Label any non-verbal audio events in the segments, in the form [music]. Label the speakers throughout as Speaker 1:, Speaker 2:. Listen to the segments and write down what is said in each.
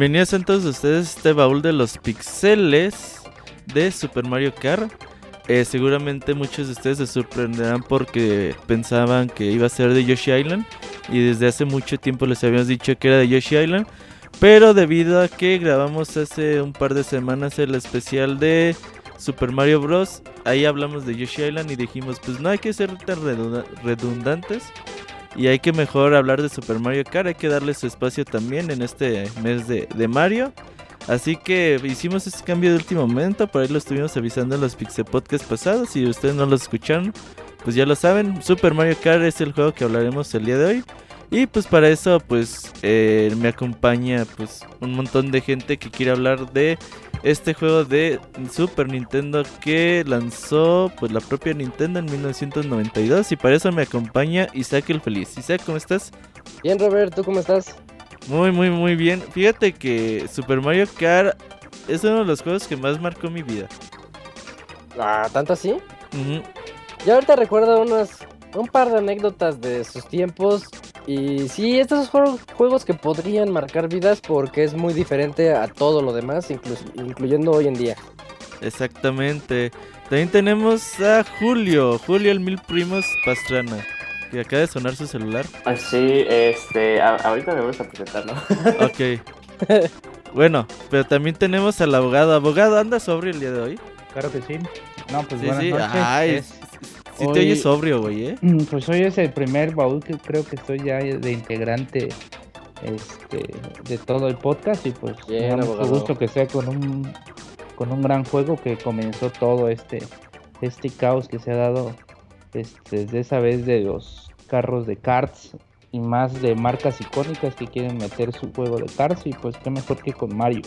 Speaker 1: Bienvenidos a todos ustedes a este baúl de los pixeles de Super Mario Kart. Eh, seguramente muchos de ustedes se sorprenderán porque pensaban que iba a ser de Yoshi Island y desde hace mucho tiempo les habíamos dicho que era de Yoshi Island. Pero debido a que grabamos hace un par de semanas el especial de Super Mario Bros. Ahí hablamos de Yoshi Island y dijimos, pues no hay que ser tan redundantes. Y hay que mejor hablar de Super Mario Kart. Hay que darle su espacio también en este mes de, de Mario. Así que hicimos este cambio de último momento. Por ahí lo estuvimos avisando en los Pixel Podcast pasados. Si ustedes no lo escucharon, pues ya lo saben. Super Mario Kart es el juego que hablaremos el día de hoy. Y pues para eso pues eh, me acompaña pues un montón de gente que quiere hablar de este juego de Super Nintendo que lanzó pues la propia Nintendo en 1992 y para eso me acompaña Isaac el Feliz. Isaac, ¿cómo estás?
Speaker 2: Bien Robert, ¿tú cómo estás?
Speaker 1: Muy muy muy bien. Fíjate que Super Mario Kart es uno de los juegos que más marcó mi vida.
Speaker 2: Ah, ¿tanto así? Yo ahorita recuerdo unas un par de anécdotas de sus tiempos y sí, estos son juegos que podrían marcar vidas porque es muy diferente a todo lo demás, incluyendo hoy en día.
Speaker 1: Exactamente. También tenemos a Julio, Julio el Mil Primos Pastrana, que acaba de sonar su celular.
Speaker 3: Ah, sí, este, ahorita me voy a presentar, ¿no? [laughs]
Speaker 1: ok. bueno, pero también tenemos al abogado. Abogado, ¿anda sobre el día de hoy?
Speaker 4: Claro que sí. No, pues
Speaker 1: sí, sí. Ay, Sí te oyes sobrio, güey, ¿eh?
Speaker 4: Mm, pues hoy es el primer baúl que creo que estoy ya de integrante este, de todo el podcast y pues me mucho gusto que sea con un con un gran juego que comenzó todo este este caos que se ha dado este, desde esa vez de los carros de karts y más de marcas icónicas que quieren meter su juego de karts y pues qué mejor que con Mario.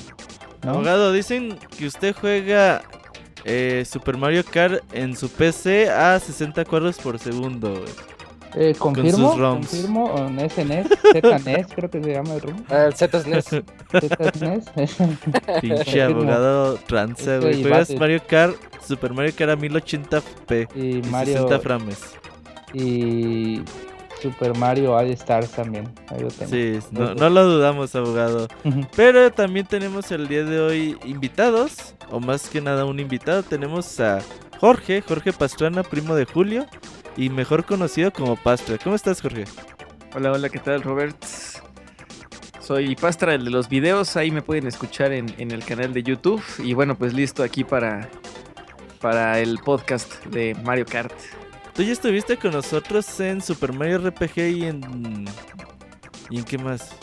Speaker 1: Abogado, dicen que usted juega eh, Super Mario Kart en su PC a 60 cuadros por segundo,
Speaker 4: Eh, confirmo, confirmo en SNES, ZNES, creo que se llama el ROM.
Speaker 2: Ah, el ZNES.
Speaker 4: ZNES. [laughs] [laughs]
Speaker 1: Pinche abogado tranza, güey. Juegas Mario Kart, Super Mario Kart a 1080p y, Mario, 60 frames.
Speaker 4: Y Super Mario All Stars también.
Speaker 1: Sí, no, no, lo dudamos, abogado. Pero también tenemos el día de hoy invitados, o más que nada un invitado. Tenemos a Jorge, Jorge Pastrana, primo de Julio, y mejor conocido como Pastra. ¿Cómo estás, Jorge?
Speaker 5: Hola, hola, ¿qué tal, Robert? Soy Pastra, el de los videos. Ahí me pueden escuchar en, en el canal de YouTube. Y bueno, pues listo aquí para, para el podcast de Mario Kart.
Speaker 1: Tú ya estuviste con nosotros en Super Mario RPG y en. ¿Y en qué más?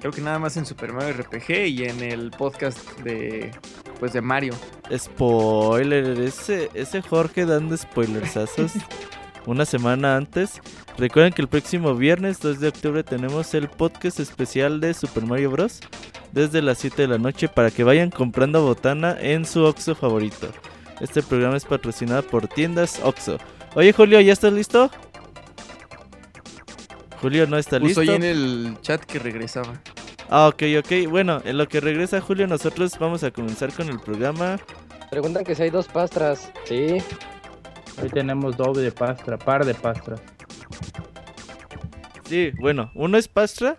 Speaker 5: Creo que nada más en Super Mario RPG y en el podcast de. Pues de Mario.
Speaker 1: Spoiler, ese, ese Jorge dando spoilersazos [laughs] una semana antes. Recuerden que el próximo viernes 2 de octubre tenemos el podcast especial de Super Mario Bros. Desde las 7 de la noche para que vayan comprando botana en su Oxo favorito. Este programa es patrocinado por tiendas Oxo. Oye, Julio, ¿ya estás listo? Julio no está listo.
Speaker 5: Estoy en el chat que regresaba.
Speaker 1: Ah, ok, ok. Bueno, en lo que regresa Julio, nosotros vamos a comenzar con el programa.
Speaker 2: Preguntan que si hay dos pastras. Sí.
Speaker 4: Hoy tenemos doble de pastra, par de pastras.
Speaker 1: Sí, bueno, uno es pastra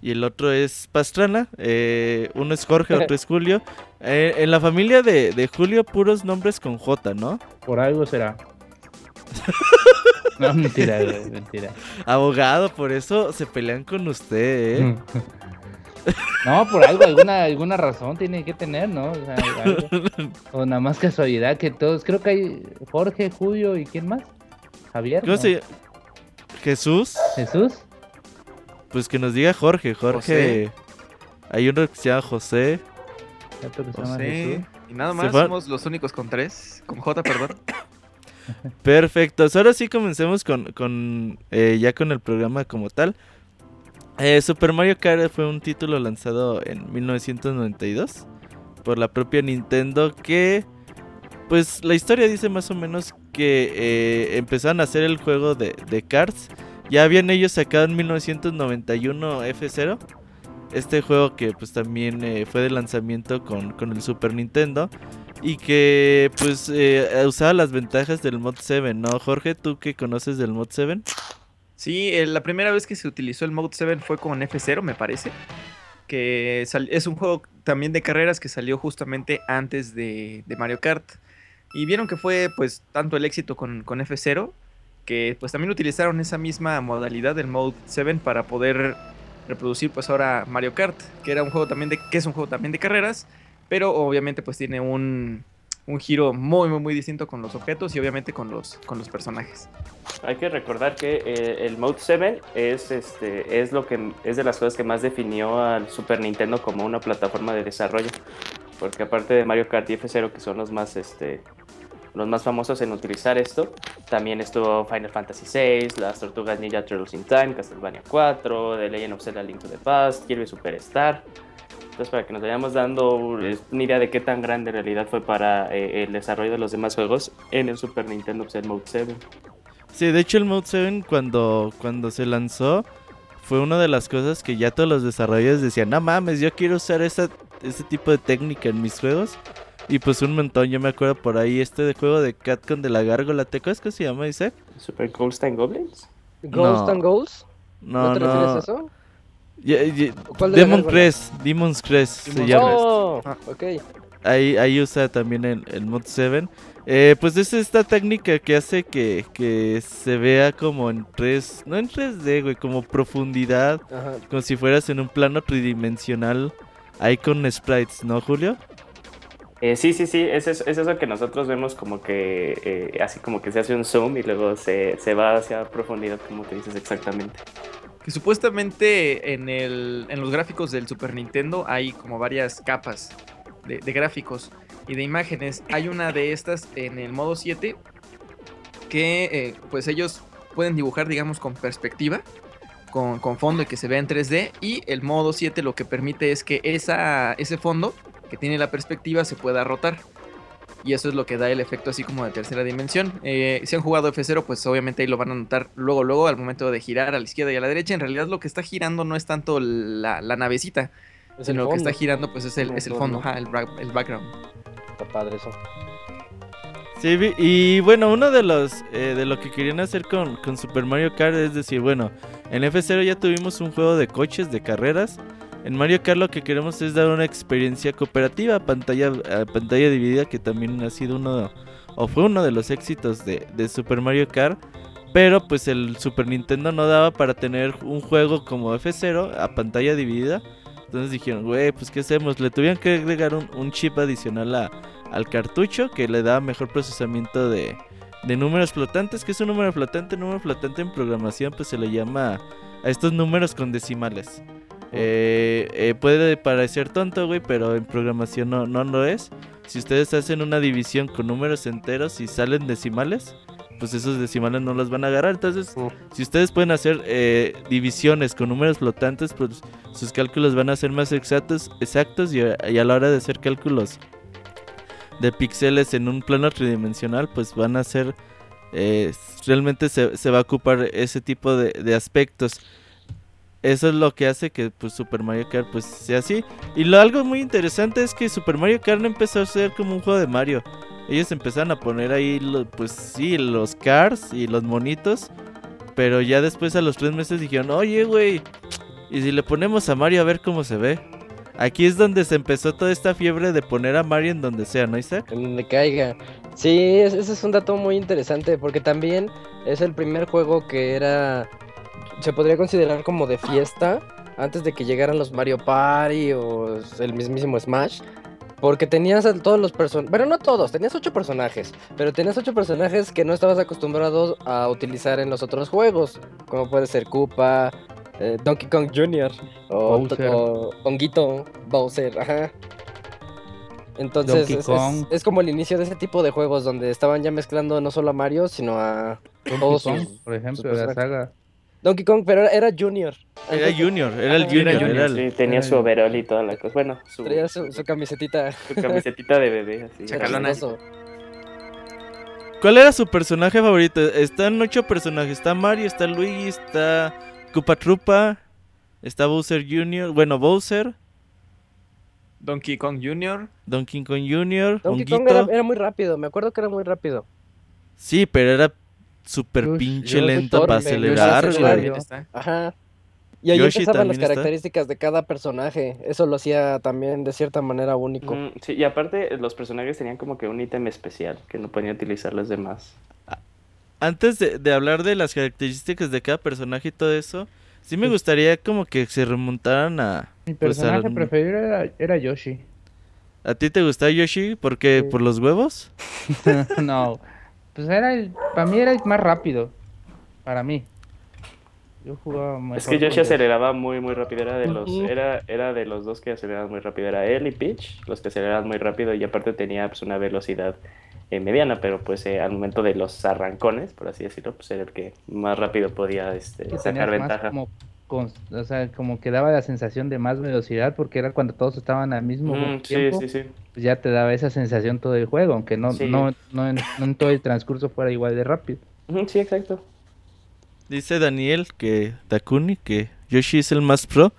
Speaker 1: y el otro es pastrana. Eh, uno es Jorge, otro es Julio. Eh, en la familia de, de Julio, puros nombres con J, ¿no?
Speaker 4: Por algo será. [laughs] No, mentira, mentira.
Speaker 1: Abogado, por eso se pelean con usted, ¿eh?
Speaker 4: No, por algo, alguna, alguna razón tiene que tener, ¿no? O, [laughs] nada más casualidad que todos. Creo que hay Jorge, Julio y ¿quién más? Javier. ¿Cómo
Speaker 1: ¿Jesús?
Speaker 4: ¿Jesús?
Speaker 1: Pues que nos diga Jorge. Jorge. Hay uno que se llama José.
Speaker 5: José. Y nada más somos los únicos con tres. Con J, perdón. [coughs]
Speaker 1: Perfecto. Ahora sí comencemos con, eh, ya con el programa como tal. Eh, Super Mario Kart fue un título lanzado en 1992 por la propia Nintendo que pues la historia dice más o menos que eh, empezaron a hacer el juego de, de karts. Ya habían ellos sacado en 1991 F0. Este juego que pues también fue de lanzamiento con, con el Super Nintendo y que pues eh, usaba las ventajas del Mod 7, ¿no? Jorge, ¿tú qué conoces del Mod 7?
Speaker 5: Sí, eh, la primera vez que se utilizó el Mod 7 fue con F0, me parece. que es un juego también de carreras que salió justamente antes de, Mario Kart. Y vieron que fue pues tanto el éxito con, con, F0 que pues también utilizaron esa misma modalidad del Mode 7 para poder reproducir pues ahora Mario Kart, que era un juego también de que es un juego también de carreras, pero obviamente pues tiene un, un giro muy, muy, muy distinto con los objetos y obviamente con los, con los personajes.
Speaker 3: Hay que recordar que eh, el Mode 7 es, este, es, lo que, es de las cosas que más definió al Super Nintendo como una plataforma de desarrollo. Porque aparte de Mario Kart y F0, que son los más, este, los más famosos en utilizar esto, también estuvo Final Fantasy VI, las Tortugas Ninja Turtles in Time, Castlevania 4, The Legend of Zelda Link to the Past, Kirby Superstar. Entonces, para que nos vayamos dando una idea de qué tan grande en realidad fue para eh, el desarrollo de los demás juegos en el Super Nintendo, pues el Mode 7.
Speaker 1: Sí, de hecho el Mode 7 cuando, cuando se lanzó fue una de las cosas que ya todos los desarrolladores decían, no mames, yo quiero usar ese tipo de técnica en mis juegos. Y pues un montón, yo me acuerdo por ahí este de juego de Catcon de la gárgola, ¿te acuerdas qué se llama, Isaac?
Speaker 3: ¿Super Ghost and Goblins?
Speaker 2: ¿Ghost and Goals?
Speaker 1: No, ¿No te refieres a eso? Demon Crest, Demon's Crest se llama.
Speaker 2: Oh,
Speaker 1: ahí, ahí usa también el, el Mod 7. Eh, pues es esta técnica que hace que, que, se vea como en 3, no en 3D, güey, como profundidad, como si fueras en un plano tridimensional, ahí con sprites, ¿no, Julio?
Speaker 3: Eh, sí, sí, sí, es, es, eso que nosotros vemos como que eh, así como que se hace un zoom y luego se, se va hacia profundidad, como te dices exactamente
Speaker 5: que supuestamente en, el, en los gráficos del Super Nintendo hay como varias capas de, gráficos y de imágenes. Hay una de estas en el modo 7 que eh, pues ellos pueden dibujar digamos con perspectiva, con, fondo y que se vea en 3D y el modo 7 lo que permite es que ese fondo que tiene la perspectiva se pueda rotar y eso es lo que da el efecto así como de tercera dimensión. Eh, si han jugado F0, pues obviamente ahí lo van a notar luego, luego al momento de girar a la izquierda y a la derecha. En realidad lo que está girando no es tanto la, navecita, sino lo que está girando pues es el, es el fondo, el, el, background.
Speaker 2: Está padre eso.
Speaker 1: Sí, y bueno, uno de los eh, de lo que querían hacer con, con Super Mario Kart es decir, bueno, en F0 ya tuvimos un juego de coches, de carreras, en Mario Kart lo que queremos es dar una experiencia cooperativa, pantalla, pantalla dividida, que también ha sido uno, o fue uno de los éxitos de, Super Mario Kart. Pero pues el Super Nintendo no daba para tener un juego como F0 a pantalla dividida. Entonces dijeron, güey, pues ¿qué hacemos? Le tuvieron que agregar un, chip adicional al cartucho que le da mejor procesamiento de, de números flotantes. ¿Qué es un número flotante? número flotante en programación pues se le llama a estos números con decimales. Eh, eh, puede parecer tonto, güey, pero en programación no, no lo es. Si ustedes hacen una división con números enteros y salen decimales, pues esos decimales no los van a agarrar. Entonces, si ustedes pueden hacer eh, divisiones con números flotantes, pues sus cálculos van a ser más exactos, exactos y, a la hora de hacer cálculos de píxeles en un plano tridimensional, pues van a ser... realmente se, va a ocupar ese tipo de, de aspectos eso es lo que hace que pues, Super Mario Kart pues sea así. Y lo algo muy interesante es que Super Mario Kart no empezó a ser como un juego de Mario. Ellos empezaron a poner ahí, pues sí, los cars y los monitos. Pero ya después a los tres meses dijeron, oye, güey, ¿y si le ponemos a Mario a ver cómo se ve? Aquí es donde se empezó toda esta fiebre de poner a Mario en donde sea, ¿no, Isaac?
Speaker 2: En donde caiga. Sí, ese es un dato muy interesante porque también es el primer juego que era se podría considerar como de fiesta antes de que llegaran los Mario Party o el mismísimo Smash. Porque tenías a todos los personajes, bueno, no todos, tenías ocho personajes, pero tenías ocho personajes que no estabas acostumbrado a utilizar en los otros juegos, como puede ser Koopa, eh, Donkey Kong Jr. o, o Honguito, Bowser, ajá. Entonces es, es, como el inicio de ese tipo de juegos donde estaban ya mezclando no solo a Mario, sino a
Speaker 4: todos por ejemplo, la saga.
Speaker 2: Donkey Kong, pero era Junior.
Speaker 1: Era Junior, era el Junior.
Speaker 3: sí, tenía su overall y toda la cosa. Bueno,
Speaker 2: su, Traía su, camisetita.
Speaker 3: Su camisetita de bebé, así. [laughs]
Speaker 1: ¿Cuál era su personaje favorito? Están ocho personajes. Está Mario, está Luigi, está Koopa Troopa, está Bowser Jr., bueno, Bowser.
Speaker 5: Donkey Kong Jr.
Speaker 1: Donkey Kong Jr.
Speaker 2: Donkey Kong era, era, muy rápido, me acuerdo que era muy rápido.
Speaker 1: Sí, pero era súper pinche lento para acelerar,
Speaker 2: Ajá. Y ahí empezaban las características de cada personaje. Eso lo hacía también de cierta manera único.
Speaker 3: Mm, sí, y aparte los personajes tenían como que un ítem especial que no podían utilizar los demás.
Speaker 1: Antes de, hablar de las características de cada personaje y todo eso, sí me gustaría como que se remontaran a...
Speaker 4: Mi pues, personaje preferido era, Yoshi.
Speaker 1: ¿A ti te gustaba Yoshi? ¿Por qué? ¿Por los huevos? [laughs]
Speaker 4: no, pues era el, para mí era el más rápido. Para mí. Yo jugaba
Speaker 3: más. Es que Yoshi aceleraba muy, muy rápido. Era de los, era, era de los dos que aceleraban muy rápido. Era él y Peach, los que aceleraban muy rápido. Y aparte tenía pues, una velocidad eh, mediana, pero pues eh, al momento de los arrancones, por así decirlo, pues era el que más rápido podía este, sacar ventaja.
Speaker 4: Como, o sea, como que daba la sensación de más velocidad porque era cuando todos estaban al mismo tiempo. Sí, sí, sí. Pues ya te daba esa sensación todo el juego, aunque no, no, no, en, no en todo el transcurso fuera igual de rápido.
Speaker 3: Sí, exacto.
Speaker 1: Dice Daniel que Dakuni, que Yoshi es el más pro.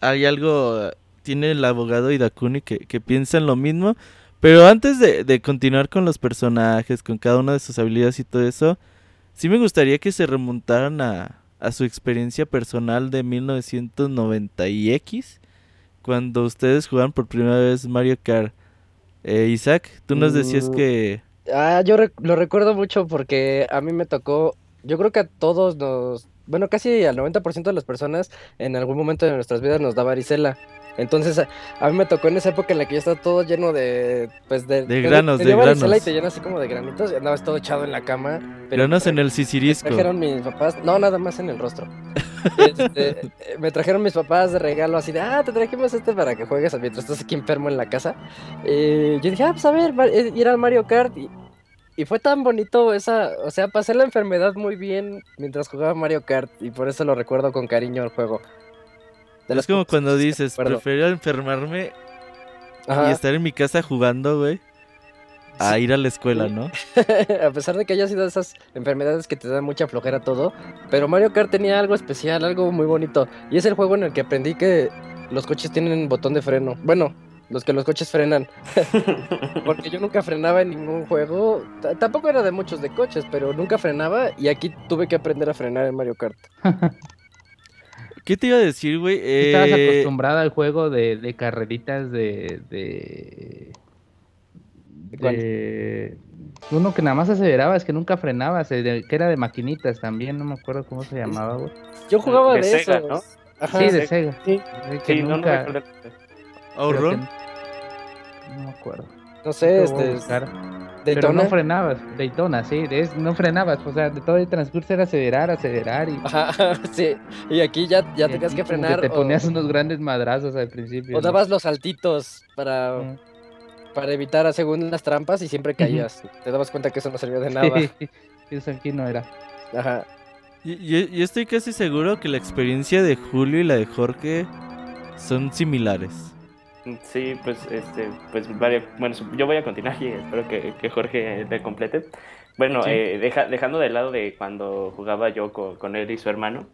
Speaker 1: Hay algo, tiene el abogado y Dakuni que, que piensan lo mismo. Pero antes de, continuar con los personajes, con cada una de sus habilidades y todo eso, sí me gustaría que se remontaran a, a su experiencia personal de 1990 y X, cuando ustedes jugaban por primera vez Mario Kart. Eh, Isaac, tú nos decías mm. que...
Speaker 2: Ah, yo lo recuerdo mucho porque a mí me tocó yo creo que a todos nos, bueno, casi al 90% de las personas en algún momento de nuestras vidas nos da varicela. Entonces, a, mí me tocó en esa época en la que ya estaba todo lleno de, pues, de...
Speaker 1: De granos, de granos.
Speaker 2: y te llenas así como de granitos y andabas todo echado en la cama.
Speaker 1: granos en el sisirisco.
Speaker 2: Me trajeron mis papás, no, nada más en el rostro. Este, [laughs] me trajeron mis papás de regalo así de, ah, te trajimos este para que juegues mientras estás aquí enfermo en la casa. Y yo dije, ah, pues a ver, eh, ir al Mario Kart y y fue tan bonito esa, o sea, pasé la enfermedad muy bien mientras jugaba Mario Kart y por eso lo recuerdo con cariño el juego.
Speaker 1: Es como cuando dices, prefiero enfermarme y estar en mi casa jugando, güey, a ir a la escuela, ¿no? [laughs]
Speaker 2: a pesar de que haya sido esas enfermedades que te dan mucha flojera todo, pero Mario Kart tenía algo especial, algo muy bonito. Y es el juego en el que aprendí que los coches tienen botón de freno. Bueno, los que los coches frenan. [laughs] Porque yo nunca frenaba en ningún juego. tampoco era de muchos de coches, pero nunca frenaba y aquí tuve que aprender a frenar en Mario Kart. [laughs]
Speaker 1: ¿Qué te iba a decir, güey?
Speaker 4: Estabas eh, acostumbrada al juego de, de carreritas de... de... de... Uno que nada más aceleraba, es que nunca frenabas, que era de maquinitas también, no me acuerdo cómo se llamaba, güey.
Speaker 2: Yo jugaba de, eso. ¿no?
Speaker 4: sí, de Sega.
Speaker 2: Sí,
Speaker 4: sí nunca...
Speaker 1: ¿Outrun?
Speaker 4: No me acuerdo.
Speaker 2: No sé, este.
Speaker 4: Pero no frenabas, Daytona, sí, no frenabas, o sea, de todo el transcurso era acelerar, acelerar y...
Speaker 2: Ajá, [laughs] sí, y aquí ya, ya tenías que frenar.
Speaker 4: te ponías unos grandes madrazos al principio.
Speaker 2: O dabas los saltitos para, para evitar según las trampas y siempre caías. Te dabas cuenta que eso no servía de nada. [laughs]
Speaker 4: Sí, eso aquí no era.
Speaker 2: Ajá.
Speaker 1: Yo, estoy casi seguro que la experiencia de Julio y la de Jorge son similares.
Speaker 3: Sí, pues, este, pues, bueno, yo voy a continuar y espero que, que Jorge me complete. Bueno, eh, dejando de lado de cuando jugaba yo con, él y su hermano,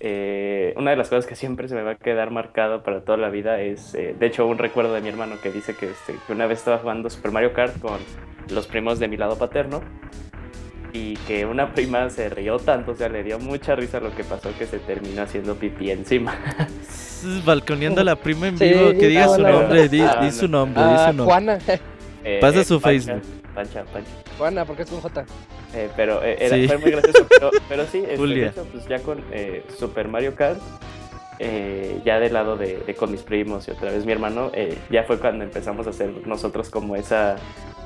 Speaker 3: eh, una de las cosas que siempre se me va a quedar marcado para toda la vida es, eh, de hecho, un recuerdo de mi hermano que dice que, este, que una vez estaba jugando Super Mario Kart con los primos de mi lado paterno y que una prima se rió tanto, o sea, le dio mucha risa lo que pasó que se terminó haciendo pipí encima. [laughs]
Speaker 1: Balconeando a la prima en vivo, que diga su nombre, di, su nombre, di su nombre.
Speaker 2: Juana.
Speaker 3: Eh,
Speaker 1: Pasa su Facebook.
Speaker 3: Pancha, Pancha.
Speaker 2: Juana, porque es con J.
Speaker 3: Eh, pero eh, era, fue muy gracioso, pero, pero sí, este, pues ya con eh, Super Mario Kart, eh, ya del lado de, con mis primos y otra vez mi hermano, eh, ya fue cuando empezamos a hacer nosotros como esa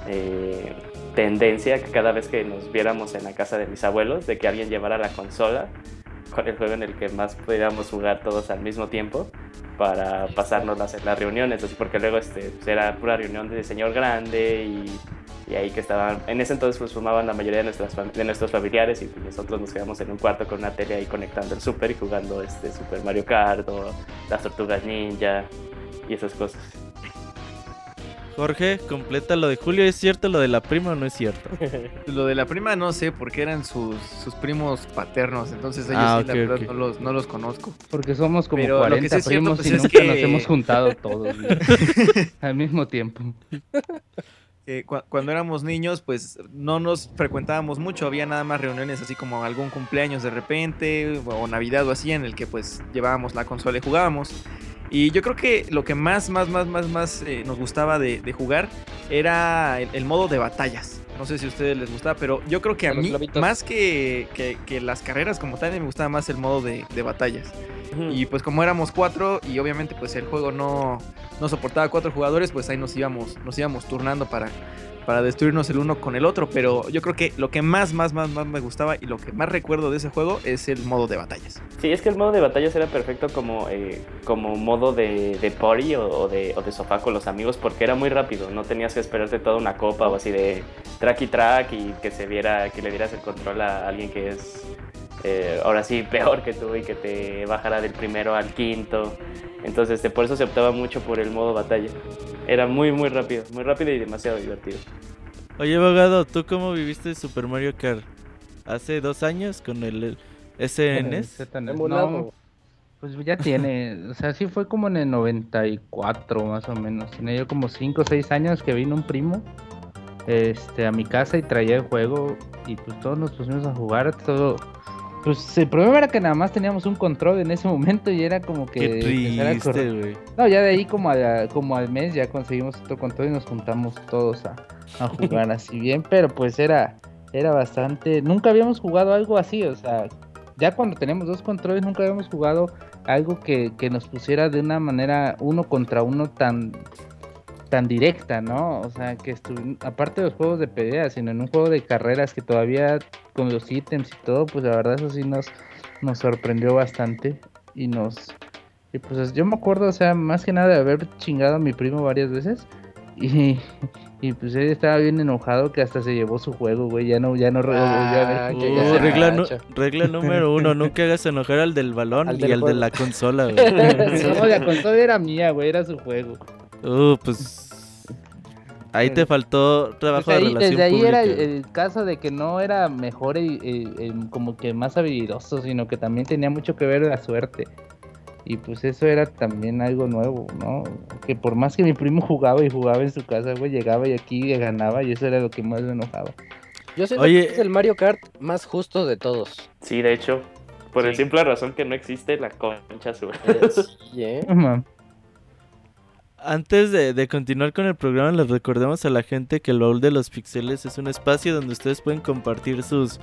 Speaker 3: eh, tendencia que cada vez que nos viéramos en la casa de mis abuelos, de que alguien llevara la consola con el juego en el que más pudiéramos jugar todos al mismo tiempo para pasarnos las, las reuniones, así porque luego este, pues, era pura reunión de señor grande y, y, ahí que estaban, en ese entonces pues formaban la mayoría de, nuestras, de nuestros familiares y pues, nosotros nos quedamos en un cuarto con una tele ahí conectando el Super y jugando este Super Mario Kart o las tortugas ninja y esas cosas.
Speaker 1: Jorge, completa lo de Julio. ¿Es cierto lo de la prima o no es cierto? [laughs]
Speaker 5: lo de la prima no sé, porque eran sus, sus primos paternos. Entonces ellos ah, sí, la verdad, no, los, no los conozco.
Speaker 4: Porque somos como 40 primos pues, y nunca nos hemos juntado todos [laughs] al mismo tiempo. [laughs]
Speaker 5: cuando éramos niños, pues no nos frecuentábamos mucho, había nada más reuniones así como algún cumpleaños de repente, o Navidad o así, en el que pues llevábamos la consola y jugábamos. Y yo creo que lo que más, más, más, más, más eh, nos gustaba de, jugar era el, modo de batallas. No sé si a ustedes les gustaba, pero yo creo que a mí, más que, que, las carreras como tal, me gustaba más el modo de, de batallas. Y pues como éramos cuatro y obviamente pues el juego no, no soportaba cuatro jugadores, pues ahí nos íbamos, nos íbamos turnando para, para destruirnos el uno con el otro. Pero yo creo que lo que más, más, más, más me gustaba y lo que más recuerdo de ese juego es el modo de batallas.
Speaker 3: Sí, es que el modo de batallas era perfecto como, eh, como modo de, party o, de, o de sofá con los amigos porque era muy rápido. No tenías que esperarte toda una copa o así de track y track y que se viera, que le dieras el control a alguien que es eh, ahora sí peor que tú y que te bajara del primero al quinto. Entonces este, por eso se optaba mucho por el modo batalla. Era muy muy rápido, muy rápido y demasiado divertido.
Speaker 1: Oye abogado, ¿tú cómo viviste Super Mario Kart? ¿Hace dos años con el SNES?
Speaker 4: No, pues ya tiene, o sea, sí fue como en el 94 más o menos. Tenía yo como 5 o 6 años que vino un primo este, a mi casa y traía el juego y pues todos nos pusimos a jugar, todo pues el problema era que nada más teníamos un control en ese momento y era como que.
Speaker 1: Qué triste, güey.
Speaker 4: No, ya de ahí como, como al mes ya conseguimos otro control y nos juntamos todos a, [laughs] jugar así bien, pero pues era, era bastante. Nunca habíamos jugado algo así, o sea, ya cuando tenemos dos controles nunca habíamos jugado algo que, que nos pusiera de una manera uno contra uno tan tan directa, ¿no? O sea, que aparte de los juegos de pelea, sino en un juego de carreras que todavía con los ítems y todo, pues la verdad eso sí nos, nos sorprendió bastante y nos... Y pues yo me acuerdo, o sea, más que nada de haber chingado a mi primo varias veces y, [laughs] y pues él estaba bien enojado que hasta se llevó su juego, güey, ya no, ya no
Speaker 1: ah, uh, regla, regla número uno, nunca hagas enojar al del balón y al de la consola, [laughs] güey. [laughs]
Speaker 4: no, la consola era mía, güey, era su juego.
Speaker 1: Uh, pues. Ahí te faltó trabajo
Speaker 4: pues
Speaker 1: de relación
Speaker 4: Desde ahí era el, caso de que no era mejor y, como que más habilidoso, sino que también tenía mucho que ver la suerte. Y pues eso era también algo nuevo, ¿no? Que por más que mi primo jugaba y jugaba en su casa, güey, llegaba y aquí ganaba y eso era lo que más me enojaba.
Speaker 2: Yo sé que es el Mario Kart más justo de todos.
Speaker 3: Sí, de hecho, por el simple razón que no existe la concha suerte. [laughs]
Speaker 1: Antes de, continuar con el programa, les recordemos a la gente que el baúl de los pixeles es un espacio donde ustedes pueden compartir sus,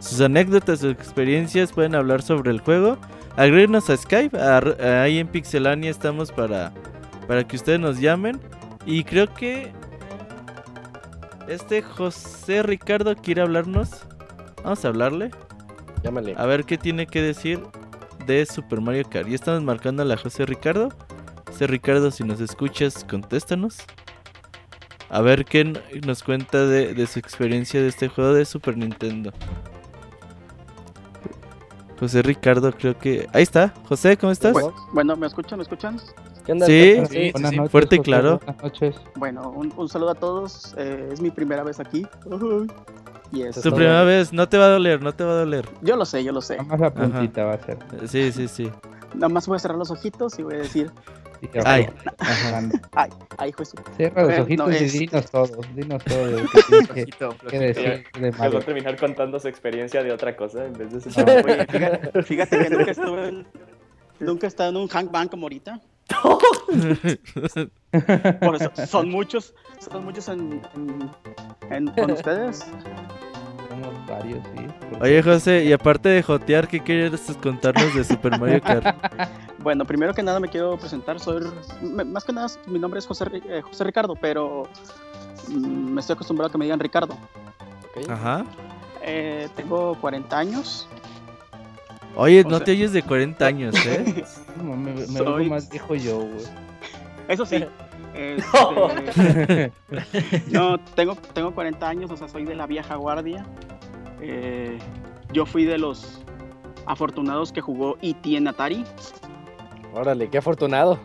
Speaker 1: sus anécdotas, sus experiencias, pueden hablar sobre el juego. Agréguenos a Skype, ahí en Pixelania estamos para, para que ustedes nos llamen. Y creo que este José Ricardo quiere hablarnos. Vamos a hablarle.
Speaker 2: Llámale.
Speaker 1: A ver qué tiene que decir de Super Mario Kart. Ya estamos marcando a la José Ricardo. Ricardo, si nos escuchas, contéstanos. A ver qué nos cuenta de, su experiencia de este juego de Super Nintendo. José Ricardo, creo que. Ahí está. José, ¿cómo estás?
Speaker 6: Bueno, ¿me escuchan? ¿Me escuchan?
Speaker 1: Sí, sí, fuerte y claro.
Speaker 6: Bueno, un, saludo a todos. Eh, es mi primera vez aquí.
Speaker 1: Y es tu primera vez, no te va a doler, no te va a doler.
Speaker 6: Yo lo sé, yo lo sé.
Speaker 4: Nada más la puntita va a ser.
Speaker 1: Sí, sí, sí.
Speaker 6: Nada más voy a cerrar los ojitos y voy a decir [laughs]
Speaker 1: Ay,
Speaker 6: ay, ay, Jesús.
Speaker 4: Cierra los ojitos y dinos todo, dinos todo. [laughs]
Speaker 3: Que, que decir de terminar contando su experiencia de otra cosa en vez de su...
Speaker 6: fíjate, fíjate que nunca estuve, nunca he estado en un hangbang como ahorita. [laughs] Por eso, son muchos, son muchos en, en, con ustedes.
Speaker 4: Somos varios, sí.
Speaker 1: Oye, José, y aparte de jotear, ¿qué quieres contarnos de Super Mario Kart? [laughs]
Speaker 6: Bueno, primero que nada me quiero presentar, soy, más que nada mi nombre es José, eh, José Ricardo, pero mm, me estoy acostumbrado a que me digan Ricardo.
Speaker 1: Ajá.
Speaker 6: Eh, tengo 40 años.
Speaker 1: Oye, no te oyes de 40 años, ¿eh? [laughs]
Speaker 4: me, me soy... más viejo yo, güey.
Speaker 6: Eso sí. [laughs] Este... no, tengo, tengo 40 años, o sea, soy de la vieja guardia. Eh, yo fui de los afortunados que jugó E.T. en Atari.
Speaker 2: Órale, qué afortunado.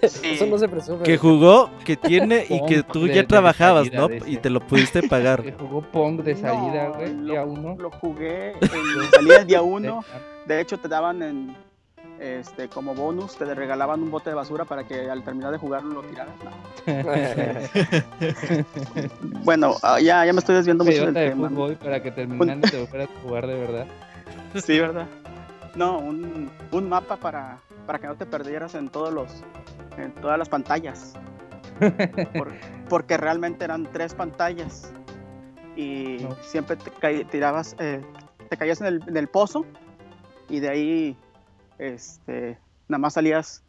Speaker 2: Eso no se presume.
Speaker 1: Que jugó, que tiene y que tú ya trabajabas, ¿no? Y te lo pudiste pagar.
Speaker 4: Que jugó Pong de salida, güey,
Speaker 6: día uno. Lo jugué en salida día uno. [laughs] De hecho, te daban en este, como bonus te regalaban un bote de basura para que al terminar de jugar lo tiraras. [laughs] bueno, ah, ya, ya me estoy desviando mucho del
Speaker 4: de tema. Fútbol para que terminando te fueras a jugar de verdad. [laughs]
Speaker 6: Sí, ¿verdad? No, un, un mapa para, para que no te perdieras en todos los en todas las pantallas. [laughs] porque realmente eran tres pantallas y siempre te tirabas, eh, te caías en el, en el pozo y de ahí este, nada más salías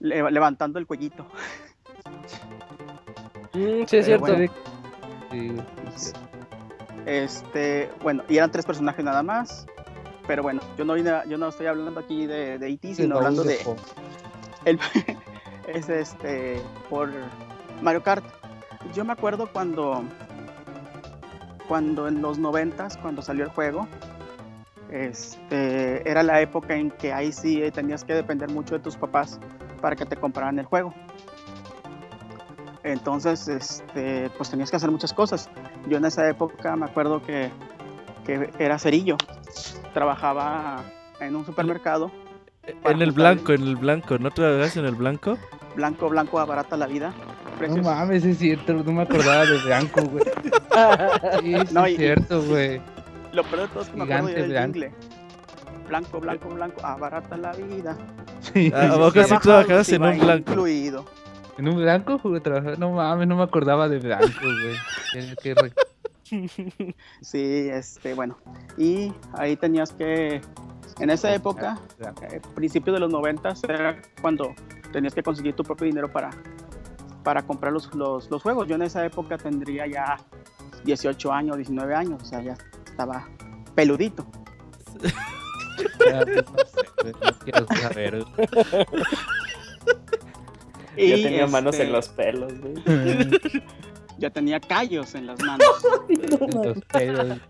Speaker 6: levantando el cuellito.
Speaker 2: Mm, sí, es cierto.
Speaker 6: Este, bueno, y eran tres personajes nada más. Pero bueno, yo no vine, yo no estoy hablando aquí de, de E.T., sino hablando de. El, [laughs] es este. por Mario Kart. Yo me acuerdo cuando. Cuando en los noventas, cuando salió el juego, este, era la época en que ahí sí tenías que depender mucho de tus papás para que te compraran el juego. Entonces, este, pues tenías que hacer muchas cosas. Yo en esa época me acuerdo que, que era cerillo. Trabajaba en un supermercado.
Speaker 1: En el blanco, en el blanco. ¿No trabajas en el blanco?
Speaker 6: Blanco, blanco, abarata la vida.
Speaker 4: No mames, es cierto, no me acordaba de blanco, güey. [laughs] sí, no, es cierto, güey. [laughs]
Speaker 6: Lo peor de todo es que me acuerdo yo del jingle. Blanco, blanco, blanco, abarata la vida.
Speaker 1: Sí. ¿A vos sí trabajabas en un blanco?
Speaker 6: Incluido.
Speaker 4: ¿En un blanco? No mames, no me acordaba de blanco, güey. Qué, [laughs]
Speaker 6: sí, este, bueno. Y ahí tenías que, en esa época, eh, principio de los 90, era cuando tenías que conseguir tu propio dinero para, para comprar los, los, los juegos. Yo en esa época tendría ya 18 años, 19 años, o sea, ya estaba peludito.
Speaker 1: quiero saber.
Speaker 3: ya tenía manos en este, los pelos,
Speaker 6: Ya [laughs] tenía callos en las manos. [laughs]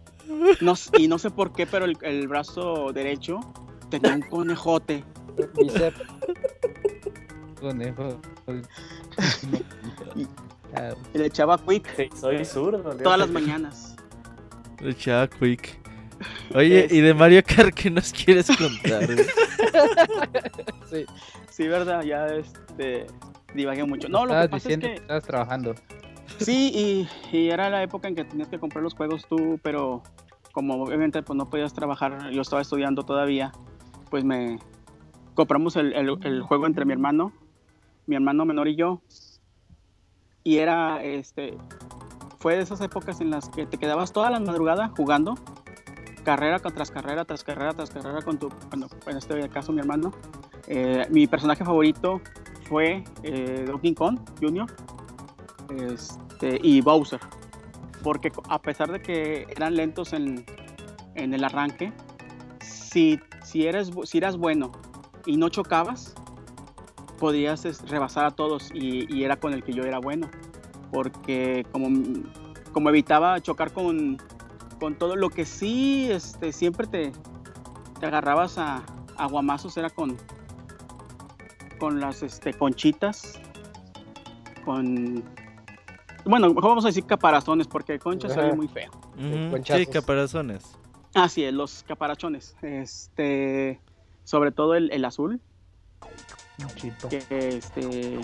Speaker 6: No, y no sé por qué, pero el, brazo derecho tenía un conejote.
Speaker 4: Conejo.
Speaker 6: y, le echaba quick.
Speaker 3: soy zurdo.
Speaker 6: Todas las mañanas.
Speaker 1: Echaba Quick. Oye, ¿y de Mario Kart qué nos quieres contar? [laughs]
Speaker 6: sí, sí, verdad, ya este divagué mucho. No, lo que pasa es que...
Speaker 4: estabas trabajando.
Speaker 6: Sí, y, y, era la época en que tenías que comprar los juegos tú, pero como obviamente pues no podías trabajar, yo estaba estudiando todavía, pues me compramos el, el, el juego entre mi hermano, mi hermano menor y yo, y era este fue de esas épocas en las que te quedabas toda la madrugada jugando, carrera tras carrera, tras carrera, tras carrera con tu, bueno, en este caso mi hermano. Eh, mi personaje favorito fue eh, Donkey Kong Jr. Este, y Bowser, porque a pesar de que eran lentos en, en el arranque, si, si, eres, si eras bueno y no chocabas, podías rebasar a todos y, y, era con el que yo era bueno porque como, como evitaba chocar con, con todo lo que sí este, siempre te, te agarrabas a, aguamazos era con, con las este, conchitas, con... Bueno, vamos a decir caparazones, porque conchas se muy feo.
Speaker 1: sí, caparazones.
Speaker 6: Así es, los caparachones. Este, sobre todo el, el azul. Que, este,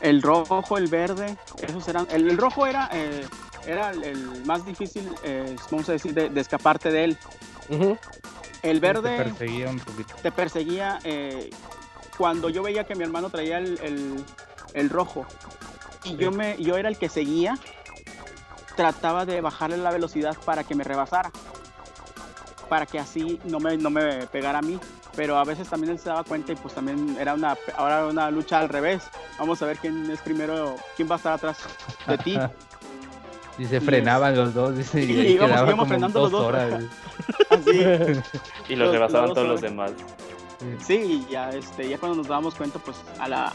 Speaker 6: el rojo, el verde, esos eran. El, rojo era, eh, era el, más difícil, eh, vamos a decir, de, escaparte de él. El verde.
Speaker 4: Te perseguía un poquito.
Speaker 6: Te perseguía eh, cuando yo veía que mi hermano traía el, rojo y yo, me, yo era el que seguía, trataba de bajarle la velocidad para que me rebasara. Para que así no me, no me pegara a mí pero a veces también él se daba cuenta y pues también era una, ahora una lucha al revés. Vamos a ver quién es primero, quién va a estar atrás de ti. [laughs]
Speaker 4: y se frenaban los dos, dice, y, [laughs]
Speaker 6: y íbamos, frenando los dos. Horas. [laughs]
Speaker 3: Y los, rebasaban todos los demás.
Speaker 6: Sí, y ya, este, ya cuando nos dábamos cuenta, pues a la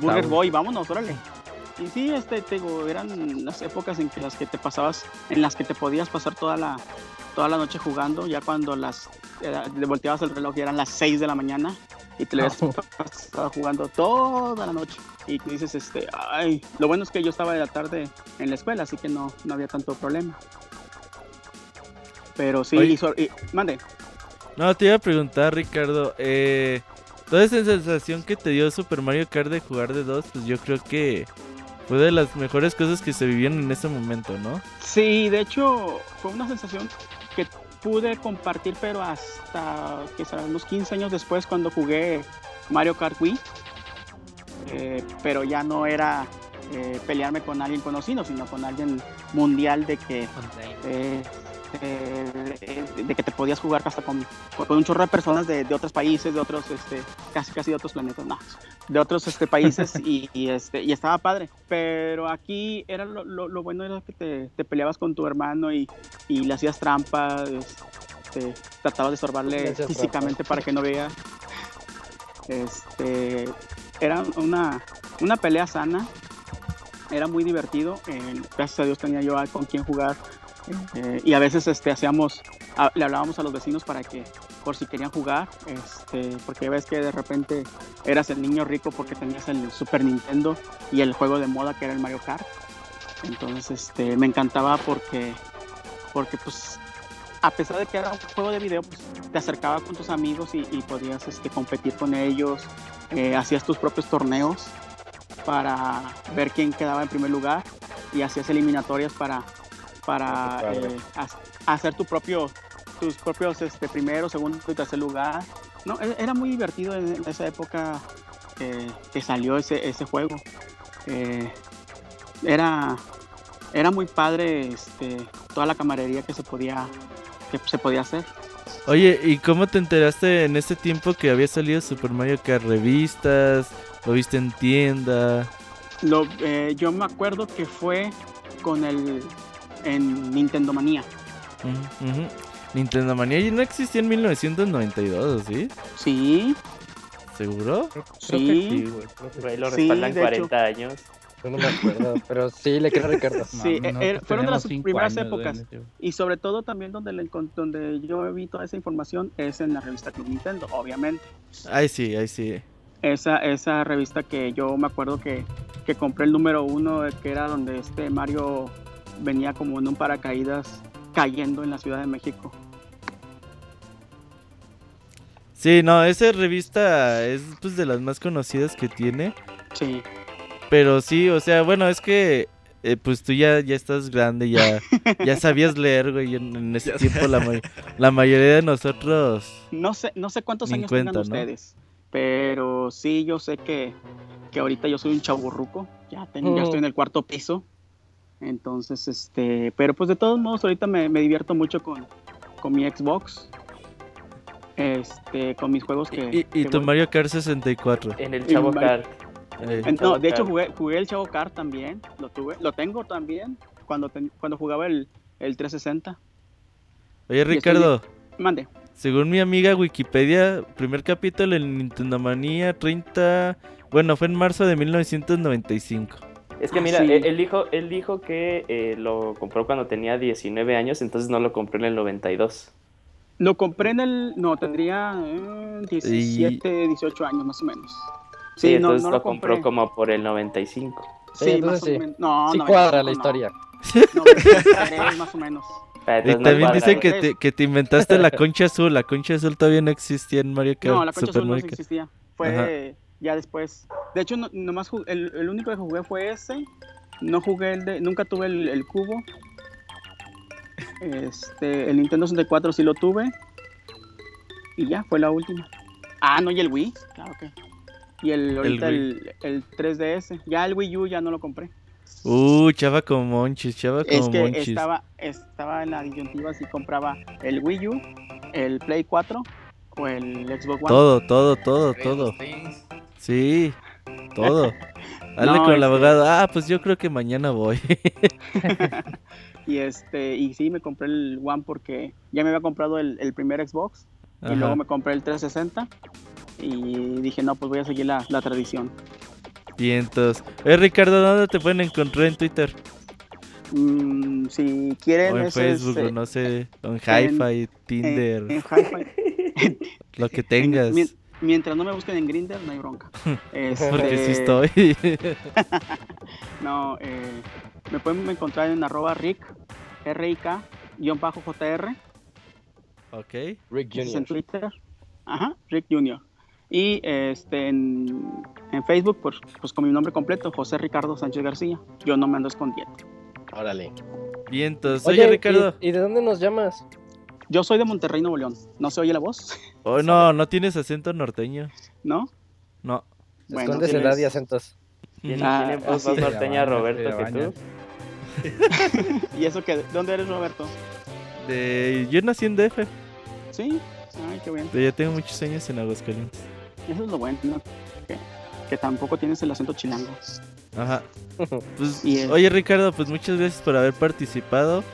Speaker 6: Burger Boy, vámonos, órale. Y sí, este, te digo, eran las épocas en que las que te pasabas, en las que te podías pasar toda la, toda la noche jugando, ya cuando las le volteabas el reloj y eran las 6 de la mañana y te lo habías estado jugando toda la noche. Y dices, este, ay, lo bueno es que yo estaba de la tarde en la escuela, así que no, no había tanto problema. Pero sí, y, mande.
Speaker 1: No, te iba a preguntar, Ricardo. Eh, toda esa sensación que te dio Super Mario Kart de jugar de dos, pues yo creo que fue de las mejores cosas que se vivían en ese momento, ¿no?
Speaker 6: Sí, de hecho, fue una sensación que pude compartir, pero hasta que unos 15 años después, cuando jugué Mario Kart Wii. Eh, pero ya no era eh, pelearme con alguien conocido, sino con alguien mundial de que eh, de que te podías jugar hasta con, con un chorro de personas de, de, otros países, de otros, este, casi casi de otros planetas, no, de otros este, países [laughs] y, y, este, y estaba padre. Pero aquí era lo, lo, lo bueno era que te, te, peleabas con tu hermano y, y le hacías trampa, este, tratabas de estorbarle físicamente para que no vea. Este, era una, una pelea sana, era muy divertido. Eh, gracias a Dios tenía yo con quien jugar eh, y a veces este, hacíamos, le hablábamos a los vecinos para que, por si querían jugar, este, porque ves que de repente eras el niño rico porque tenías el Super Nintendo y el juego de moda que era el Mario Kart. Entonces este, me encantaba porque, porque pues, a pesar de que era un juego de video, pues, te acercaba con tus amigos y, podías este, competir con ellos, eh, hacías tus propios torneos para ver quién quedaba en primer lugar y hacías eliminatorias para para eh, hacer tu propio, tus propios este, primero, segundo y tercer lugar. No, e-, era muy divertido en, esa época que salió ese, ese juego. Eh, era, era muy padre este, toda la camarería que se podía, que se podía hacer.
Speaker 1: Oye, ¿y cómo te enteraste en ese tiempo que había salido Super Mario Kart revistas? ¿Lo viste en tienda?
Speaker 6: Lo, eh, yo me acuerdo que fue con el en Nintendo Manía.
Speaker 1: Nintendo Manía ya no existía en 1992, ¿sí?
Speaker 6: Sí.
Speaker 1: ¿Seguro?
Speaker 6: Sí.
Speaker 3: lo respaldan 40 años.
Speaker 2: Yo no me acuerdo, pero sí le creo a Ricardo. [laughs]
Speaker 6: Sí, eh, fueron de las primeras épocas. Y sobre todo también donde, le, donde yo vi toda esa información es en la revista Club Nintendo, obviamente.
Speaker 1: Ahí sí, ahí sí.
Speaker 6: Esa, esa revista que yo me acuerdo que, que compré el número uno, que era donde este Mario venía como en un paracaídas cayendo en la Ciudad de México.
Speaker 1: Sí, no, esa revista es pues de las más conocidas que tiene.
Speaker 6: Sí.
Speaker 1: Pero sí, o sea, bueno, es que eh, pues tú ya, ya estás grande, ya, [laughs] ya sabías leer, güey, en, ese tiempo la, la, mayoría de nosotros...
Speaker 6: No sé, no sé cuántos años tengan ustedes, pero sí, yo sé que, que ahorita yo soy un chaburruco, ya, ya mm. estoy en el cuarto piso, entonces, este, pero pues de todos modos ahorita me, divierto mucho con, con mi Xbox. Este, con mis juegos que...
Speaker 1: ¿Y, tu Mario Kart 64?
Speaker 3: En el Chavo Kart.
Speaker 6: no, de hecho jugué, jugué, el Chavo Kart también, lo tuve, lo tengo también cuando, cuando jugaba el, el 360.
Speaker 1: Oye Ricardo.
Speaker 6: Mande.
Speaker 1: Según mi amiga Wikipedia, primer capítulo en Nintendo Manía 30, bueno, fue en marzo de 1995.
Speaker 3: Es que ah, mira, él, dijo, él dijo que eh, lo compró cuando tenía 19 años, entonces no lo compró en el 92.
Speaker 6: Lo compré en el... No, tendría 17, eh, 18 años más o menos.
Speaker 3: Sí, entonces no, lo, compró como por el 95.
Speaker 6: Sí, más o menos. [laughs] No,
Speaker 2: sí cuadra la historia.
Speaker 6: No, más o menos.
Speaker 1: Y también dice que te, que te inventaste la concha azul. La concha azul todavía no existía en Mario Kart.
Speaker 6: No, la concha azul no existía. Fue ya después. De hecho, no, nomás el, el, único que jugué fue ese. No jugué el de. Nunca tuve el, cubo. Este, el Nintendo 64 sí lo tuve. Y ya, fue la última. Ah, no, y el Wii. Claro que. Y el, ahorita el, el, 3DS. Ya el Wii U ya no lo compré.
Speaker 1: Uh, chava con monchis, chava con
Speaker 6: es que
Speaker 1: monchis.
Speaker 6: Estaba, estaba en la disyuntiva si compraba el Wii U, el Play 4 o el Xbox One.
Speaker 1: Todo, todo, todo, todo. Sí, todo. [laughs] Dale con el este abogado. Ah, pues yo creo que mañana voy. [laughs] [laughs]
Speaker 6: y este, y sí, me compré el One porque ya me había comprado el, primer Xbox. Y luego me compré el 360. Y dije, no, pues voy a seguir la, tradición.
Speaker 1: Entonces, eh, Ricardo, ¿dónde te pueden encontrar en Twitter?
Speaker 6: Mm, si quieren.
Speaker 1: O en Facebook, o no sé, en Hi-Fi, Tinder.
Speaker 6: En, Hi-Fi.
Speaker 1: Lo que tengas.
Speaker 6: Mientras no me busquen en Grinder, no hay bronca.
Speaker 1: Este... [laughs] Porque sí estoy. [laughs]
Speaker 6: no, eh, me pueden encontrar en arroba Rick, R-I-K, guion bajo JR.
Speaker 1: Ok.
Speaker 6: Rick Jr. en Twitter. Ajá, Rick Jr. Y este, en, Facebook, pues, pues con mi nombre completo, José Ricardo Sánchez García. Yo no me ando escondiendo.
Speaker 2: Órale.
Speaker 1: Bien, entonces, oye, Ricardo.
Speaker 2: ¿y, de dónde nos llamas?
Speaker 6: Yo soy de Monterrey, Nuevo León. ¿No se oye la voz? [laughs]
Speaker 1: Oh, no, no tienes acento norteño.
Speaker 6: ¿No?
Speaker 1: No.
Speaker 2: Bueno, Escondes el edad y acentos.
Speaker 3: ¿Tiene, ah, voz más norteña Roberto que tú? [laughs]
Speaker 6: ¿Y eso qué? ¿Dónde eres, Roberto?
Speaker 1: De... Yo nací en DF.
Speaker 6: ¿Sí? Ay, qué bien.
Speaker 1: Pero ya tengo muchos años en Aguascalientes.
Speaker 6: Eso es lo bueno, ¿no? Que, que tampoco tienes el acento chilango.
Speaker 1: Ajá. [laughs] Pues, oye, Ricardo, pues muchas gracias por haber participado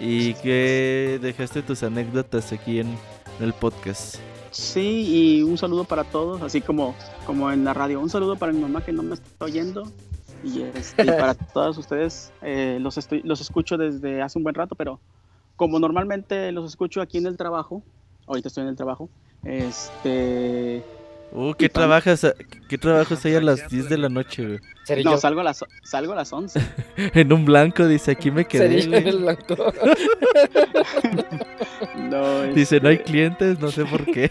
Speaker 1: y que dejaste tus anécdotas aquí en el podcast.
Speaker 6: Sí, y un saludo para todos, así como, como en la radio. Un saludo para mi mamá que no me está oyendo. Y, este, para [laughs] todos ustedes, eh, los, estoy, los escucho desde hace un buen rato, pero como normalmente los escucho aquí en el trabajo, ahorita estoy en el trabajo, este...
Speaker 1: Uh, ¿qué trabajas, ¿qué trabajas ahí a las 10 de la noche, güey?
Speaker 6: No, salgo a las, salgo a las 11. [laughs]
Speaker 1: en un blanco, dice, aquí me quedé. En el blanco? [laughs] no, [laughs] Dice, no hay clientes, no sé por qué.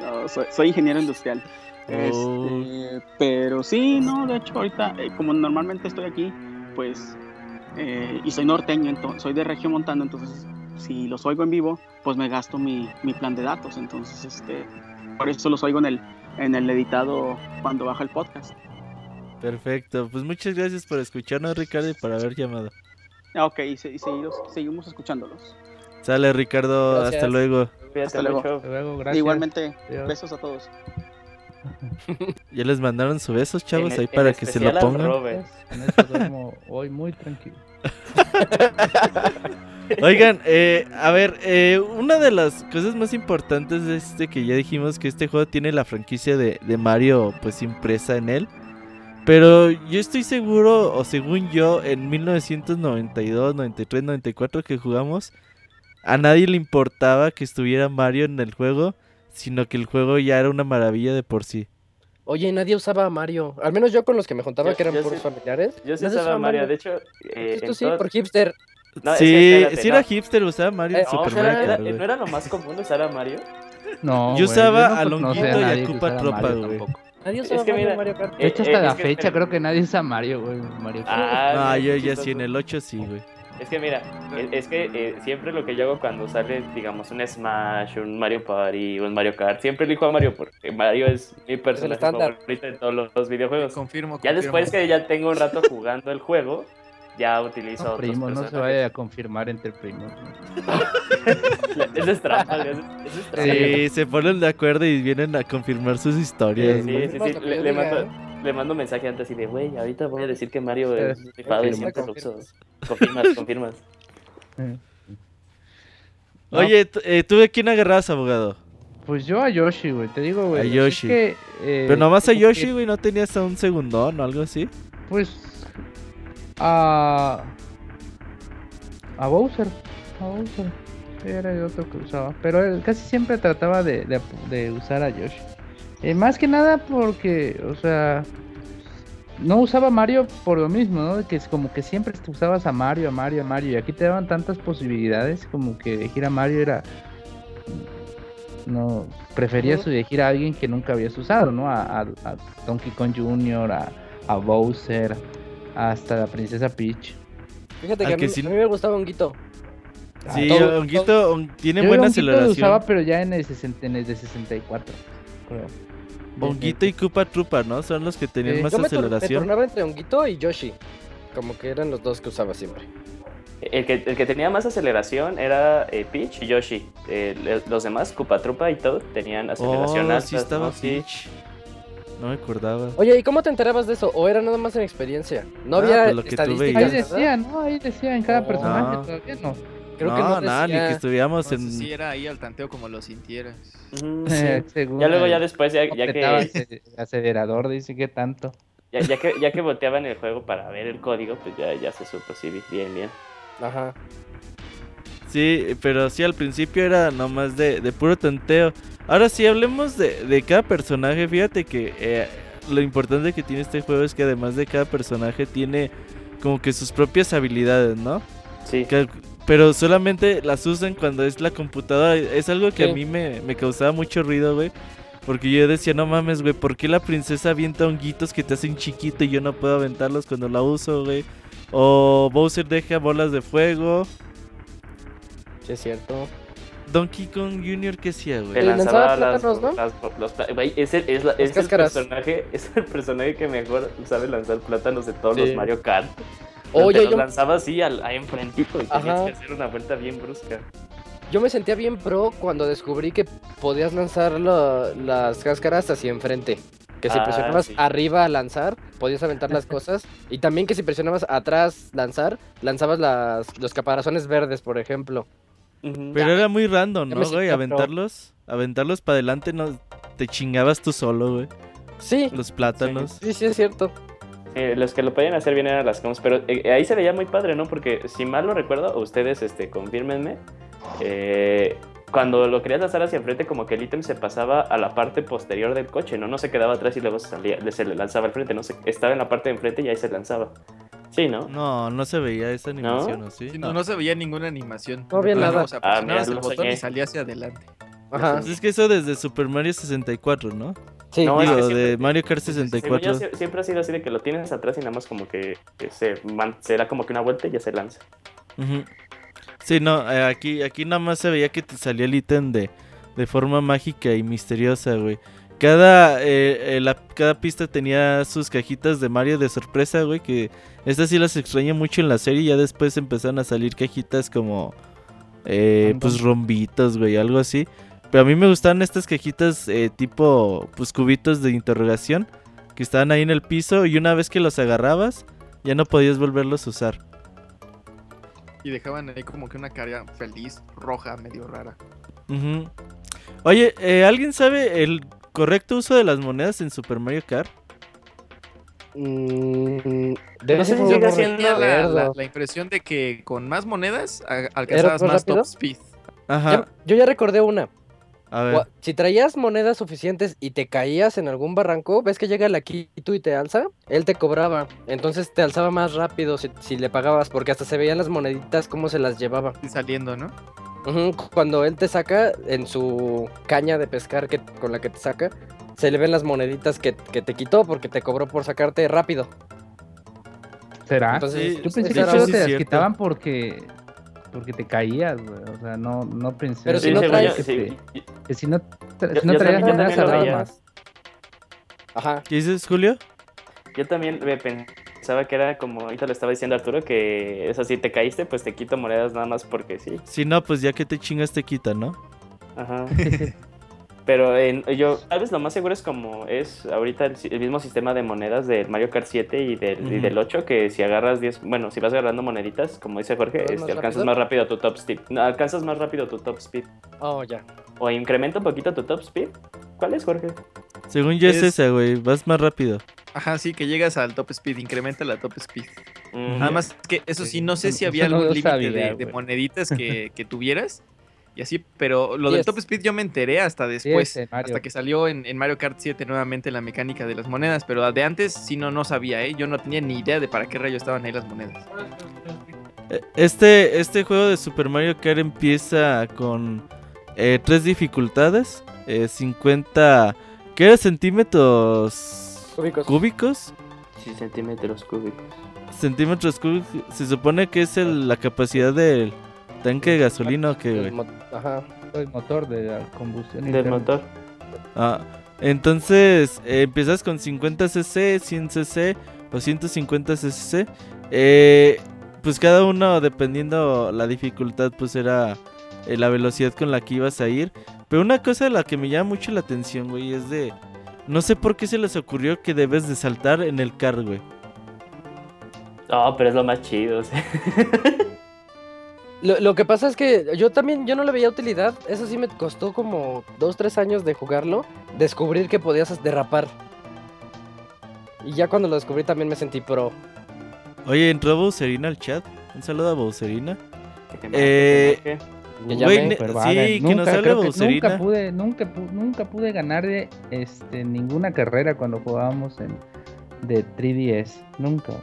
Speaker 6: no, soy, soy ingeniero industrial. Este, pero sí, no, de hecho ahorita, eh, como normalmente estoy aquí, pues, eh, y soy norteño, entonces, soy de región montana, entonces si los oigo en vivo, pues me gasto mi, mi, plan de datos, entonces, este, por eso los oigo en el, en el editado cuando baja el podcast.
Speaker 1: Perfecto, pues muchas gracias por escucharnos Ricardo y por haber llamado.
Speaker 6: Ah, ok, y, seguimos, seguimos escuchándolos.
Speaker 1: Sale Ricardo, hasta luego.
Speaker 6: Hasta luego. Igualmente, besos a todos. [laughs]
Speaker 1: ya les mandaron sus besos, chavos, ahí para que se lo pongan.
Speaker 4: En eso duermo hoy muy tranquilo. [laughs] [laughs]
Speaker 1: Oigan, eh, a ver, eh, una de las cosas más importantes es este que ya dijimos que este juego tiene la franquicia de, de, Mario pues impresa en él. Pero yo estoy seguro, o según yo, en 1992, 93, 94 que jugamos, a nadie le importaba que estuviera Mario en el juego sino que el juego ya era una maravilla de por sí.
Speaker 2: Oye, nadie usaba a Mario. Al menos yo con los que me juntaba, que eran puros familiares.
Speaker 3: Yo sí usaba a Mario. de hecho.
Speaker 2: Eh, Esto sí, por hipster.
Speaker 1: Sí, si era hipster, usaba Mario en eh, Super
Speaker 3: Mario. ¿No era lo más común usar a Mario?
Speaker 1: No. Yo usaba a Longuito y a Koopa Tropa, güey.
Speaker 2: Nadie usaba es que Mario, Mario Kart.
Speaker 4: De hecho, hasta la fecha creo que nadie usa Mario, güey. Mario
Speaker 1: Kart. Ah, yo ya sí, en el 8 sí, güey.
Speaker 3: Es que mira, es que eh, siempre lo que yo hago cuando sale, digamos, un Smash, un Mario Party, un Mario Kart, siempre elijo a Mario porque Mario es mi personaje favorito en todos los, videojuegos.
Speaker 5: Confirmo,
Speaker 3: Ya después que ya tengo un rato jugando el juego, ya utilizo no, otros
Speaker 4: primo, no se vaya a confirmar entre primos. [laughs]
Speaker 3: eso es trampa, eso, es
Speaker 1: Sí, se ponen de acuerdo y vienen a confirmar sus historias.
Speaker 3: Sí, sí, sí, le, mando, le mando un mensaje antes y de, güey, ahorita voy a decir que Mario es rifado y siempre usos. Confirmas, [laughs] confirmas.
Speaker 1: Oye, eh, ¿tú de quién agarras, abogado?
Speaker 4: Pues yo a Yoshi, güey, te digo, güey.
Speaker 1: A Yoshi. Eh, Pero nomás a Yoshi, güey, ¿no tenías a un segundón o algo así?
Speaker 4: Pues... A... A Bowser. A Bowser. Era el otro que usaba. Pero casi siempre trataba de, de usar a Yoshi. Eh, más que nada porque, o sea, no usaba Mario por lo mismo, ¿no? Que es como que siempre usabas a Mario, a Mario, a Mario. Y aquí te daban tantas posibilidades como que elegir a Mario era. No, preferías elegir a alguien que nunca habías usado, ¿no? A, Donkey Kong Jr., a, Bowser, hasta la Princesa Peach.
Speaker 2: Fíjate que, a, mí, me gustaba Honguito.
Speaker 1: Sí, Honguito tiene buena aceleración. Lo
Speaker 4: usaba, pero ya en el, en el de 64, creo.
Speaker 1: Honguito y Koopa Troopa, ¿no? Son los que tenían más aceleración.
Speaker 2: Me turnaba entre Honguito y Yoshi. Como que eran los dos que usaba siempre.
Speaker 3: El que, el que tenía más aceleración era eh, Peach y Yoshi. Eh, los demás, Koopa Troopa y todo, tenían aceleración
Speaker 1: oh, sí estaba Peach. No me acordaba.
Speaker 2: Oye, ¿y cómo te enterabas de eso? ¿O era nada más en experiencia? No ah, había pues estadísticas.
Speaker 4: Ahí decía, ¿no? Ahí decía en cada personaje, todavía no.
Speaker 1: Creo que no nada, ni que estuviéramos en.
Speaker 5: Si era ahí al tanteo como lo sintieras.
Speaker 3: ya luego, ya después, ya, ya que.
Speaker 4: acelerador, dice que tanto.
Speaker 3: Ya, ya, que, ya que volteaban el juego para ver el código, pues ya, ya se supo, sí, bien, bien.
Speaker 2: Ajá.
Speaker 1: Sí, pero sí, al principio era nomás de, de puro tanteo. Ahora sí, hablemos de, de cada personaje. Fíjate que eh, lo importante que tiene este juego es que además de cada personaje tiene como que sus propias habilidades, ¿no?
Speaker 3: Sí
Speaker 1: pero solamente las usan cuando es la computadora. Es algo que a mí me, me causaba mucho ruido, güey. Porque yo decía, no mames, güey, ¿por qué la princesa avienta honguitos que te hacen chiquito y yo no puedo aventarlos cuando la uso, güey? O Bowser deja bolas de fuego.
Speaker 2: Sí, es cierto.
Speaker 1: Donkey Kong Jr. ¿qué hacía, güey?
Speaker 3: Te lanzaba las, ¿no? los, es el, es, es el personaje, [laughs] es el personaje que mejor sabe lanzar plátanos de todos los Mario Kart. Oye, te los lanzaba así al, ahí enfrentito y tenías que hacer una vuelta bien brusca.
Speaker 2: Yo me sentía bien pro cuando descubrí que podías lanzar las cáscaras hacia enfrente. Que si ah, presionabas arriba a lanzar, podías aventar las cosas. Y también que si presionabas atrás lanzar, lanzabas las, los caparazones verdes, por ejemplo.
Speaker 1: Pero era muy random, ¿no, güey? Aventarlos, aventarlos para adelante, no, te chingabas tú solo, güey.
Speaker 2: Sí.
Speaker 1: Los plátanos.
Speaker 2: Sí, sí, es cierto.
Speaker 3: los que lo podían hacer bien eran las coms, pero eh, ahí se veía muy padre, ¿no? Porque si mal lo recuerdo, ustedes, este, confírmenme, eh, cuando lo querías lanzar hacia enfrente, como que el ítem se pasaba a la parte posterior del coche, ¿no? No se quedaba atrás y luego se, salía, se le lanzaba al frente, no se, estaba en la parte de enfrente y ahí se lanzaba. Sí, ¿no?
Speaker 1: No, no se veía esa animación, ¿no? ¿sí?
Speaker 5: no, no, se veía ninguna animación.
Speaker 2: No había nada.
Speaker 5: O sea, ah, el botón y salía hacia adelante.
Speaker 1: Ajá. Pues es que eso desde Super Mario 64, ¿no? Sí, no, de Mario Kart 64.
Speaker 3: siempre ha sido así de que lo tienes atrás y nada más como que, se, se, da como que una vuelta y ya se lanza.
Speaker 1: Sí, no, eh, aquí, aquí nada más se veía que te salía el ítem de, de forma mágica y misteriosa, güey. Cada, eh, eh, la, cada pista tenía sus cajitas de Mario de sorpresa, güey. Que estas sí las extraño mucho en la serie. Ya después empezaron a salir cajitas como, eh, pues rombitos, güey, algo así. Pero a mí me gustaban estas cajitas tipo, pues cubitos de interrogación. Que estaban ahí en el piso y una vez que los agarrabas, ya no podías volverlos a usar.
Speaker 5: Y dejaban ahí como que una cara feliz, roja, medio rara.
Speaker 1: Oye, ¿alguien sabe el correcto uso de las monedas en Super Mario Kart?
Speaker 5: Mm, no sé si sigue siendo la, la, impresión de que con más monedas alcanzabas más top speed.
Speaker 2: Ajá. yo ya recordé una. A ver. Si traías monedas suficientes y te caías en algún barranco, ves que llega el Akito y te alza, él te cobraba. Entonces te alzaba más rápido si, si le pagabas, porque hasta se veían las moneditas cómo se las llevaba.
Speaker 5: Y saliendo, ¿no?
Speaker 2: Cuando él te saca en su caña de pescar que, con la que te saca, se le ven las moneditas que, te quitó porque te cobró por sacarte rápido.
Speaker 4: ¿Será? Entonces, Yo pensé que solo te las quitaban porque porque te caías, O sea, no, no pensé
Speaker 2: Pero si no traías, que,
Speaker 4: si no, si no traías monedas más.
Speaker 1: Ajá. ¿Qué dices, Julio?
Speaker 3: Yo también me pensé pensaba que era como ahorita le estaba diciendo Arturo que es así, te caíste, pues te quito monedas nada más porque sí.
Speaker 1: Si no, pues ya que te chingas te quita, ¿no?
Speaker 3: Ajá. [laughs] Pero en, yo, tal vez lo más seguro es como es ahorita el, mismo sistema de monedas del Mario Kart 7 y del, y del 8, que si agarras 10, bueno, si vas agarrando moneditas, como dice Jorge, este, alcanzas más rápido tu top speed. No, alcanzas más rápido tu top speed.
Speaker 2: Oh, ya.
Speaker 3: O incrementa un poquito tu top speed. ¿Cuál es, Jorge?
Speaker 1: Según yo es, esa, güey, vas más rápido.
Speaker 5: Ajá, sí, que llegas al top speed, incrementa la top speed. Nada más que eso sí, no sé si había algún límite de, moneditas que, que, tuvieras. Y así, pero lo del top speed yo me enteré hasta después, hasta que salió en, Mario Kart 7 nuevamente la mecánica de las monedas, pero de antes sí no, no sabía, ¿eh? yo no tenía ni idea de para qué rayo estaban ahí las monedas.
Speaker 1: Eh, este, este juego de Super Mario Kart empieza con eh, tres dificultades, 50, ¿qué era? Centímetros
Speaker 2: cúbicos.
Speaker 3: Sí, centímetros cúbicos.
Speaker 1: Centímetros cúbicos. Se supone que es la capacidad del tanque de gasolina que...
Speaker 4: El Ajá. El motor de la combustión.
Speaker 3: Del motor.
Speaker 1: Ah, entonces eh, empiezas con 50 cc, 100 cc o 150 cc. Eh, pues cada uno, dependiendo la dificultad, pues era eh, la velocidad con la que ibas a ir. Pero una cosa de la que me llama mucho la atención, güey, es de no sé por qué se les ocurrió que debes de saltar en el car, güey.
Speaker 3: No, pero es lo más chido. [laughs]
Speaker 2: lo, que pasa es que yo también, yo no le veía utilidad. Eso sí me costó como dos, tres años de jugarlo. Descubrir que podías derrapar. Y ya cuando lo descubrí también me sentí pro.
Speaker 1: Oye, entró Bowserina al chat. Un saludo a Bowserina. Eh,
Speaker 4: sí, que nunca, nunca pude, nunca, nunca pude ganar de, este, ninguna carrera cuando jugábamos en de 3DS. Nunca.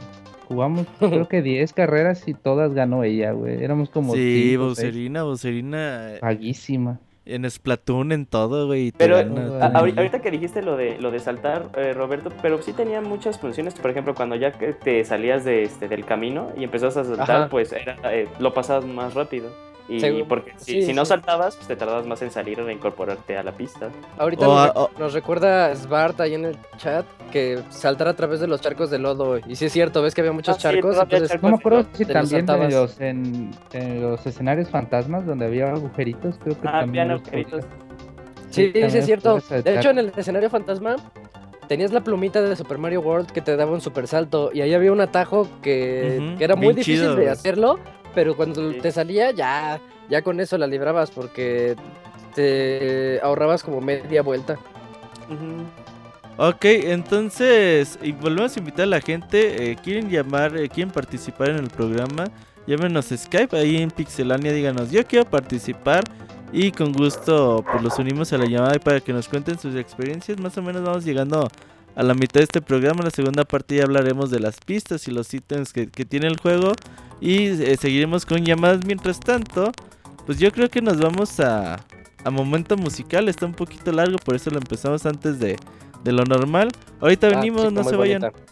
Speaker 4: Jugamos [laughs] creo que 10 carreras y todas ganó ella, güey. Éramos como.
Speaker 1: Sí, Bowserina, Bowserina.
Speaker 4: Paguísima.
Speaker 1: En Splatoon, en todo, güey.
Speaker 3: Pero ahorita que dijiste lo de lo de saltar, eh, Roberto, pero sí tenía muchas funciones. Por ejemplo, cuando ya te salías de este del camino y empezabas a saltar, pues era, eh, lo pasabas más rápido. Y porque si, no saltabas, pues te tardabas más en salir o reincorporarte a la pista.
Speaker 2: Ahorita nos, recuerda Svart ahí en el chat que saltar a través de los charcos de lodo. Y sí es cierto, ves que había muchos ah, charcos.
Speaker 4: no me acuerdo si también en los, en, los, escenarios fantasmas donde había agujeritos, creo que ah, también. agujeritos.
Speaker 2: Sí, sí, es cierto. De hecho, en el escenario fantasma tenías la plumita de Super Mario World que te daba un super salto. Y ahí había un atajo que, era muy difícil de hacerlo pero cuando te salía ya, ya con eso la librabas porque te ahorrabas como media vuelta.
Speaker 1: Ok, entonces y volvemos a invitar a la gente. Eh, ¿Quieren llamar, eh, quieren participar en el programa? Llámenos Skype ahí en Pixelania, díganos, yo quiero participar. Y con gusto pues los unimos a la llamada para que nos cuenten sus experiencias. Más o menos vamos llegando a la mitad de este programa. En la segunda parte ya hablaremos de las pistas y los ítems que, tiene el juego. Y eh, seguiremos con llamadas. Mientras tanto, pues yo creo que nos vamos a, a momento musical. Está un poquito largo, por eso lo empezamos antes de, de lo normal. Ahorita ah, venimos, no se vayan. Bonita.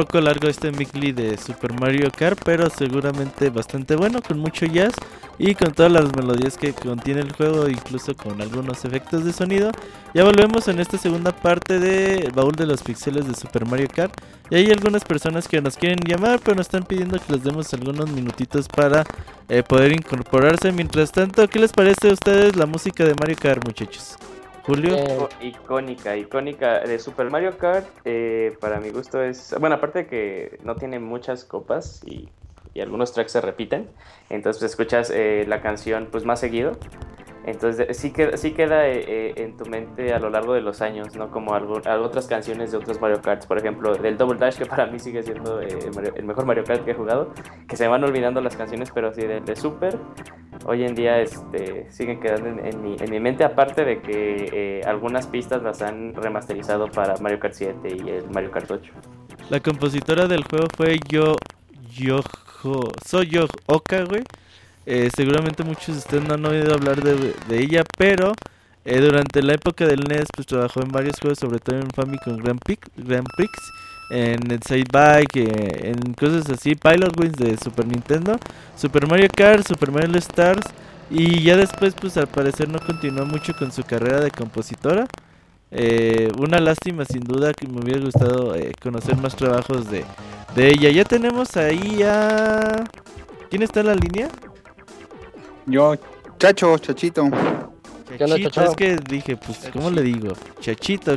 Speaker 1: Poco largo este Migli de Super Mario Kart, pero seguramente bastante bueno, con mucho jazz y con todas las melodías que contiene el juego, incluso con algunos efectos de sonido. Ya volvemos en esta segunda parte de Baúl de los Pixeles de Super Mario Kart. Y hay algunas personas que nos quieren llamar, pero nos están pidiendo que les demos algunos minutitos para eh, poder incorporarse. Mientras tanto, ¿qué les parece a ustedes la música de Mario Kart, muchachos? Julio.
Speaker 3: Icónica, icónica de Super Mario Kart. Eh, para mi gusto es. Bueno, aparte de que no tiene muchas copas y, algunos tracks se repiten, entonces pues, escuchas eh, la canción pues más seguido. Entonces sí, queda, sí queda eh, eh, en tu mente a lo largo de los años, ¿no? Como algo, otras canciones de otros Mario Karts, por ejemplo, del Double Dash, que para mí sigue siendo eh, el mejor Mario Kart que he jugado, que se van olvidando las canciones, pero sí, de, de Super, hoy en día este, siguen quedando en, mi, en mi, mente, aparte de que algunas pistas las han remasterizado para Mario Kart 7 y el Mario Kart 8.
Speaker 1: La compositora del juego fue Yo... Yo... Soy Yo Oka, güey eh, seguramente muchos de ustedes no han oído hablar de, ella, pero eh, durante la época del NES pues trabajó en varios juegos, sobre todo en Famicom Grand Prix, Grand Prix en Side Bike, eh, en cosas así, Pilot Wings de Super Nintendo, Super Mario Kart, Super Mario Stars y ya después pues al parecer no continuó mucho con su carrera de compositora. una lástima sin duda que me hubiera gustado conocer más trabajos de, de ella. Ya tenemos ahí a... ¿Quién está en la línea?
Speaker 7: Yo, Chacho, Chachito.
Speaker 1: Chachito, es que dije, pues, ¿cómo le digo? Chachito.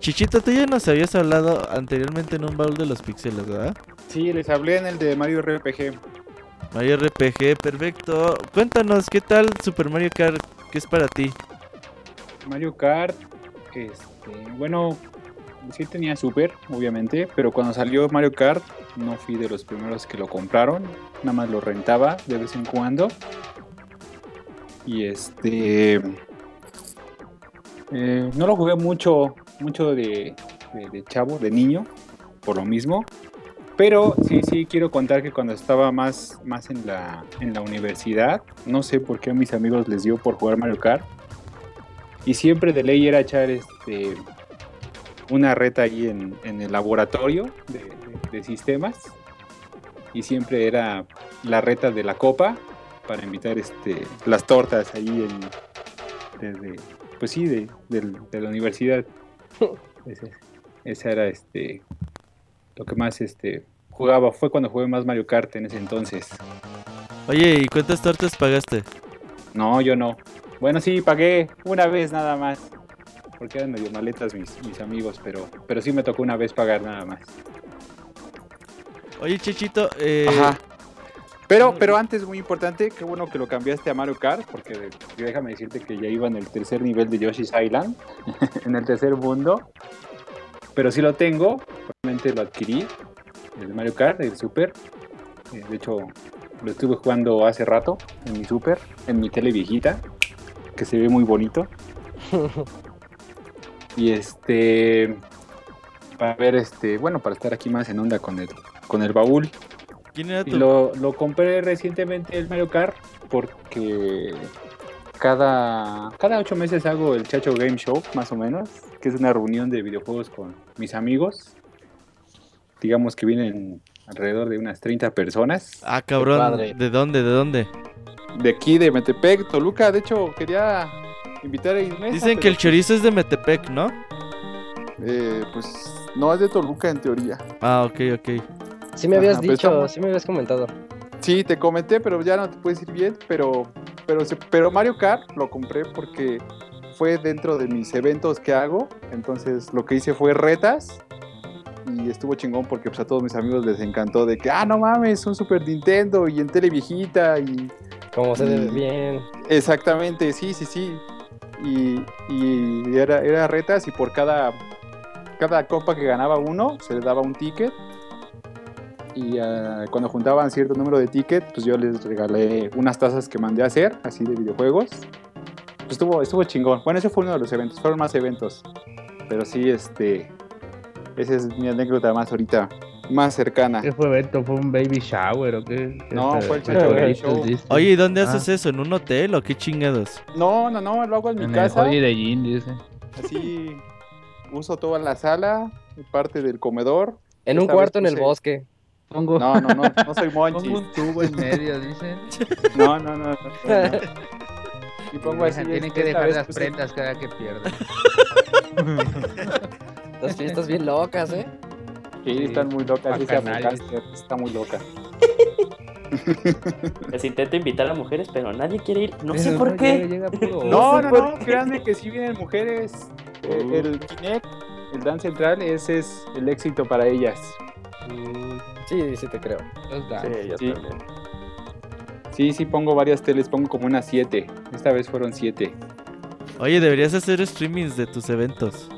Speaker 1: Chichito, tú ya nos habías hablado anteriormente en un baúl de los píxeles, ¿verdad?
Speaker 7: Sí, les hablé en el de Mario RPG.
Speaker 1: Mario RPG, perfecto. Cuéntanos, ¿qué tal Super Mario Kart? ¿Qué es para ti?
Speaker 7: Mario Kart, este, bueno, sí tenía Super, obviamente, pero cuando salió Mario Kart no fui de los primeros que lo compraron, nada más lo rentaba de vez en cuando. Y este... Eh, no lo jugué mucho, mucho de, chavo, de niño, por lo mismo. Pero sí, sí, quiero contar que cuando estaba más, más en, la, en la universidad, no sé por qué a mis amigos les dio por jugar Mario Kart. Y siempre de ley era echar este, una reta ahí en, el laboratorio de, sistemas. Y siempre era la reta de la copa para invitar este, las tortas ahí en, pues sí, de, la universidad. [laughs] esa era este lo que más este jugaba. Fue cuando jugué más Mario Kart en ese entonces.
Speaker 1: Oye, ¿y cuántas tortas pagaste?
Speaker 7: No, yo no. Bueno, sí, pagué una vez nada más. Porque eran medio maletas mis, mis amigos, pero, pero sí me tocó una vez pagar nada más.
Speaker 1: Oye, Chichito, eh...
Speaker 7: Pero, pero antes, muy importante, qué bueno que lo cambiaste a Mario Kart, porque déjame decirte que ya iba en el tercer nivel de Yoshi's Island, [laughs] en el tercer mundo. Pero sí lo tengo, realmente lo adquirí, el Mario Kart, el Super. Eh, de hecho, lo estuve jugando hace rato en mi Super, en mi tele viejita, que se ve muy bonito. [laughs] y este, para ver, este, bueno, para estar aquí más en onda con el, con el baúl. Lo, lo compré recientemente el Mario Kart porque cada, cada ocho meses hago el Chacho Game Show, más o menos, que es una reunión de videojuegos con mis amigos. Digamos que vienen alrededor de unas 30 personas.
Speaker 1: Ah, cabrón. ¿De dónde? ¿De dónde?
Speaker 7: De aquí, de Metepec, Toluca. De hecho, quería invitar a Ismesa.
Speaker 1: Dicen que el chorizo es de Metepec, ¿no?
Speaker 7: Eh, pues no, es de Toluca en teoría.
Speaker 1: Ah, ok, ok.
Speaker 2: Sí me habías dicho, sí me habías comentado.
Speaker 7: Sí, te comenté, pero ya no te puedes ir bien, pero, pero, pero Mario Kart lo compré porque fue dentro de mis eventos que hago, entonces lo que hice fue retas y estuvo chingón porque pues, a todos mis amigos les encantó de que, ah, no mames, un Super Nintendo y en tele viejita y...
Speaker 2: Como se debe bien.
Speaker 7: Exactamente, sí, sí, sí. Y, y era, era retas y por cada, cada copa que ganaba uno se le daba un ticket y ah, cuando juntaban cierto número de tickets, pues yo les regalé unas tazas que mandé a hacer, así de videojuegos. Pues estuvo, estuvo chingón. Bueno, ese fue uno de los eventos, fueron más eventos. Pero sí, este, esa es mi anécdota más ahorita, más cercana.
Speaker 4: ¿Qué fue evento? ¿Fue un baby shower o qué?
Speaker 7: No, fue el
Speaker 1: show. Oye, ¿y dónde haces ah. eso? ¿En un hotel o qué chingados?
Speaker 7: No, no, no, lo hago en mi casa.
Speaker 4: El de Gin, dice.
Speaker 7: Así, uso toda la sala, parte del comedor.
Speaker 2: En un cuarto en el bosque.
Speaker 7: Pongo... No, no, no, no soy [laughs] monchi.
Speaker 4: Pongo un tubo en medio, dicen.
Speaker 7: No, no, no. no, [laughs]
Speaker 4: Y pongo así. Tienen que dejar las prendas cada que pierden. [laughs]
Speaker 2: Las fiestas bien locas, ¿eh?
Speaker 7: Sí, están muy locas. está muy loca.
Speaker 3: Les intento invitar a mujeres, pero nadie quiere ir. No sé por qué.
Speaker 7: no, no, no, créanme que si vienen mujeres. Eh, uh. el Kinect, el Dan Central, ese es el éxito para ellas.
Speaker 2: Sí, sí te creo.
Speaker 3: Sí, yo sí.
Speaker 7: Sí, sí, pongo varias teles, pongo como unas siete. Esta vez fueron siete.
Speaker 1: Oye, deberías hacer streamings de tus eventos.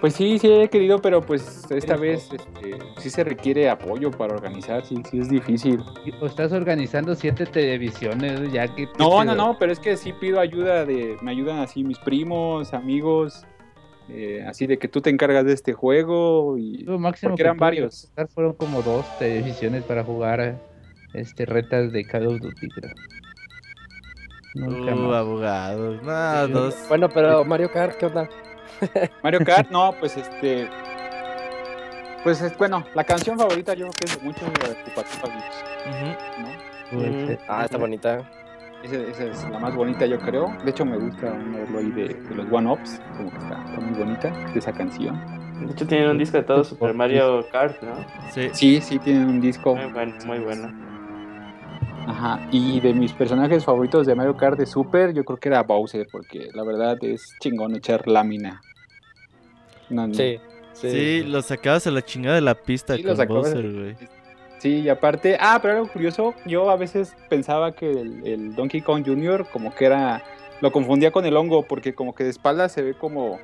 Speaker 7: Pues sí, sí he querido, pero pues esta vez este, sí se requiere apoyo para organizar, sí, sí es difícil.
Speaker 4: ¿O estás organizando siete televisiones ya que...
Speaker 7: No, no, no, pero es que sí pido ayuda de... Me ayudan así mis primos, amigos, eh, así de que tú te encargas de este juego y
Speaker 4: lo máximo porque eran varios. Fueron como dos televisiones para jugar este retas de Call of Duty, creo.
Speaker 1: Uh, abogados. dos.
Speaker 2: Bueno, pero Mario Kart, ¿qué onda? [laughs]
Speaker 7: Mario Kart, no, pues este. Pues es, bueno, la canción favorita yo creo que es de muchos de
Speaker 2: ¿no? Ah, está bonita.
Speaker 7: Esa, es la más bonita, yo creo. De hecho, me gusta verlo ahí de, los One Ups, como que está, muy bonita, de esa canción.
Speaker 3: De hecho, tienen un disco de todo Super Mario Kart, ¿no?
Speaker 7: Sí, sí, sí tienen un disco.
Speaker 3: Muy bueno, muy bueno.
Speaker 7: Ajá, y de mis personajes favoritos de Mario Kart de Super, yo creo que era Bowser, porque la verdad es chingón echar lámina.
Speaker 2: Sí,
Speaker 1: sí. Sí, lo sacabas a la chingada de la pista con Bowser, güey.
Speaker 7: Sí, y aparte, ah, pero algo curioso, yo a veces pensaba que el, Donkey Kong Jr. como que era lo confundía con el hongo porque como que de espalda se ve como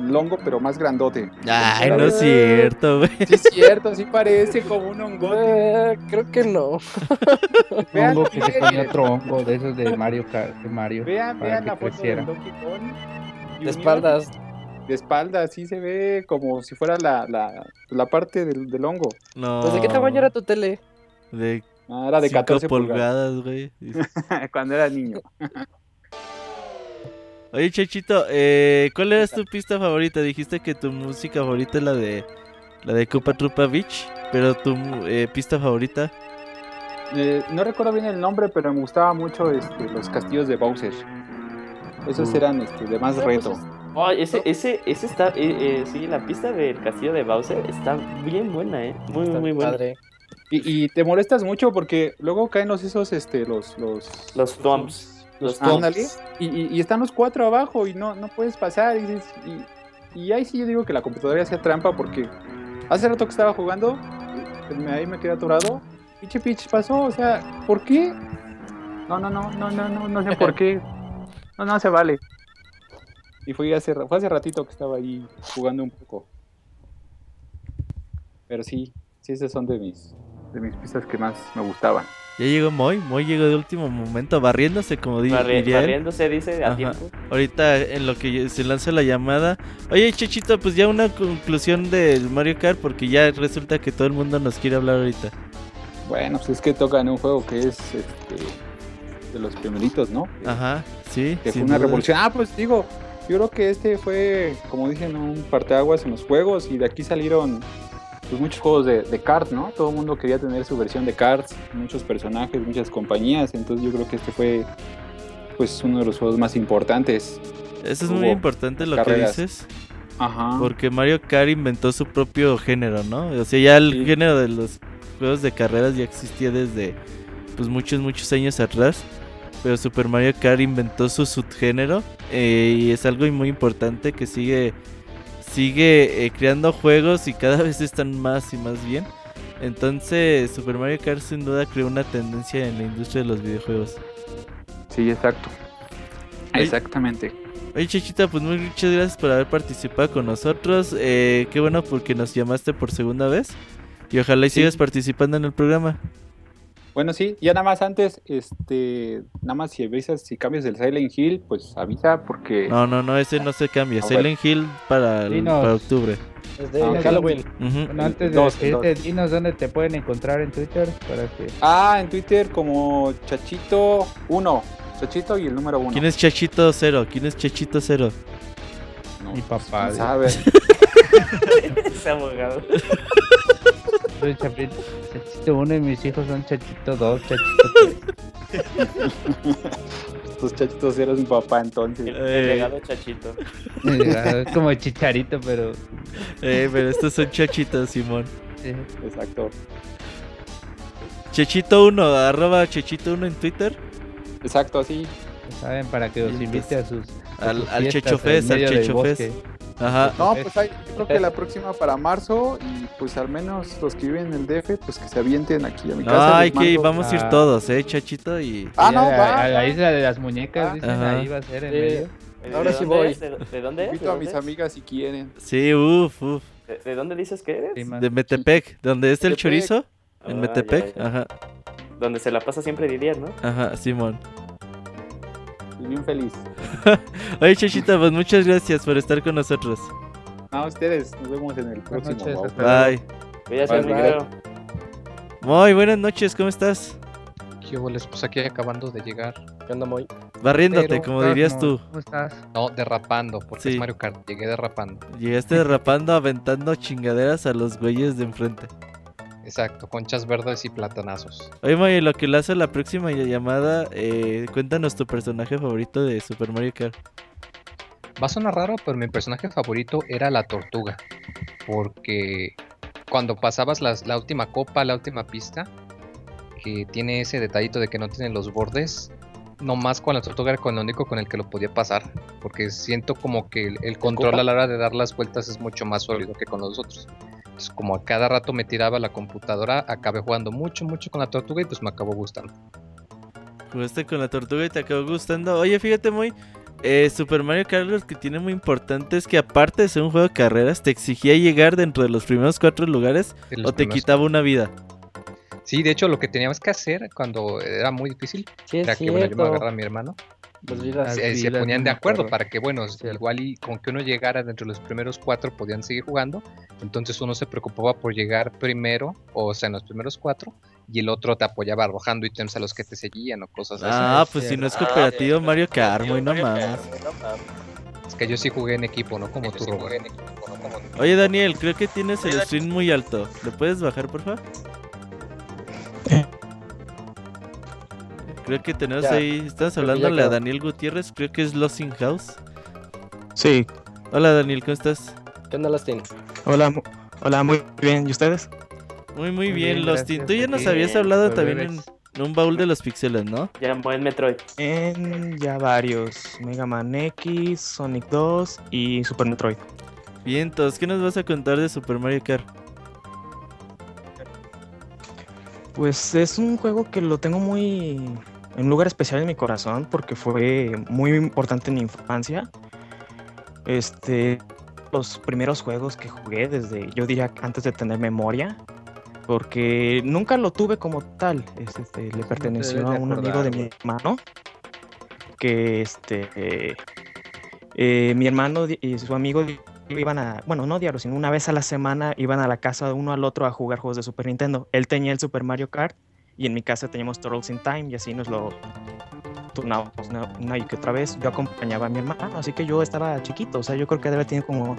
Speaker 7: hongo pero más grandote.
Speaker 1: Ay, no es cierto, güey.
Speaker 7: Sí es cierto, sí parece como un hongo.
Speaker 2: Eh, creo que no. [laughs]
Speaker 4: vean, hongo que se ponía otro hongo de esos de Mario de Mario.
Speaker 7: Vean, vean la foto de Donkey Kong.
Speaker 2: De espaldas.
Speaker 7: De espaldas, sí se ve como si fuera la, la, la parte del, del hongo.
Speaker 2: No. Pues, ¿de qué tamaño era tu tele?
Speaker 1: De
Speaker 7: Ah, era de 14
Speaker 1: pulgadas, güey. [laughs]
Speaker 7: Cuando era niño. [laughs]
Speaker 1: Oye, Chechito, eh, ¿cuál era tu pista favorita? Dijiste que tu música favorita es la de la de Cupa Trupa Beach, pero tu eh, pista favorita.
Speaker 7: Eh, no recuerdo bien el nombre, pero me gustaba mucho este, los castillos de Bowser. Esos uh. eran este, de más pues reto.
Speaker 3: Oh, ese, ese, ese está, sí, la pista del castillo de Bowser está bien buena, eh. Muy, muy buena.
Speaker 7: Y, te molestas mucho porque luego caen los esos, este, los, los...
Speaker 3: Los thumps.
Speaker 7: Los thumps. Y, están los cuatro abajo y no, no puedes pasar. Y, y, ahí sí yo digo que la computadora hacía trampa porque hace rato que estaba jugando, ahí me quedé atorado. Pinche pitch pasó, o sea, ¿por qué? No, no, no, no, no, no, no sé por [laughs] qué. No, no se vale. Y fue hace, fue hace ratito que estaba ahí jugando un poco. Pero sí, sí, esos son de mis, de mis pistas que más me gustaban.
Speaker 1: Ya llegó Moy, Moy llegó de último momento, barriéndose como diría
Speaker 3: Barriéndose, dice, a tiempo.
Speaker 1: Ahorita en lo que se lanza la llamada. Oye, Chechito, pues ya una conclusión del Mario Kart, porque ya resulta que todo el mundo nos quiere hablar ahorita.
Speaker 7: Bueno, pues es que toca en un juego que es este, de los primeritos, ¿no?
Speaker 1: Ajá, sí.
Speaker 7: Que fue una revolución. Ah, pues digo, yo creo que este fue, como dije, un parteaguas en los juegos y de aquí salieron pues muchos juegos de, de cards, ¿no? Todo el mundo quería tener su versión de cards, muchos personajes, muchas compañías, entonces yo creo que este fue pues uno de los juegos más importantes.
Speaker 1: Eso es muy importante lo que dices. Ajá. Porque Mario Kart inventó su propio género, ¿no? O sea, ya el género de los juegos de carreras ya existía desde pues muchos, muchos años atrás. Pero Super Mario Kart inventó su subgénero eh, y es algo muy importante que sigue sigue eh, creando juegos y cada [laughs] vez están más y más bien. Entonces, Super Mario Kart sin duda creó una tendencia en la industria de los videojuegos.
Speaker 7: Sí, exacto. Exactamente.
Speaker 1: Oye, Chichita, pues muchas gracias por haber participado con nosotros. Eh, qué bueno porque nos llamaste por segunda vez. Y ojalá y sigas participando en el programa.
Speaker 7: Bueno, sí, ya nada más antes, este, nada más si avisas, si cambias el Silent Hill, pues avisa porque...
Speaker 1: No, no, no, ese no se cambia, ah, Silent Hill para, para octubre.
Speaker 2: Desde ah, Halloween.
Speaker 4: antes de dos, dinos dónde te pueden encontrar en Twitter para que...
Speaker 7: Ah, en Twitter como Chachito1, Chachito y el número 1.
Speaker 1: ¿Quién es Chachito 0? ¿Quién es Chachito 0?
Speaker 4: No, Mi papá.
Speaker 7: ¿Sabes? [laughs]
Speaker 3: Ese abogado.
Speaker 4: Soy Chachito 1 y mis hijos son Chachito 2, Chachito 3.
Speaker 7: Estos [laughs] chachitos eran mi papá entonces.
Speaker 3: El, el legado chachito.
Speaker 4: Es como chicharito, pero.
Speaker 1: Eh, pero estos son chachitos, Simón.
Speaker 7: Sí. Exacto.
Speaker 1: Chechito 1, arroba Chechito 1 en Twitter.
Speaker 7: Exacto, así.
Speaker 4: Saben, para que os invite a sus.
Speaker 1: al, al Checho Fest, al Checho Fest.
Speaker 7: Ajá. No, pues hay, creo que la próxima para marzo y pues al menos los que viven en el DF, pues que se avienten aquí a mi casa.
Speaker 1: Ay, que vamos a ir todos, eh, Chachito y...
Speaker 4: Ah, no, va. A, la isla de las muñecas, dicen, ahí va a ser en medio.
Speaker 3: Ahora sí voy. ¿De, dónde es?
Speaker 7: Invito a mis amigas si quieren.
Speaker 1: Sí, uff, uff.
Speaker 3: ¿De, dónde dices que eres?
Speaker 1: de Metepec, ¿dónde es el chorizo? En ah, Metepec, ajá.
Speaker 3: Donde se la pasa siempre Didier, ¿no?
Speaker 1: Ajá, Simón
Speaker 7: y bien feliz. [laughs]
Speaker 1: Oye, Chachita, pues muchas gracias por estar con nosotros.
Speaker 7: A ustedes, nos vemos en el próximo.
Speaker 1: Bye. Muy buenas noches, ¿cómo estás?
Speaker 8: ¿Qué les Pues aquí acabando de llegar.
Speaker 2: ¿Qué onda, muy?
Speaker 1: Barriéndote, como dirías tú.
Speaker 8: ¿Cómo estás? No, derrapando, porque es Mario Kart. Llegué derrapando.
Speaker 1: Llegaste derrapando, aventando chingaderas a los güeyes de enfrente.
Speaker 8: Exacto, conchas verdes y platanazos.
Speaker 1: Oye, lo que le hace la próxima llamada, eh, cuéntanos tu personaje favorito de Super Mario Kart.
Speaker 8: Va a sonar raro, pero mi personaje favorito era la tortuga. Porque cuando pasabas la última copa, la última pista, que tiene ese detallito de que no tiene los bordes, no más con la tortuga era con lo único con el que lo podía pasar. Porque siento como que el, el control a la hora de dar las vueltas es mucho más sólido que con los otros. Como a cada rato me tiraba la computadora, acabé jugando mucho, mucho con la tortuga y pues me acabó gustando.
Speaker 1: Jugaste con la tortuga y te acabó gustando. Oye, fíjate muy... Eh, Super Mario Kart lo que tiene muy importante es que aparte de ser un juego de carreras, te exigía llegar dentro de los primeros cuatro lugares o te quitaba una vida.
Speaker 8: Sí, de hecho lo que teníamos que hacer cuando era muy difícil era que bueno, yo me agarraba a mi hermano pues se, ponían de acuerdo para que, bueno, igual y con que uno llegara dentro de los primeros cuatro podían seguir jugando. Entonces uno se preocupaba por llegar primero, o sea, en los primeros cuatro, y el otro te apoyaba arrojando ítems a los que te seguían o cosas así.
Speaker 1: Ah, pues si no es cooperativo, Mario Kart, muy nomás.
Speaker 8: Es que yo sí jugué en equipo, no como tú,
Speaker 1: Oye, Daniel, creo que tienes el stream muy alto. ¿Le puedes bajar, por favor? Creo que tenemos ahí. Estás hablándole a Daniel Gutiérrez. Creo que es Lost in House.
Speaker 9: Sí.
Speaker 1: Hola Daniel, ¿cómo estás?
Speaker 2: ¿Qué onda, Lostin?
Speaker 9: Hola, hola, muy bien. ¿Y ustedes?
Speaker 1: Muy, muy, bien, Lostin. Tú ya nos habías hablado también en, un baúl de los píxeles, ¿no?
Speaker 3: Ya en buen Metroid.
Speaker 9: En ya varios. Mega Man X, Sonic 2 y Super Metroid.
Speaker 1: Bien, entonces, ¿qué nos vas a contar de Super Mario Kart?
Speaker 9: Pues es un juego que lo tengo muy un lugar especial en mi corazón porque fue muy importante en mi infancia. Este, los primeros juegos que jugué desde, yo diría antes de tener memoria, porque nunca lo tuve como tal. Este, le perteneció a un amigo de mi hermano, que este, eh, mi hermano y su amigo iban a, bueno, no diario, sino una vez a la semana iban a la casa de uno al otro a jugar juegos de Super Nintendo. Él tenía el Super Mario Kart y en mi casa teníamos Turtles in Time y así nos lo turnábamos una, y que otra vez. Yo acompañaba a mi hermano, así que yo estaba chiquito, o sea, yo creo que debe tener como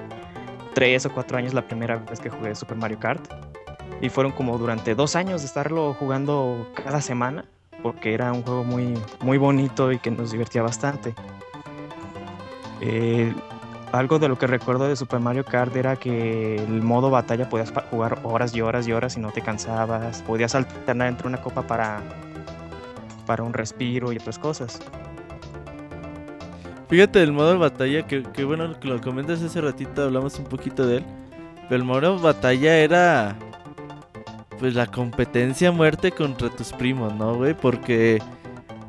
Speaker 9: tres o cuatro años la primera vez que jugué Super Mario Kart. Y fueron como durante dos años de estarlo jugando cada semana, porque era un juego muy, muy bonito y que nos divertía bastante. Eh, algo de lo que recuerdo de Super Mario Kart era que el modo batalla podías jugar horas y horas y horas y no te cansabas. Podías alternar entre una copa para, para un respiro y otras cosas.
Speaker 1: Fíjate el modo batalla, que, bueno que lo comentas hace ratito, hablamos un poquito de él. Pero el modo batalla era pues la competencia muerte contra tus primos, ¿no, güey? Porque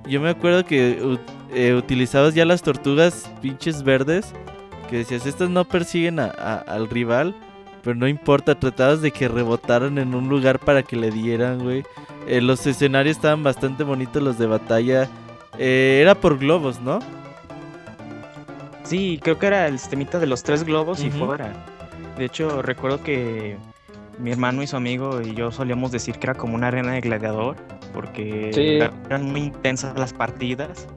Speaker 1: yo me acuerdo que eh, utilizabas ya las tortugas pinches verdes que decías, estas no persiguen a, al rival, pero no importa, tratabas de que rebotaran en un lugar para que le dieran, güey. Eh, los escenarios estaban bastante bonitos, los de batalla. Eh, era por globos, ¿no?
Speaker 9: Sí, creo que era el sistemita de los tres globos y fuera. De hecho, recuerdo que mi hermano y su amigo y yo solíamos decir que era como una arena de gladiador, porque eran muy intensas las partidas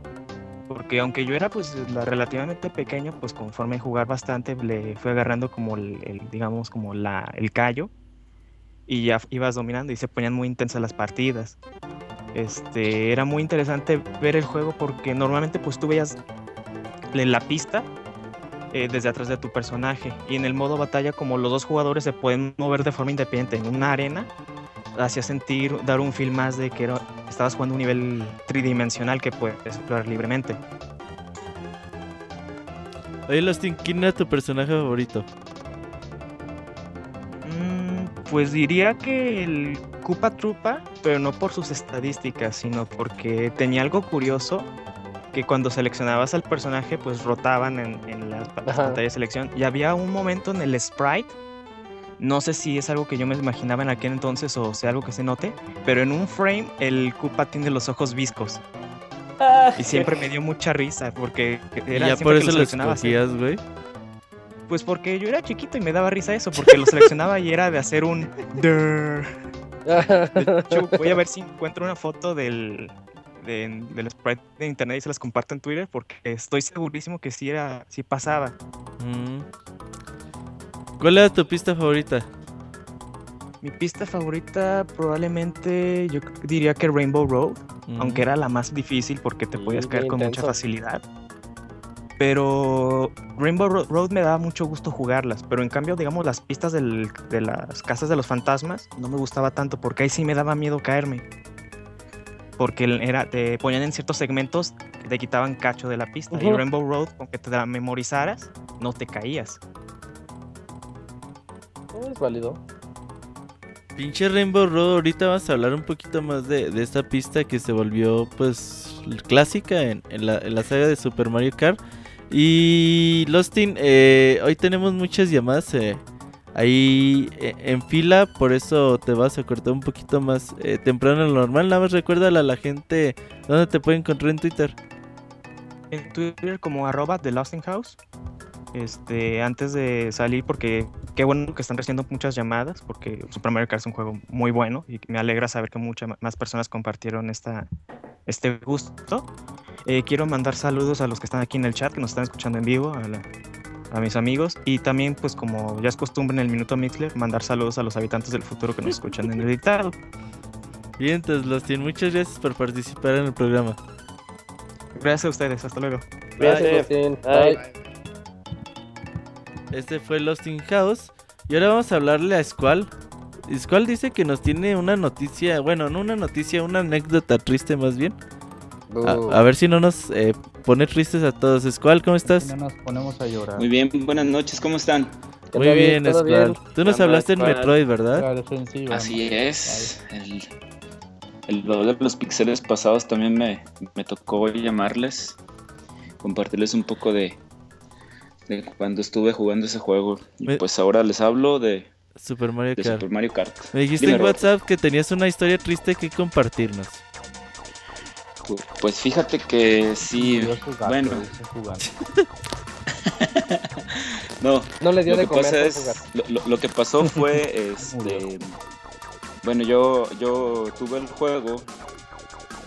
Speaker 9: porque aunque yo era pues relativamente pequeño, pues conforme jugar bastante le fue agarrando como el, digamos como la, el callo y ya ibas dominando y se ponían muy intensas las partidas. Este, era muy interesante ver el juego porque normalmente pues tú veías en la pista eh, desde atrás de tu personaje y en el modo batalla como los dos jugadores se pueden mover de forma independiente en una arena hacía sentir, dar un feel más de que estabas jugando un nivel tridimensional que puedes explorar libremente.
Speaker 1: Oye, Lustin, ¿quién era tu personaje favorito?
Speaker 9: Mm, pues diría que el Koopa Troopa, pero no por sus estadísticas, sino porque tenía algo curioso que cuando seleccionabas al personaje, pues rotaban en, en las pantallas de selección. Y había un momento en el sprite no sé si es algo que yo me imaginaba en aquel entonces o sea algo que se note, pero en un frame el Koopa tiene los ojos viscos. Ah, y siempre me dio mucha risa porque
Speaker 1: era ¿Y ya por eso lo escogías, güey.
Speaker 9: Pues porque yo era chiquito y me daba risa eso, porque lo seleccionaba y era de hacer un [laughs] De hecho, voy a ver si encuentro una foto del, del sprite de internet y se las comparto en Twitter porque estoy segurísimo que sí era, sí pasaba. Mm.
Speaker 1: ¿Cuál era tu pista favorita?
Speaker 9: Mi pista favorita probablemente yo diría que Rainbow Road, aunque era la más difícil porque te podías caer con mucha facilidad. Pero Rainbow Road me daba mucho gusto jugarlas, pero en cambio, digamos, las pistas de las casas de los fantasmas no me gustaba tanto porque ahí sí me daba miedo caerme. Porque era, te ponían en ciertos segmentos, te quitaban cacho de la pista. Y Rainbow Road, aunque te la memorizaras, no te caías
Speaker 2: es válido.
Speaker 1: Pinche Rainbow Road, ahorita vamos a hablar un poquito más de, esta pista que se volvió pues clásica en, la, saga de Super Mario Kart. Y Lostin, eh, hoy tenemos muchas llamadas eh, ahí eh, en fila, por eso te vas a cortar un poquito más temprano de lo normal. Nada más recuérdale a la gente dónde te puede encontrar en Twitter.
Speaker 9: En Twitter como arroba The House este, antes de salir, porque qué bueno que están recibiendo muchas llamadas, porque Super Mario Kart es un juego muy bueno y me alegra saber que muchas más personas compartieron esta, este gusto. Eh, quiero mandar saludos a los que están aquí en el chat, que nos están escuchando en vivo, a, mis amigos, y también, pues como ya es costumbre en el Minuto Mixler, mandar saludos a los habitantes del futuro que nos escuchan en el dictado.
Speaker 1: Bien, entonces, Lostin, muchas gracias por participar en el programa.
Speaker 9: Gracias a ustedes, hasta luego.
Speaker 2: Gracias, Bye.
Speaker 1: Este fue Lost in House. Y ahora vamos a hablarle a Squall. Squall dice que nos tiene una noticia, bueno, no una noticia, una anécdota triste más bien. A, uh. ver si no nos eh, pone tristes a todos. Squall, ¿cómo estás?
Speaker 4: No nos ponemos a llorar.
Speaker 10: Muy bien, buenas noches, ¿cómo están?
Speaker 1: Muy bien, Squall. Tú nos hablaste en Metroid, ¿verdad?
Speaker 10: Así es. El, el de los pixeles pasados también me, me tocó llamarles, compartirles un poco de, cuando estuve jugando ese juego. Y pues ahora les hablo de
Speaker 1: Super Mario, Kart.
Speaker 10: Super Mario Kart.
Speaker 1: Me dijiste en WhatsApp que tenías una historia triste que compartirnos.
Speaker 10: Pues fíjate que sí, bueno. [laughs] no,
Speaker 2: no le dio
Speaker 10: lo
Speaker 2: de
Speaker 10: que pasa es, lo, que pasó fue, [laughs] este, bueno, yo, yo tuve el juego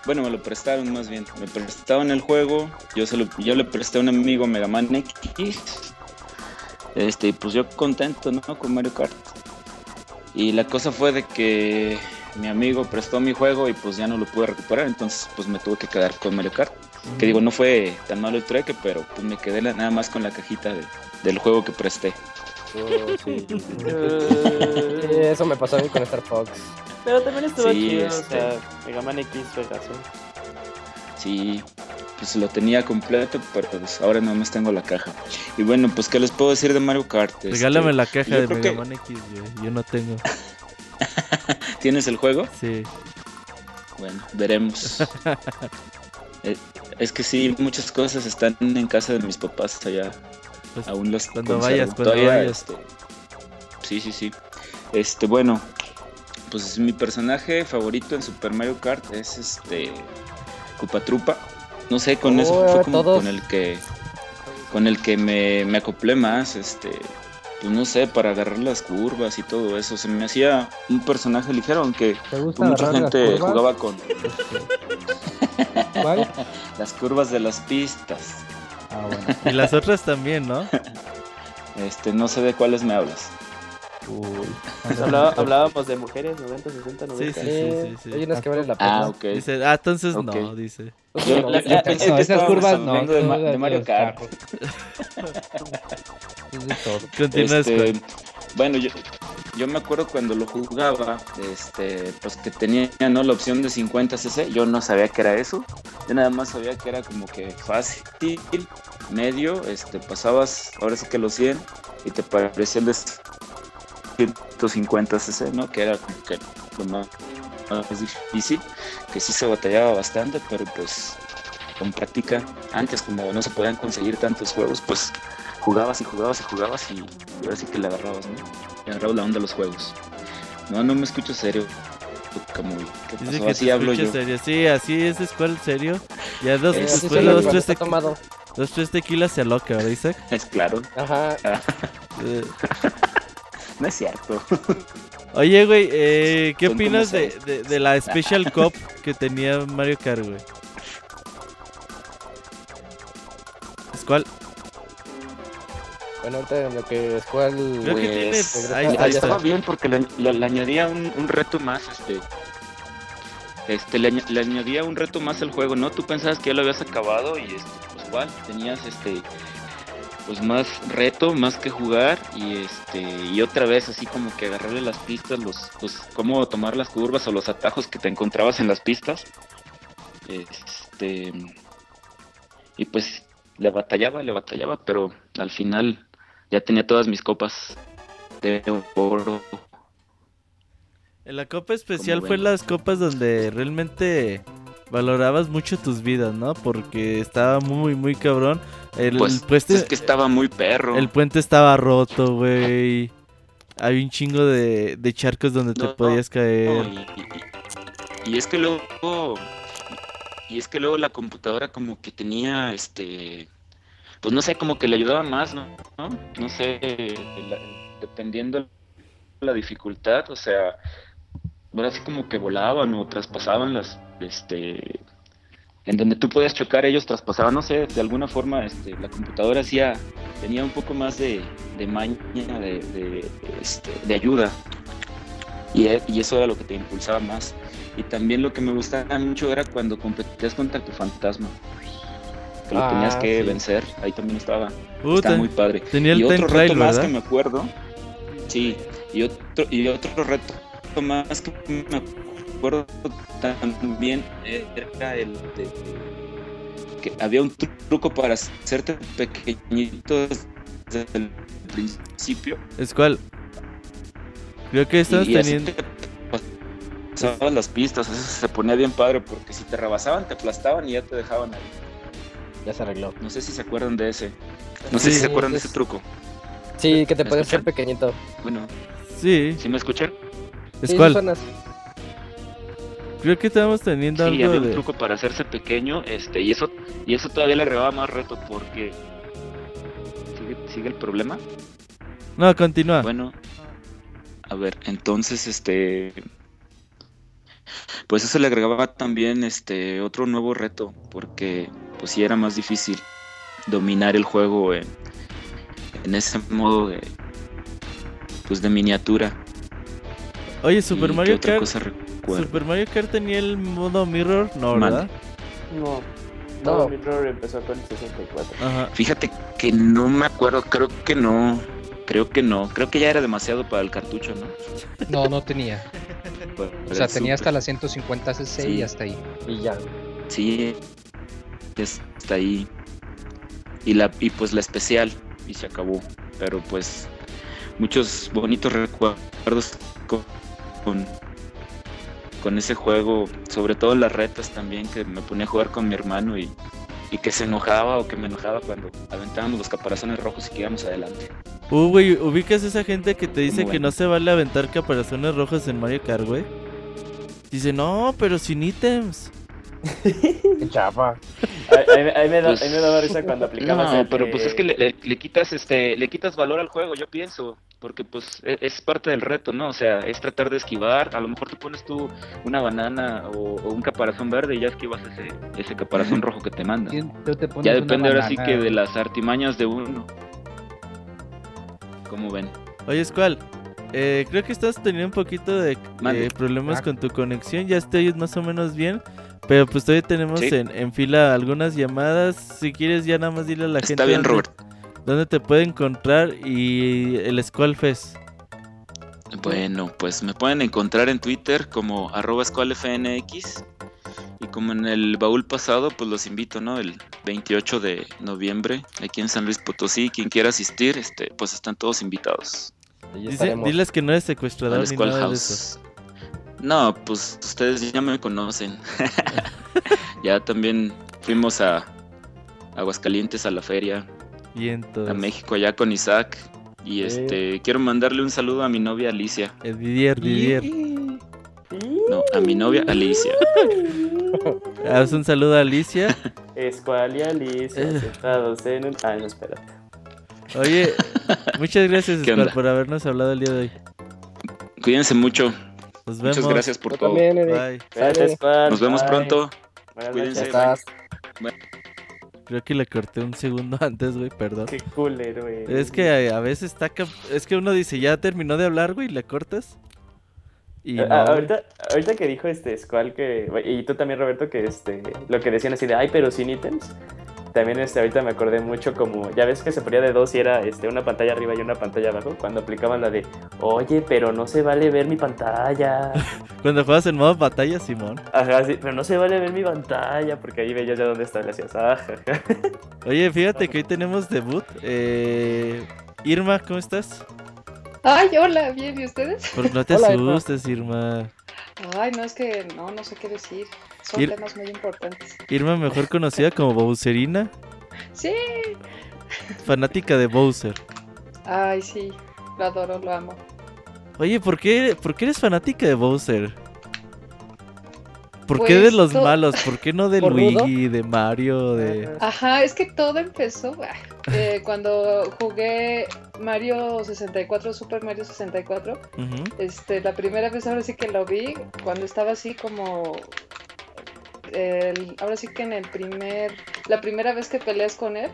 Speaker 10: bueno, me lo prestaron más bien. Me prestaron el juego. Yo, se lo, yo le presté a un amigo Mega Man X. Este, pues yo contento, ¿no? Con Mario Kart. Y la cosa fue de que mi amigo prestó mi juego y pues ya no lo pude recuperar. Entonces, pues me tuve que quedar con Mario Kart. Que digo, no fue tan malo el trueque, pero pues me quedé nada más con la cajita del juego que presté.
Speaker 2: Oh, [laughs] sí. eso me pasó a mí con Star Fox.
Speaker 3: Pero también estuvo chido, o este. sea, Mega Man X regazo.
Speaker 10: Sí, pues lo tenía completo, pero pues ahora nada más tengo la caja. Y bueno, pues ¿qué les puedo decir de Mario Kart?
Speaker 1: Este, Regálame la caja de Mega Man X, yo no tengo. [laughs]
Speaker 10: ¿Tienes el juego?
Speaker 1: Sí.
Speaker 10: Bueno, veremos. [laughs] Eh, es que sí, muchas cosas están en casa de mis papás allá. Pues, Aún los
Speaker 1: cuando vayas, cuando vayas.
Speaker 10: Este, sí, sí, sí. Este, bueno, pues mi personaje favorito en Super Mario Kart es este Trupa. No sé, con eso fue como con el que con el que me, me acoplé más, este, pues no sé, para agarrar las curvas y todo eso. Se me hacía un personaje ligero, aunque pues, mucha gente jugaba con [laughs] las curvas de las pistas.
Speaker 1: Ah, bueno. Y las otras también, ¿no? [laughs]
Speaker 10: Este, no sé de cuáles me hablas.
Speaker 3: Uy. [laughs] hablábamos de mujeres, 90, 60, 90.
Speaker 2: Sí, sí, sí, Hay unas que valen la pena.
Speaker 10: Ah, ok.
Speaker 1: Dice, ah, entonces no, dice.
Speaker 10: Yo, pensé que esas curvas no, de, de, Mario Kart.
Speaker 1: Continúa este,
Speaker 10: Bueno, yo, yo me acuerdo cuando lo jugaba, este, pues que tenía ¿no? la opción de 50 cc, yo no sabía que era eso, yo nada más sabía que era como que fácil, medio, este, pasabas ahora sí que los 100 y te parecía el de 150 cc, ¿no? Que era como que lo más, difícil, que sí se batallaba bastante, pero pues con práctica, antes como no se podían conseguir tantos juegos, pues jugabas y jugabas y jugabas y ahora sí que le agarrabas. Le agarrabas la onda a los juegos. No, no me escucho serio. Como, ¿qué pasó? así hablo yo.
Speaker 1: Serio. Sí, así es, es cual serio. Ya dos, después de dos, tres, tequilas, dos, tres tequilas se aloca, ¿verdad, Isaac? [laughs]
Speaker 10: Es claro.
Speaker 2: Ajá.
Speaker 10: Eh, [laughs] no es cierto.
Speaker 1: Oye, güey, eh, ¿qué opinas de, de, la [laughs] Special Cup que tenía Mario Kart, güey? ¿Cuál?
Speaker 2: Bueno, ahorita lo que es cuál.
Speaker 1: Creo que tiene. Pues,
Speaker 10: ahí, estaba bien porque le, le, añadía un, un, reto más, este. Este, le, le, añadía un reto más al juego, ¿no? Tú pensabas que ya lo habías acabado y este, pues igual, tenías este pues más reto, más que jugar y este y otra vez así como que agarrarle las pistas, los pues cómo tomar las curvas o los atajos que te encontrabas en las pistas. Este y pues le batallaba, le batallaba, pero al final ya tenía todas mis copas de oro.
Speaker 1: En la copa especial fue las copas donde realmente valorabas mucho tus vidas, ¿no? Porque estaba muy, muy cabrón. El,
Speaker 10: pues, puente, es que estaba muy perro.
Speaker 1: El puente estaba roto, güey. Hay un chingo de, charcos donde te podías caer.
Speaker 10: y, es que luego. Y es que luego la computadora como que tenía este. Pues no sé, como que le ayudaba más, ¿no? No, sé, dependiendo la dificultad, o sea, ahora sí como que volaban o traspasaban las, este, en donde tú podías chocar, ellos traspasaban, no sé, de alguna forma este, la computadora hacía, tenía un poco más de, de maña, de, de, este, ayuda. Y, y, eso era lo que te impulsaba más. Y también lo que me gustaba mucho era cuando competías contra tu fantasma. Que lo tenías ah, que vencer. Ahí también estaba. estaba muy padre.
Speaker 1: Tenía el
Speaker 10: y otro reto más que me acuerdo. Sí. Y otro, y otro reto más que me acuerdo también era el de que había un truco para hacerte pequeñito desde el principio.
Speaker 1: ¿Es cuál? Creo que estás teniendo.
Speaker 10: Pasaban las pistas, eso se ponía bien padre porque si te rebasaban, te aplastaban y ya te dejaban ahí.
Speaker 2: Ya se arregló.
Speaker 10: No sé si se acuerdan de ese. No sé si se acuerdan de ese truco.
Speaker 2: Sí, que te puedes hacer pequeñito.
Speaker 10: Bueno.
Speaker 1: Sí.
Speaker 10: ¿Sí me escuchan?
Speaker 1: ¿Es cuál? Creo que estamos teniendo
Speaker 10: sí,
Speaker 1: algo
Speaker 10: había un truco para hacerse pequeño, este, y eso, y eso todavía le agregaba más reto porque sigue, sigue el problema.
Speaker 1: No, continúa.
Speaker 10: Bueno, a ver, entonces, este, pues eso le agregaba también, este, otro nuevo reto porque, pues sí era más difícil dominar el juego en, en ese modo de, pues de miniatura.
Speaker 1: Oye, Super Mario Kart. Super Mario Kart tenía el modo Mirror, no, ¿verdad?
Speaker 3: No. No, Mirror empezó con el 64. Ajá.
Speaker 10: Fíjate que no me acuerdo, creo que no. Creo que no. Creo que ya era demasiado para el cartucho, ¿no?
Speaker 8: No, no tenía. [laughs] o sea, tenía hasta la 150 cc y hasta ahí.
Speaker 2: Y ya.
Speaker 10: Sí, está ahí. Y, la, y pues la especial, y se acabó. Pero pues muchos bonitos recuerdos con, con ese juego, sobre todo las retas también, que me ponía a jugar con mi hermano y, que se enojaba o que me enojaba cuando aventábamos los caparazones rojos y que íbamos adelante.
Speaker 1: Uh, güey, ¿ubicas esa gente que te dice que no se vale aventar caparazones rojos en Mario Kart, güey? Dice, no, pero sin ítems. [laughs]
Speaker 2: Chapa.
Speaker 3: Ahí, me, da, me daba risa cuando aplicabas.
Speaker 10: No, pero pues es que le, quitas este, le quitas valor al juego, yo pienso, porque pues e, es, parte del reto, ¿no? O sea, es tratar de esquivar. A lo mejor te pones tú una banana o, un caparazón verde y ya esquivas ese, ese caparazón rojo que te manda. ya depende ahora sí que de las artimañas de uno. ¿Cómo ven?
Speaker 1: Oye, Squall, eh, creo que estás teniendo un poquito de eh, problemas con tu conexión. Ya estoy más o menos bien. Pero pues todavía tenemos en, fila algunas llamadas. Si quieres ya nada más dile a la gente.
Speaker 10: Está bien, Robert.
Speaker 1: ¿Dónde te puede encontrar y el Fest?
Speaker 10: Bueno, pues me pueden encontrar en Twitter como arroba SquallFNX. Y como en el baúl pasado, pues los invito, ¿no? El 28 de noviembre, aquí en San Luis Potosí. Quien quiera asistir, este, pues están todos invitados.
Speaker 1: diles que no eres secuestrador ni nada de eso.
Speaker 10: No, pues ustedes ya me conocen. [laughs] ya también fuimos a Aguascalientes a la feria.
Speaker 1: Y
Speaker 10: A México allá con Isaac. Y este, quiero mandarle un saludo a mi novia Alicia.
Speaker 1: El Didier, Didier.
Speaker 10: No, a mi novia Alicia. [laughs]
Speaker 1: Haz un saludo a Alicia. [laughs]
Speaker 3: Escual y Alicia eh. sentados en un... Ah, no, espérate.
Speaker 1: Oye, muchas gracias Escual por habernos hablado el día de hoy.
Speaker 10: Cuídense mucho.
Speaker 1: Nos vemos.
Speaker 10: Muchas gracias por todo.
Speaker 1: Bye.
Speaker 3: Gracias,
Speaker 10: Nos vemos pronto. Cuídense.
Speaker 1: Creo que le corté un segundo [laughs] antes, güey, perdón.
Speaker 3: Qué culero, güey.
Speaker 1: Es que a veces está... Es que uno dice, ya terminó de hablar, güey, y le cortas.
Speaker 3: Y no, ahorita, ahorita que dijo este Squall que... Y tú también, Roberto, que este... Lo que decían así de, ay, pero sin ítems también este, ahorita me acordé mucho como, ya ves que se ponía de dos y era este, una pantalla arriba y una pantalla abajo, cuando aplicaban la de, oye, pero no se vale ver mi pantalla. [laughs]
Speaker 1: cuando juegas en modo batalla, Simón.
Speaker 3: Ajá, sí, pero no se vale ver mi pantalla, porque ahí veías ya dónde está, le hacías, ajá. [laughs]
Speaker 1: oye, fíjate que hoy tenemos debut. Eh, Irma, ¿cómo estás?
Speaker 11: Ay, hola, bien, ¿y ustedes?
Speaker 1: Pues no [laughs] te asustes, Irma.
Speaker 11: Ay, no, es que no, no sé qué decir. Son temas muy importantes.
Speaker 1: Irma, mejor conocida como Bowserina.
Speaker 11: Sí.
Speaker 1: Fanática de Bowser.
Speaker 11: Ay, sí, lo adoro, lo amo.
Speaker 1: Oye, ¿por qué, ¿por qué eres fanática de Bowser? ¿Por qué de pues los malos? ¿Por qué no de Luigi, de Mario, de...?
Speaker 11: Ajá, es que todo empezó eh, cuando jugué Mario 64, Super Mario 64. este, la primera vez ahora sí que lo vi, cuando estaba así como... ahora sí que en el primer... La primera vez que peleas con él,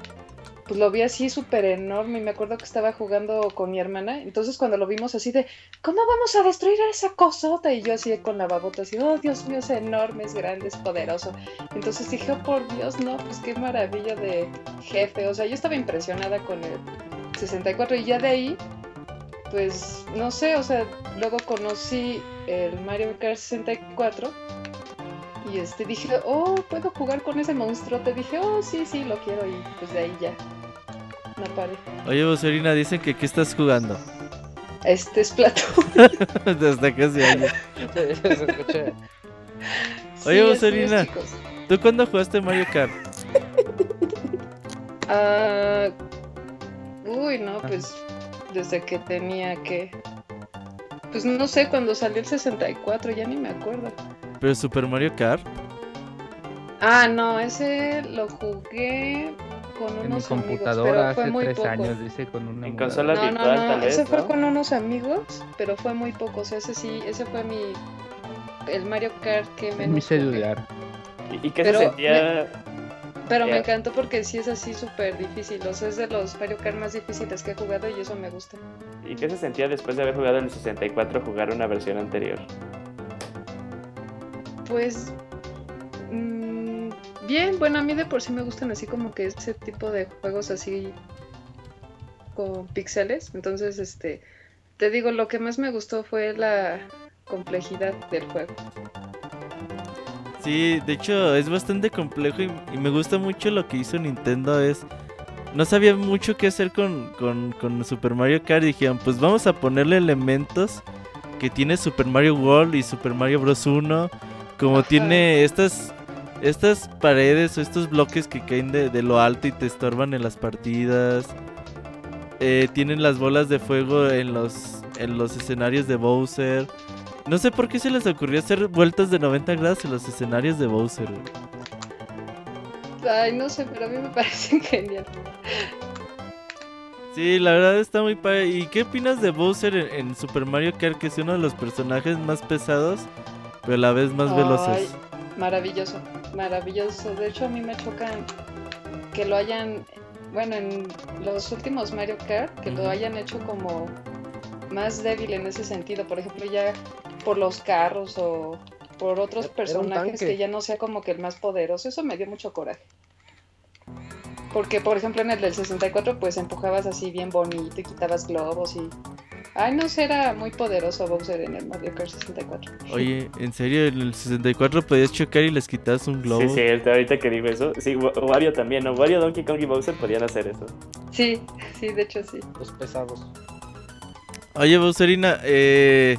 Speaker 11: pues lo vi así súper enorme y me acuerdo que estaba jugando con mi hermana, entonces cuando lo vimos así de, ¿cómo vamos a destruir a esa cosota? Y yo así con la babota así, oh Dios mío, es enorme, es grande, es poderoso. Entonces dije, oh por Dios, no, pues qué maravilla de jefe, o sea, yo estaba impresionada con el 64 y ya de ahí, pues no sé, o sea, luego conocí el Mario Kart 64 y este dije, oh, puedo jugar con ese monstruo. Te dije, oh, sí, sí, lo quiero. Y pues de ahí ya no paré.
Speaker 1: Oye, Boserina, dicen que ¿qué estás jugando?
Speaker 11: Este es Plato. [laughs]
Speaker 1: Desde que se años. Oye, [laughs] Boserina, ¿tú cuándo jugaste Mario Kart? [laughs]
Speaker 11: Ah, uy, no, pues desde que tenía que. Pues no sé, cuando salió el 64, ya ni me acuerdo.
Speaker 1: ¿Pero Super Mario Kart?
Speaker 11: Ah, no, ese lo jugué con unos en mi computadora
Speaker 4: hace
Speaker 11: muy
Speaker 4: tres años, dice con una
Speaker 3: en consola
Speaker 11: no, virtual, no, no, ese fue con unos amigos, pero fue muy poco, o sea, ese sí, ese fue mi el Mario Kart que menos
Speaker 4: mi celular.
Speaker 3: ¿Y, qué se sentía?
Speaker 11: pero me encantó porque sí es así súper difícil, o sea, es de los Mario Kart más difíciles que he jugado y eso me gusta.
Speaker 3: ¿Y qué se sentía después de haber jugado en el 64 jugar una versión anterior?
Speaker 11: Pues mm, bien, bueno, a mí de por sí me gustan así como que ese tipo de juegos así con píxeles. Entonces, este, te digo, lo que más me gustó fue la complejidad del juego.
Speaker 1: Sí, de hecho es bastante complejo y, me gusta mucho lo que hizo Nintendo. Es no sabía mucho qué hacer con, con, con Super Mario Kart. Dijeron, pues vamos a ponerle elementos que tiene Super Mario World y Super Mario Bros. 1 como tiene estas estas paredes o estos bloques que caen de, lo alto y te estorban en las partidas. Eh, tienen las bolas de fuego en los, en los escenarios de Bowser. No sé por qué se les ocurrió hacer vueltas de 90 grados en los escenarios de Bowser.
Speaker 11: Ay, no sé, pero a mí me [laughs] parece genial.
Speaker 1: Sí, la verdad está muy padre. ¿Y qué opinas de Bowser en, en Super Mario Kart, que es uno de los personajes más pesados? Pero a la vez más veloces.
Speaker 11: Maravilloso, maravilloso. De hecho, a mí me chocan que lo hayan, bueno, en los últimos Mario Kart, que lo hayan hecho como más débil en ese sentido. Por ejemplo, ya por los carros o por otros personajes que ya no sea como que el más poderoso. Eso me dio mucho coraje. Porque, por ejemplo, en el del 64, pues empujabas así bien bonito y quitabas globos y Ay, no sé, era muy poderoso Bowser en el Mario Kart 64.
Speaker 1: Oye, ¿en serio? En el 64 podías chocar y les quitas un globo.
Speaker 3: Sí, sí, ahorita que digo eso. Sí, Wario también, ¿no? Wario, Donkey Kong y Bowser podían hacer eso.
Speaker 11: Sí, sí, de hecho sí.
Speaker 2: Los pesados.
Speaker 1: Oye, Bowserina, eh...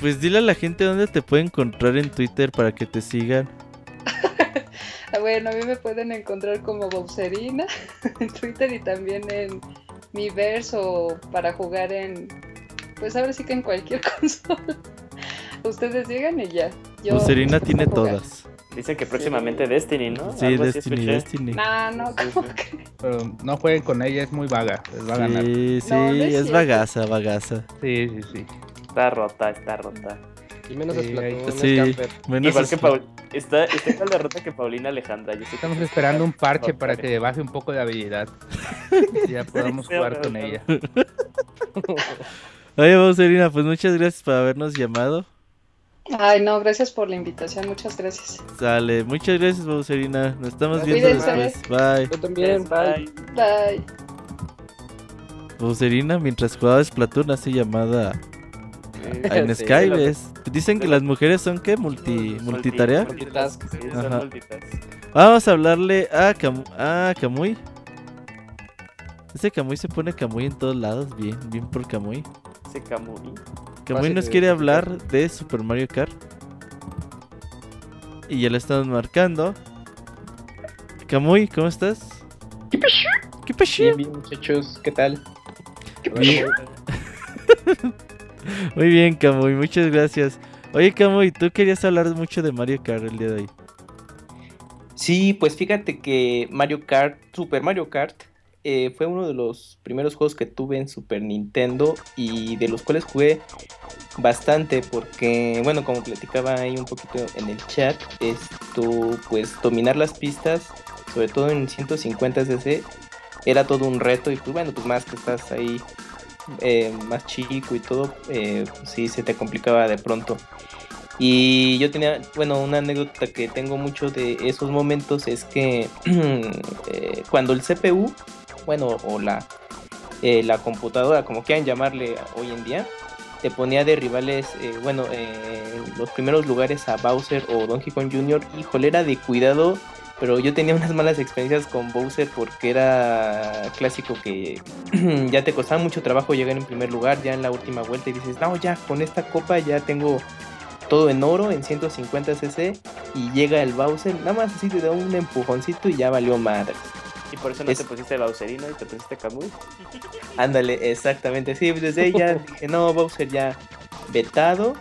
Speaker 1: Pues dile a la gente dónde te puede encontrar en Twitter para que te sigan. [laughs]
Speaker 11: bueno, a mí me pueden encontrar como Bowserina [laughs] en Twitter y también en mi verso para jugar en, pues ahora sí que en cualquier [laughs] consola. Ustedes llegan y ya.
Speaker 1: Yo Serena tiene todas.
Speaker 3: Dicen que próximamente Destiny, ¿no?
Speaker 1: Sí, Destiny, Destiny.
Speaker 11: No, no,
Speaker 4: Pero no jueguen con ella, es muy vaga. Es vaga
Speaker 1: sí, sí, es vagaza, vagaza.
Speaker 4: Sí, sí, sí.
Speaker 3: Está rota, está rota.
Speaker 2: Y menos es
Speaker 1: sí,
Speaker 3: menos Igual que Paul, está, está igual de rota que Paulina Alejandra.
Speaker 4: Estamos esperando un parche para que baje un poco de habilidad. y [laughs] ya podamos jugar con ella. [laughs]
Speaker 1: Oye, Bowserina, pues muchas gracias por habernos llamado.
Speaker 11: Ay, no, gracias por la invitación, muchas gracias.
Speaker 1: Sale, muchas gracias, Bowserina. Nos estamos viendo después. Bye.
Speaker 2: Yo también, bye.
Speaker 11: Bye.
Speaker 1: Bowserina, mientras jugaba Splatoon, hace llamada en Skype Dicen que las mujeres son que multi, multitarea. Vamos a hablarle a, Cam a Kamui. Ese Kamui se pone Kamui en todos lados, bien, bien por Kamui.
Speaker 3: Ese. Kamui
Speaker 1: nos quiere hablar de Super Mario Kart. Y ya le estamos marcando. Kamui, ¿cómo estás?
Speaker 12: ¿Qué pasó?
Speaker 1: ¿Qué pasó?
Speaker 12: Bien, bien, muchachos, ¿qué tal? ¿Qué [laughs] [laughs]
Speaker 1: Muy bien, Kamui, muchas gracias. Oye, Kamui, tú querías hablar mucho de Mario Kart el día de hoy.
Speaker 12: Sí, pues fíjate que Mario Kart, Super Mario Kart, eh, fue uno de los primeros juegos que tuve en Super Nintendo y de los cuales jugué bastante porque, bueno, como platicaba ahí un poquito en el chat, esto, pues dominar las pistas, sobre todo en 150 cc, era todo un reto y pues bueno, pues más que estás ahí eh, más chico y todo, eh, pues sí se te complicaba de pronto. Y yo tenía, bueno, una anécdota que tengo mucho de esos momentos es que [clears throat] eh, cuando el CPU, bueno, o la, eh, la computadora, como quieran llamarle hoy en día, te ponía de rivales, bueno, en los primeros lugares a Bowser o Donkey Kong Jr. Híjole, era de cuidado, pero yo tenía unas malas experiencias con Bowser porque era clásico que [clears throat] ya te costaba mucho trabajo llegar en primer lugar, ya en la última vuelta y dices, no, ya, con esta copa ya tengo todo en oro en 150 cc y llega el Bowser, nada más así te da un empujoncito y ya valió madre.
Speaker 3: Y por eso no te pusiste Bowserino y te pusiste Kamui. [laughs]
Speaker 12: Ándale, exactamente. Sí, desde ahí ya [laughs] dije, no, Bowser ya vetado.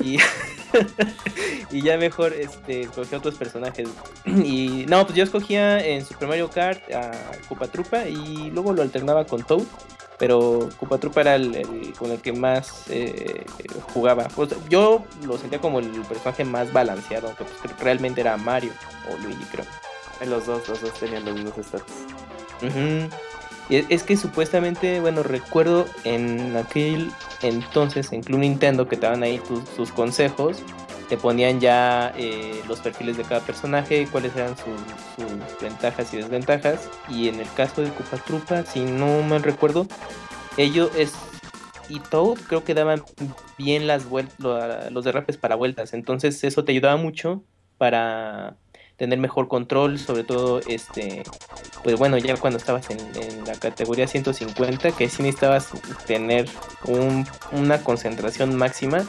Speaker 12: Y, [laughs] [laughs] y ya mejor este, escogí otros personajes. [clears throat] Y no, pues yo escogía en Super Mario Kart a Koopa Trupa y luego lo alternaba con Toad pero Koopa Troopa era el, con el que más eh, jugaba. yo lo sentía como el personaje más balanceado, aunque pues, realmente era Mario o Luigi, creo.
Speaker 3: En los dos, los dos tenían los mismos stats.
Speaker 12: Y es que supuestamente, bueno, recuerdo en aquel entonces en Club Nintendo que te daban ahí sus consejos, te ponían ya eh, los perfiles de cada personaje, cuáles eran sus, ventajas y desventajas. Y en el caso de Troopa, si no mal recuerdo, ellos es y Toad creo que daban bien las vueltas, los derrapes para vueltas. Entonces eso te ayudaba mucho para tener mejor control, sobre todo este, pues bueno, ya cuando estabas en, la categoría 150, que sí necesitabas tener una concentración máxima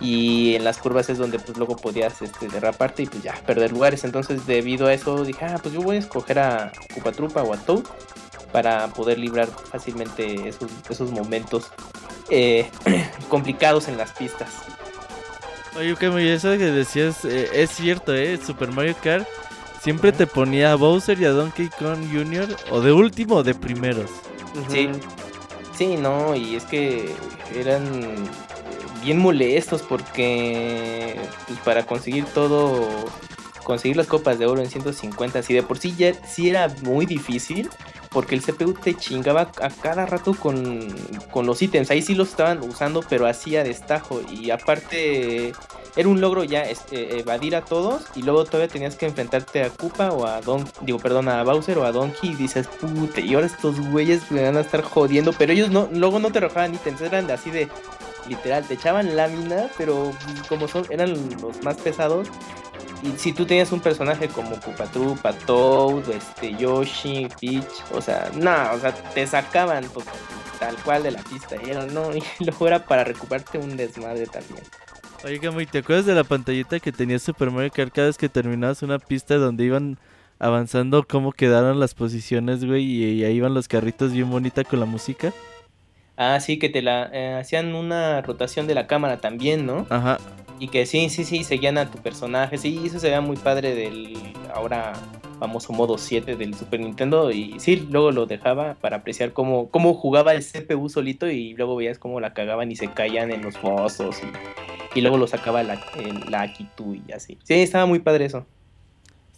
Speaker 12: y en las curvas es donde pues luego podías este, derraparte y pues ya perder lugares. Entonces debido a eso dije, ah, pues yo voy a escoger a Koopa Trupa o a Toad para poder librar fácilmente esos, esos momentos eh, [clears throat] complicados en las pistas.
Speaker 1: Oye, muy eso que decías eh, es cierto, ¿eh? Super Mario Kart siempre te ponía a Bowser y a Donkey Kong Jr. o de último o de primeros.
Speaker 12: Sí, sí, no, y es que eran bien molestos porque pues, para conseguir todo, conseguir las copas de oro en 150, si de por sí ya sí era muy difícil, porque el CPU te chingaba a cada rato con, con los ítems, ahí sí los estaban usando, pero hacía destajo, y aparte era un logro ya este, evadir a todos y luego todavía tenías que enfrentarte a Koopa o a Don, digo, perdón, a Bowser o a Donkey y dices, puta, y ahora estos güeyes me van a estar jodiendo, pero ellos no, luego no te arrojaban ítems, eran así de, literal, te echaban lámina, pero como son, eran los más pesados. Y si tú tenías un personaje como Koopa Toad, este, Yoshi, Peach, o sea, no, o sea, te sacaban tal cual de la pista, y era, no, [laughs] y luego era para recuperarte un desmadre también.
Speaker 1: Oye, Gamoy, ¿te acuerdas de la pantallita que tenía Super Mario Kart cada vez que terminabas una pista donde iban avanzando cómo quedaron las posiciones, güey, y ahí iban los carritos bien bonita con la música?
Speaker 12: Ah, sí, que te la eh, hacían una rotación de la cámara también, ¿no?
Speaker 1: Ajá.
Speaker 12: Y que sí, sí, sí, seguían a tu personaje. Sí, eso se veía muy padre del ahora famoso modo 7 del Super Nintendo. Y sí, luego lo dejaba para apreciar cómo, cómo jugaba el CPU solito y luego veías cómo la cagaban y se caían en los pozos. Y, luego lo sacaba la, la Akitu y así. Sí, estaba muy padre eso.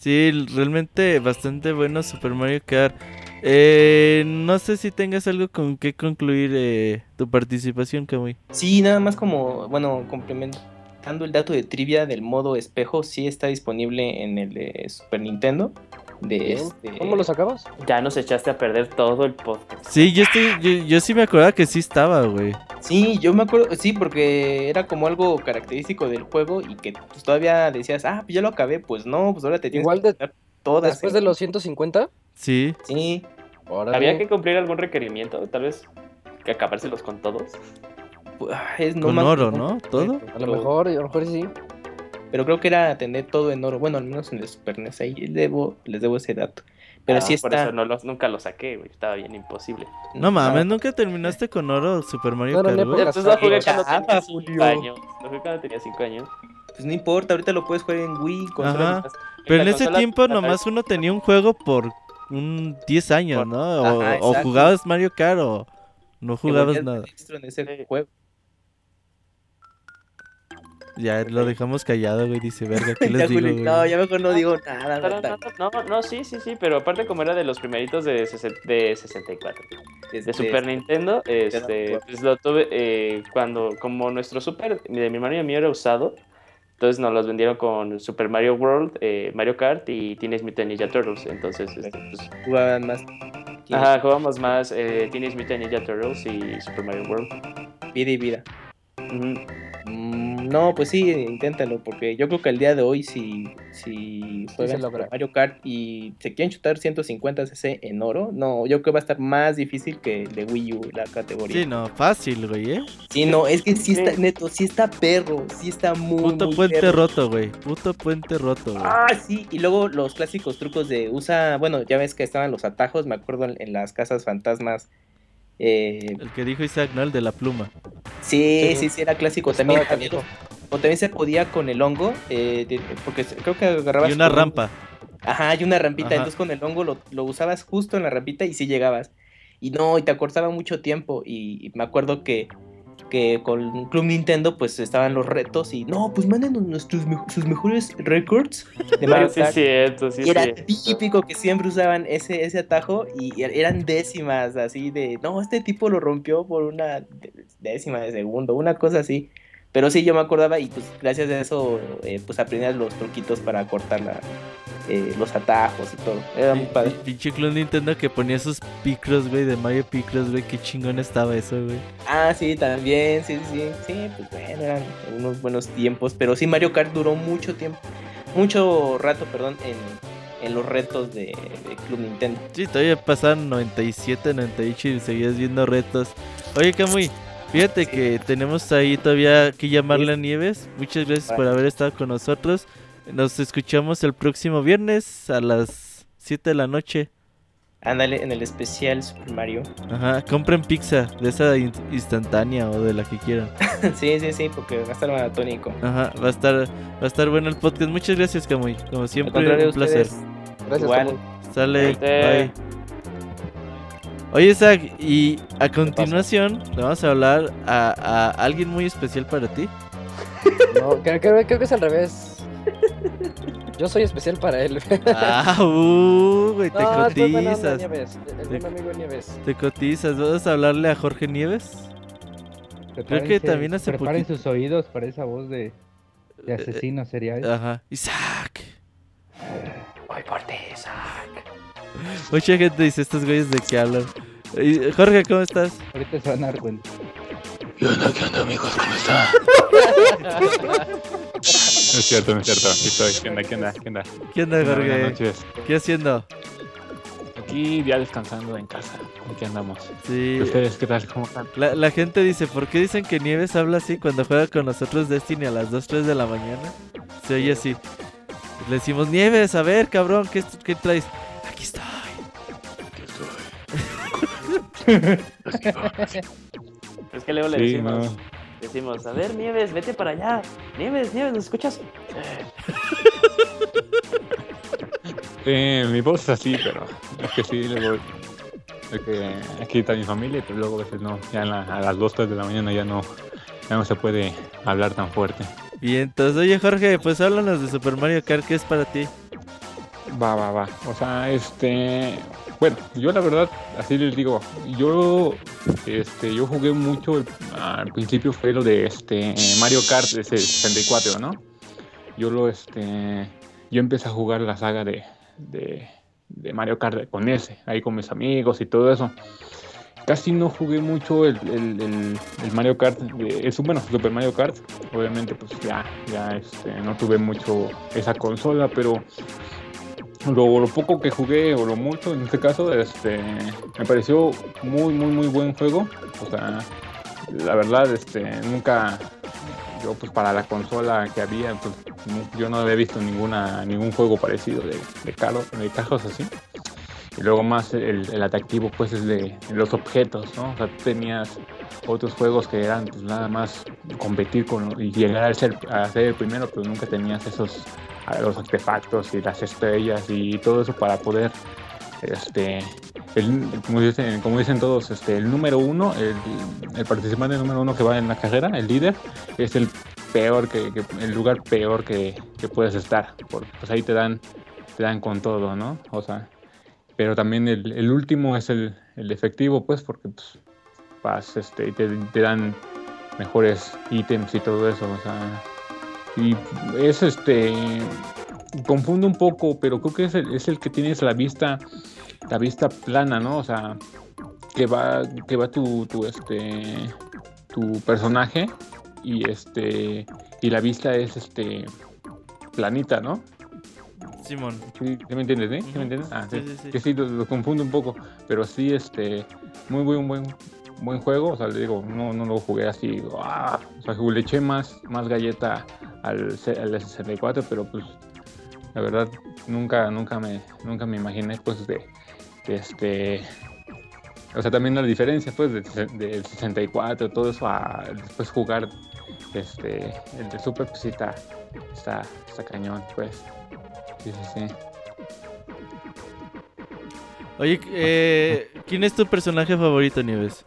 Speaker 1: Sí, realmente bastante bueno Super Mario Kart. Eh, no sé si tengas algo con que concluir eh, tu participación, Kamui.
Speaker 12: Sí, nada más como, bueno, el dato de trivia del modo espejo, sí está disponible en el de Super Nintendo. De este...
Speaker 2: ¿Cómo lo sacabas?
Speaker 3: Ya nos echaste a perder todo el podcast.
Speaker 1: Sí, yo, estoy, yo, sí me acordaba que sí estaba, güey.
Speaker 12: Sí, yo me acuerdo, sí, porque era como algo característico del juego y que pues, todavía decías, ah, pues ya lo acabé, pues no, pues ahora te tienes
Speaker 2: Igual de, todas. ¿Después de los 150?
Speaker 1: Sí.
Speaker 12: Sí.
Speaker 3: Había que cumplir algún requerimiento, tal vez que acabárselos con todos.
Speaker 12: Es
Speaker 1: con oro, ¿no? ¿Todo?
Speaker 2: A lo mejor, a lo mejor sí.
Speaker 12: Pero creo que era tener todo en oro. Bueno, al menos en el Super NES. Ahí les debo, les debo ese dato. Pero sí está.
Speaker 3: Por eso no nunca lo saqué, güey. Estaba bien imposible.
Speaker 1: No mames, nunca terminaste con oro Super Mario Kart.
Speaker 3: No, Entonces lo jugué cuando tenía 5 años. Lo jugué cuando tenía 5 años.
Speaker 12: Pues no importa, ahorita lo puedes jugar en Wii.
Speaker 1: Ajá. Pero en ese tiempo nomás uno tenía un juego por un 10 años, ¿no? O, o, jugabas Mario Kart o no jugabas nada.
Speaker 12: En ese juego.
Speaker 1: Ya lo dejamos callado, güey. Dice, verga, ¿qué [laughs] les digo, güey?
Speaker 12: No, ya mejor no digo nada.
Speaker 3: No, no, no, sí, sí, sí. Pero aparte, como era de los primeritos de, de 64, de Super Nintendo, este, pues lo tuve eh, cuando, como nuestro Super de mi hermano y mío era usado. Entonces nos los vendieron con Super Mario World, eh, Mario Kart y Teenage Mutant Ninja Turtles. Entonces, este, pues,
Speaker 12: jugaban más.
Speaker 3: Ajá, jugamos más eh, Teenage Mutant Ninja Turtles y Super Mario World.
Speaker 12: Vida y vida. No, pues sí, inténtalo, porque yo creo que el día de hoy si, si juegan Mario Kart y se quieren chutar 150 cc en oro, no, yo creo que va a estar más difícil que el de Wii U la categoría.
Speaker 1: Sí, no, fácil, güey, ¿eh?
Speaker 12: Sí, no, es que sí está, neto, sí está perro, sí está muy,
Speaker 1: Puto puente roto, güey, puto puente roto, güey.
Speaker 12: Ah, sí, y luego los clásicos trucos de usa, bueno, ya ves que estaban los atajos, me acuerdo en las casas fantasmas eh,
Speaker 1: el que dijo Isaac, ¿no? El de la pluma.
Speaker 12: Sí, sí, sí, era clásico. También, o también se podía con el hongo, eh, porque creo que agarrabas...
Speaker 1: Y una rampa.
Speaker 12: Ajá, y una rampita. Entonces con el hongo lo, lo, usabas justo en la rampita y sí llegabas. Y no, y te acortaba mucho tiempo. y me acuerdo que que con Club Nintendo pues estaban los retos y no, pues mándenos nuestros sus mejores records
Speaker 3: de [laughs] Mario sí, Cierto, sí,
Speaker 12: era típico que siempre usaban ese, ese atajo y eran décimas así de, no, este tipo lo rompió por una décima de segundo, una cosa así. Pero sí, yo me acordaba y pues gracias a eso eh, pues aprendías los truquitos para cortar la, eh, los atajos y todo. Era muy padre.
Speaker 1: Pinche Club Nintendo que ponía sus picros, güey, de Mario Picross, güey. Qué chingón estaba eso, güey.
Speaker 12: Ah, sí, también, sí, sí, sí. Pues bueno, eran unos buenos tiempos. Pero sí, Mario Kart duró mucho tiempo, mucho rato, perdón, en, en los retos de, Club Nintendo.
Speaker 1: Sí, todavía pasaron 97, 98 y seguías viendo retos. Oye, Camuy. Fíjate que tenemos ahí todavía que llamarle a Nieves. Muchas gracias por haber estado con nosotros. Nos escuchamos el próximo viernes a las 7 de la noche.
Speaker 12: Ándale, en el especial Super Mario.
Speaker 1: Ajá, compren pizza, de esa instantánea o de la que quieran. [laughs]
Speaker 12: sí, sí, sí, porque va a estar maratónico.
Speaker 1: Ajá, va a estar, va a estar bueno el podcast. Muchas gracias, Camuy. Como siempre, un placer.
Speaker 2: Gracias, Igual.
Speaker 1: Sale, bye. Oye, Zach, y a continuación le vamos a hablar a, a alguien muy especial para ti.
Speaker 2: No, creo, creo, creo que es al revés. Yo soy especial para él.
Speaker 1: ah, uh, güey, te
Speaker 2: cotizas. te, amigo Nieves.
Speaker 1: Te cotizas. ¿Vas a hablarle a Jorge Nieves?
Speaker 4: Creo que también hace Preparen sus oídos para esa voz de, de eh, asesino serial.
Speaker 1: Ajá. Isaac.
Speaker 12: Voy por ti, Isaac.
Speaker 1: Mucha gente dice estos güeyes de qué hablan. Jorge, ¿cómo estás?
Speaker 4: Ahorita se van a dar cuenta.
Speaker 13: ¿Qué onda, qué onda, amigos? ¿Cómo están? no es cierto, no es cierto. Aquí estoy. ¿Qué onda, qué onda, qué onda?
Speaker 1: ¿Qué onda, Jorge? Buenas noches. ¿Qué haciendo?
Speaker 13: Aquí ya descansando en casa. Aquí andamos. Sí. ¿Ustedes qué tal? ¿Cómo están?
Speaker 1: La, la, gente dice, ¿por qué dicen que Nieves habla así cuando juega con nosotros Destiny a las 2, 3 de la mañana? Se oye así. Le decimos, Nieves, a ver, cabrón, ¿qué, qué traes? Aquí estoy.
Speaker 3: Aquí estoy. Es que luego le decimos, decimos, a ver, Nieves, vete para allá. Nieves, Nieves, ¿nos escuchas?
Speaker 13: Eh, mi voz es así, pero es que sí, luego es que aquí está mi familia, pero luego a veces no, ya a las 2, 3 de la mañana ya no, ya no se puede hablar tan fuerte.
Speaker 1: Bien, entonces, oye Jorge, pues háblanos de Super Mario Kart, ¿qué es para ti?
Speaker 13: Va, va, va. O sea, este, bueno, yo la verdad, así les digo, yo este, yo jugué mucho, al principio fue lo de este Mario Kart de 64, ¿no? Yo lo este yo empecé a jugar la saga de, de, Mario Kart con ese, ahí con mis amigos y todo eso. Casi no jugué mucho el, Mario Kart, es bueno, Super Mario Kart. Obviamente, pues ya, ya este, no tuve mucho esa consola, pero lo, poco que jugué, o lo mucho en este caso, este, me pareció muy, muy, muy buen juego. O sea, la verdad, este, nunca, yo pues para la consola que había, pues yo no había visto ninguna, ningún juego parecido de, de, carros, de carros así. Y luego más el, atractivo pues es de los objetos, ¿no? O sea, tenías otros juegos que eran pues nada más competir con y llegar a ser, a ser el primero, pero nunca tenías esos los artefactos y las estrellas y todo eso para poder este como, dicen, como dicen todos este el número uno el, participante número uno que va en la carrera el líder es el peor que, el lugar peor que, puedes estar porque pues ahí te dan te dan con todo no o sea pero también el, último es el, efectivo pues porque pues vas este te, te dan mejores ítems y todo eso o sea y es este. Confundo un poco, pero creo que es el, es el que tienes la vista. La vista plana, ¿no? O sea, que va, que va tu, tu este. tu personaje. Y este. Y la vista es este. planita, ¿no?
Speaker 1: Simón.
Speaker 13: Sí, me entiendes, ¿eh? ¿Sí me entiendes? Ah, sí, sí, sí. Que sí, lo, confundo un poco. Pero sí, este. Muy, muy, buen, buen juego, o sea, le digo, no, no lo jugué así, ¡ah! o sea, le eché más, más galleta al, al 64, pero pues la verdad nunca, nunca me, nunca me imaginé pues de, este, o sea, también la diferencia pues del 64, todo eso a después jugar este, el de Super, pues sí está, está, está cañón, pues, sí, sí, sí.
Speaker 1: Oye, eh, ¿quién es tu personaje favorito, Nieves?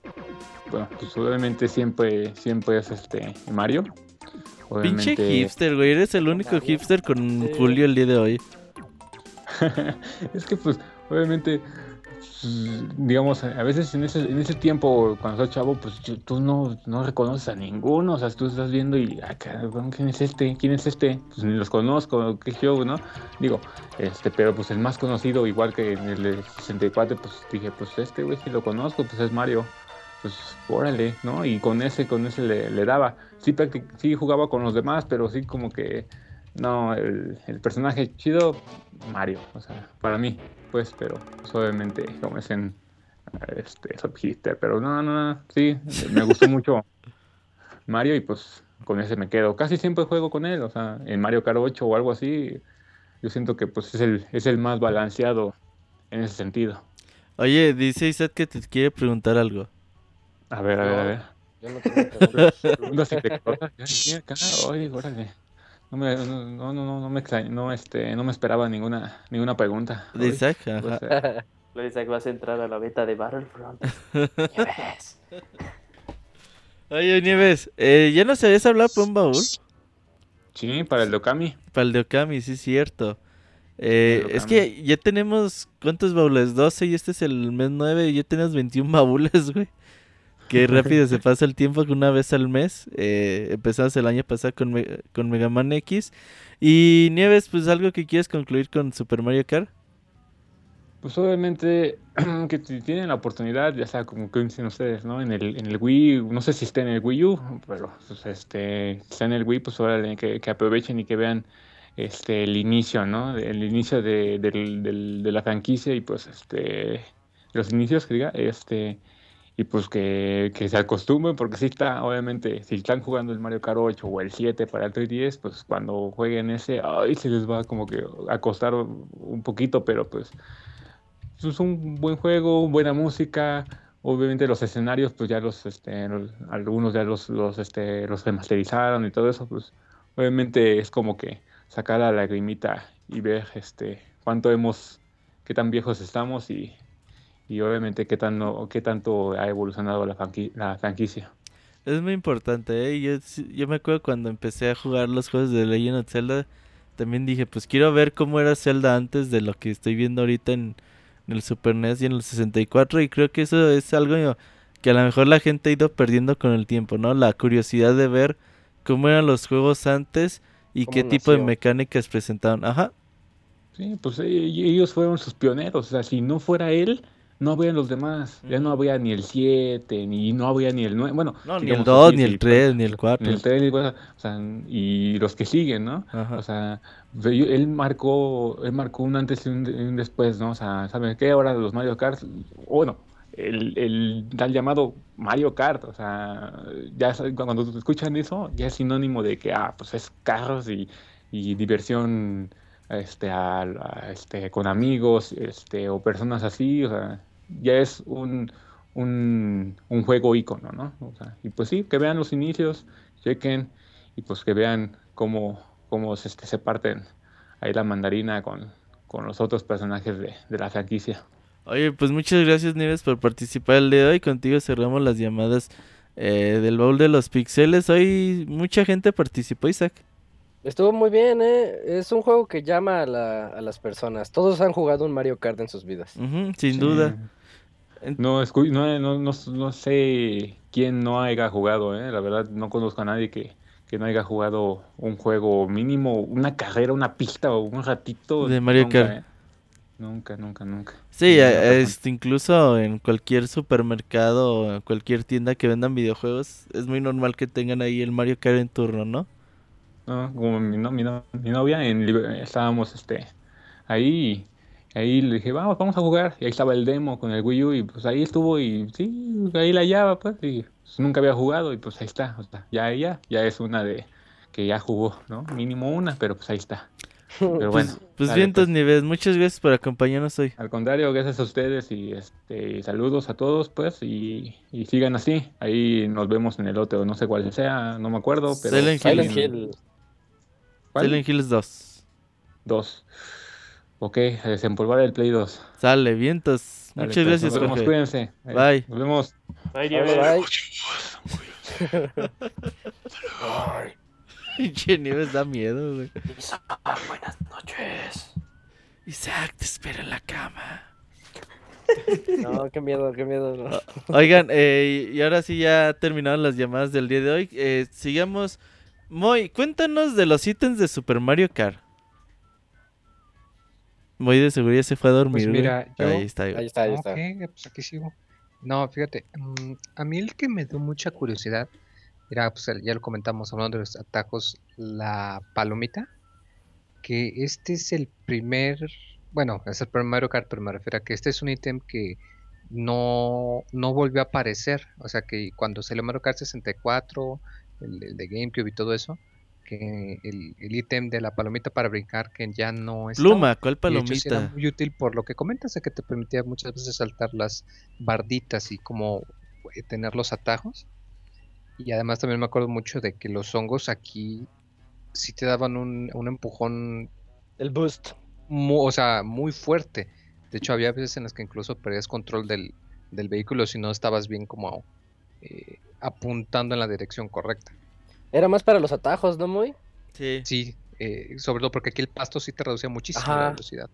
Speaker 13: Bueno, pues obviamente siempre, siempre es este Mario.
Speaker 1: Pinche hipster, güey. Eres el único hipster con Julio el día de hoy. [laughs]
Speaker 13: es que, pues, obviamente, digamos, a veces en ese, en ese tiempo, cuando estás chavo, pues tú no, no reconoces a ninguno. O sea, tú estás viendo y, ah, ¿quién es este? ¿Quién es este? Pues ni los conozco, qué show, ¿no? Digo, este, pero pues el más conocido, igual que en el 64, pues dije, pues este güey si lo conozco, pues es Mario pues órale, ¿no? Y con ese, con ese le, daba. Sí, sí jugaba con los demás, pero sí como que, no, el, personaje chido, Mario, o sea, para mí, pues, pero pues, obviamente, como es en este, subhitter, pero no, no, no, sí, me gustó mucho Mario y pues con ese me quedo. Casi siempre juego con él, o sea, en Mario Kart 8 o algo así, yo siento que pues es el, es el más balanceado en ese sentido.
Speaker 1: Oye, dice Isaac que te quiere preguntar algo.
Speaker 13: A ver, a ver, a ver. Yo no tengo [laughs] No No me, no, no, no, no me no, este, no me esperaba ninguna, ninguna pregunta.
Speaker 1: De Isaac, pues,
Speaker 3: ajá. Lo Isaac [laughs] vas a entrar a la beta de Battlefront. Nieves. [laughs]
Speaker 1: Oye, Nieves, eh, ¿ya no sabías hablar por un baúl?
Speaker 13: Sí, para el de Okami.
Speaker 1: Para el de Okami, sí es cierto. Eh, es que ya tenemos, ¿cuántos baúles? 12 y este es el mes 9 y ya tenemos 21 baúles, [laughs] güey. Qué rápido se pasa el tiempo que una vez al mes. Eh, empezamos el año pasado con, con Mega Man X. Y Nieves, pues algo que quieres concluir con Super Mario Kart.
Speaker 13: Pues obviamente [clears throat] que si tienen la oportunidad, ya sea como que dicen ustedes, ¿no? En el, en el Wii, no sé si está en el Wii U, pero pues, este, está en el Wii, pues ahora que, aprovechen y que vean este el inicio, ¿no? El inicio de, de la franquicia y pues este los inicios que diga, este y pues que, se acostumbren, porque si está, obviamente, si están jugando el Mario Kart 8 o el 7 para el 3DS, pues cuando jueguen ese, ay, se les va como que a costar un poquito, pero pues es un buen juego, buena música, obviamente los escenarios, pues ya los, este, algunos ya los, los, este, los remasterizaron y todo eso, pues obviamente es como que sacar la lagrimita y ver, este, cuánto hemos, qué tan viejos estamos y y obviamente qué, tan, qué tanto ha evolucionado la, la franquicia.
Speaker 1: Es muy importante, ¿eh? Yo, yo me acuerdo cuando empecé a jugar los juegos de Legend of Zelda, también dije, pues quiero ver cómo era Zelda antes de lo que estoy viendo ahorita en, el Super NES y en el 64 y creo que eso es algo que a lo mejor la gente ha ido perdiendo con el tiempo, ¿no? La curiosidad de ver cómo eran los juegos antes y qué tipo de mecánicas presentaban. Ajá.
Speaker 13: Sí, pues eh, ellos fueron sus pioneros, o sea, si no fuera él, no había los demás, ya no había ni el 7, ni no había ni el 9, bueno,
Speaker 1: ni el 2, ni el 3, ni el 4.
Speaker 13: Ni el 3, o sea, y los que siguen, ¿no? O sea, él marcó, él marcó un antes y un, después, ¿no? O sea, ¿saben qué? Ahora los Mario Kart, bueno, el, el tal llamado Mario Kart, o sea, ya cuando escuchan eso, ya es sinónimo de que, ah, pues es carros y, y diversión este, este, con amigos este, o personas así, ya es un, un, un juego ícono, ¿no? O sea, y pues sí, que vean los inicios, chequen y pues que vean cómo, cómo se, este, se parten ahí la mandarina con, con los otros personajes de, de la franquicia.
Speaker 1: Oye, pues muchas gracias Nieves por participar el día de hoy. Contigo cerramos las llamadas eh, del baúl de los pixeles. Hoy mucha gente participó, Isaac.
Speaker 2: Estuvo muy bien, ¿eh? Es un juego que llama a, las personas. Todos han jugado un Mario Kart en sus vidas.
Speaker 1: sin duda.
Speaker 13: No, no, no, sé quién no haya jugado, ¿eh? La verdad, no conozco a nadie que, no haya jugado un juego mínimo, una carrera, una pista o un ratito.
Speaker 1: De Mario Kart. ¿eh?
Speaker 13: Nunca, nunca, nunca.
Speaker 1: Sí, este, incluso en cualquier supermercado, cualquier tienda que vendan videojuegos, es muy normal que tengan ahí el Mario Kart en turno, ¿no?
Speaker 13: ¿No? Como mi, mi, mi novia, en, estábamos este, ahí ahí le dije, vamos, vamos a jugar. Y ahí estaba el demo con el Wii U y pues ahí estuvo y sí, ahí la hallaba pues y pues, nunca había jugado y pues ahí está. O sea, ya ella ya es una de que ya jugó, ¿no? Mínimo una, pero pues ahí está. Pero pues, [laughs]
Speaker 1: bueno. Pues, bien, pues. Nieves, muchas gracias por acompañarnos hoy.
Speaker 13: Al contrario, gracias a ustedes y este saludos a todos, pues, y, y sigan así. Ahí nos vemos en el otro, no sé cuál sea, no me acuerdo, pero...
Speaker 1: Silent Hill. Silent Hills 2.
Speaker 13: 2. Ok, a desempolvar el Play 2.
Speaker 1: Sale, vientos. Muchas pues, gracias,
Speaker 13: Nos vemos, cuídense.
Speaker 1: Bye.
Speaker 13: Nos vemos.
Speaker 3: Bye, bye.
Speaker 1: bye. [laughs] Pinche Nieves da miedo, güey.
Speaker 3: Isaac, buenas noches.
Speaker 1: Isaac, te espera en la cama.
Speaker 2: No, qué miedo, qué miedo.
Speaker 1: Oigan, eh, y ahora sí ya terminaron las llamadas del día de hoy. Eh, sigamos Moy, cuéntanos de los ítems de Super Mario Kart. Moy de seguridad se fue a dormir.
Speaker 8: Pues mira,
Speaker 2: ahí está, ahí está. Ahí está.
Speaker 8: pues aquí sigo. No, fíjate, mm, a mí el que me dio mucha curiosidad era, pues ya lo comentamos hablando de los atajos, la palomita. Que este es el primer, bueno, es el primer Mario Kart, pero me refiero a que este es un ítem que no, no volvió a aparecer. O sea que cuando salió Mario Kart 64, el, de GameCube y todo eso, que el, ítem de la palomita para brincar que ya no es
Speaker 1: pluma cuál palomita
Speaker 8: era muy útil por lo que comentas de que te permitía muchas veces saltar las barditas y como eh, tener los atajos. Y además también me acuerdo mucho de que los hongos aquí sí te daban un, empujón
Speaker 2: el boost.
Speaker 8: o sea muy fuerte. De hecho había veces en las que incluso perdías control del, del vehículo si no estabas bien como eh, apuntando en la dirección correcta.
Speaker 2: Era más para los atajos, ¿no, Muy?
Speaker 8: Sí. Sí, eh, sobre todo porque aquí el pasto sí te reducía muchísimo la velocidad.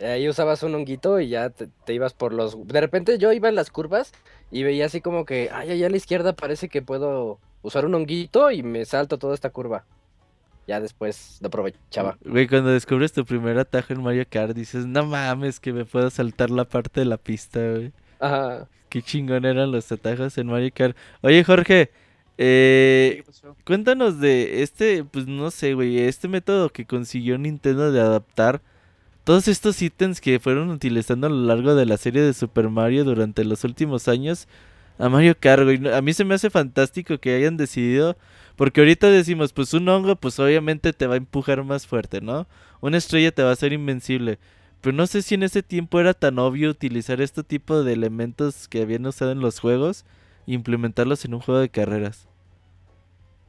Speaker 2: Ahí usabas un honguito y ya te, ibas por los... De repente yo iba en las curvas y veía así como que, ay, allá a la izquierda parece que puedo usar un honguito y me salto toda esta curva. Ya después lo aprovechaba.
Speaker 1: Güey, cuando descubres tu primer atajo en Mario Kart dices, no mames que me puedo saltar la parte de la pista, güey.
Speaker 2: Ajá.
Speaker 1: Qué chingón eran los atajos en Mario Kart. Oye, Jorge, eh, cuéntanos de este, pues no sé, güey, este método que consiguió Nintendo de adaptar todos estos ítems que fueron utilizando a lo largo de la serie de Super Mario durante los últimos años a Mario Kart, güey. A mí se me hace fantástico que hayan decidido, porque ahorita decimos, pues un hongo, pues obviamente te va a empujar más fuerte, ¿no? Una estrella te va a hacer invencible. Pero no sé si en ese tiempo era tan obvio utilizar este tipo de elementos que habían usado en los juegos e implementarlos en un juego de carreras.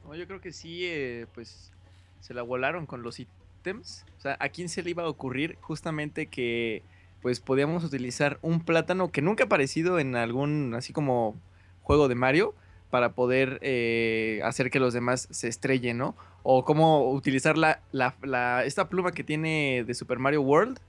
Speaker 5: No, yo creo que sí, eh, pues se la volaron con los ítems. O sea, ¿a quién se le iba a ocurrir justamente que pues podíamos utilizar un plátano que nunca ha aparecido en algún así como juego de Mario para poder eh, hacer que los demás se estrellen, ¿no? O cómo utilizar la, la, esta pluma que tiene de Super Mario World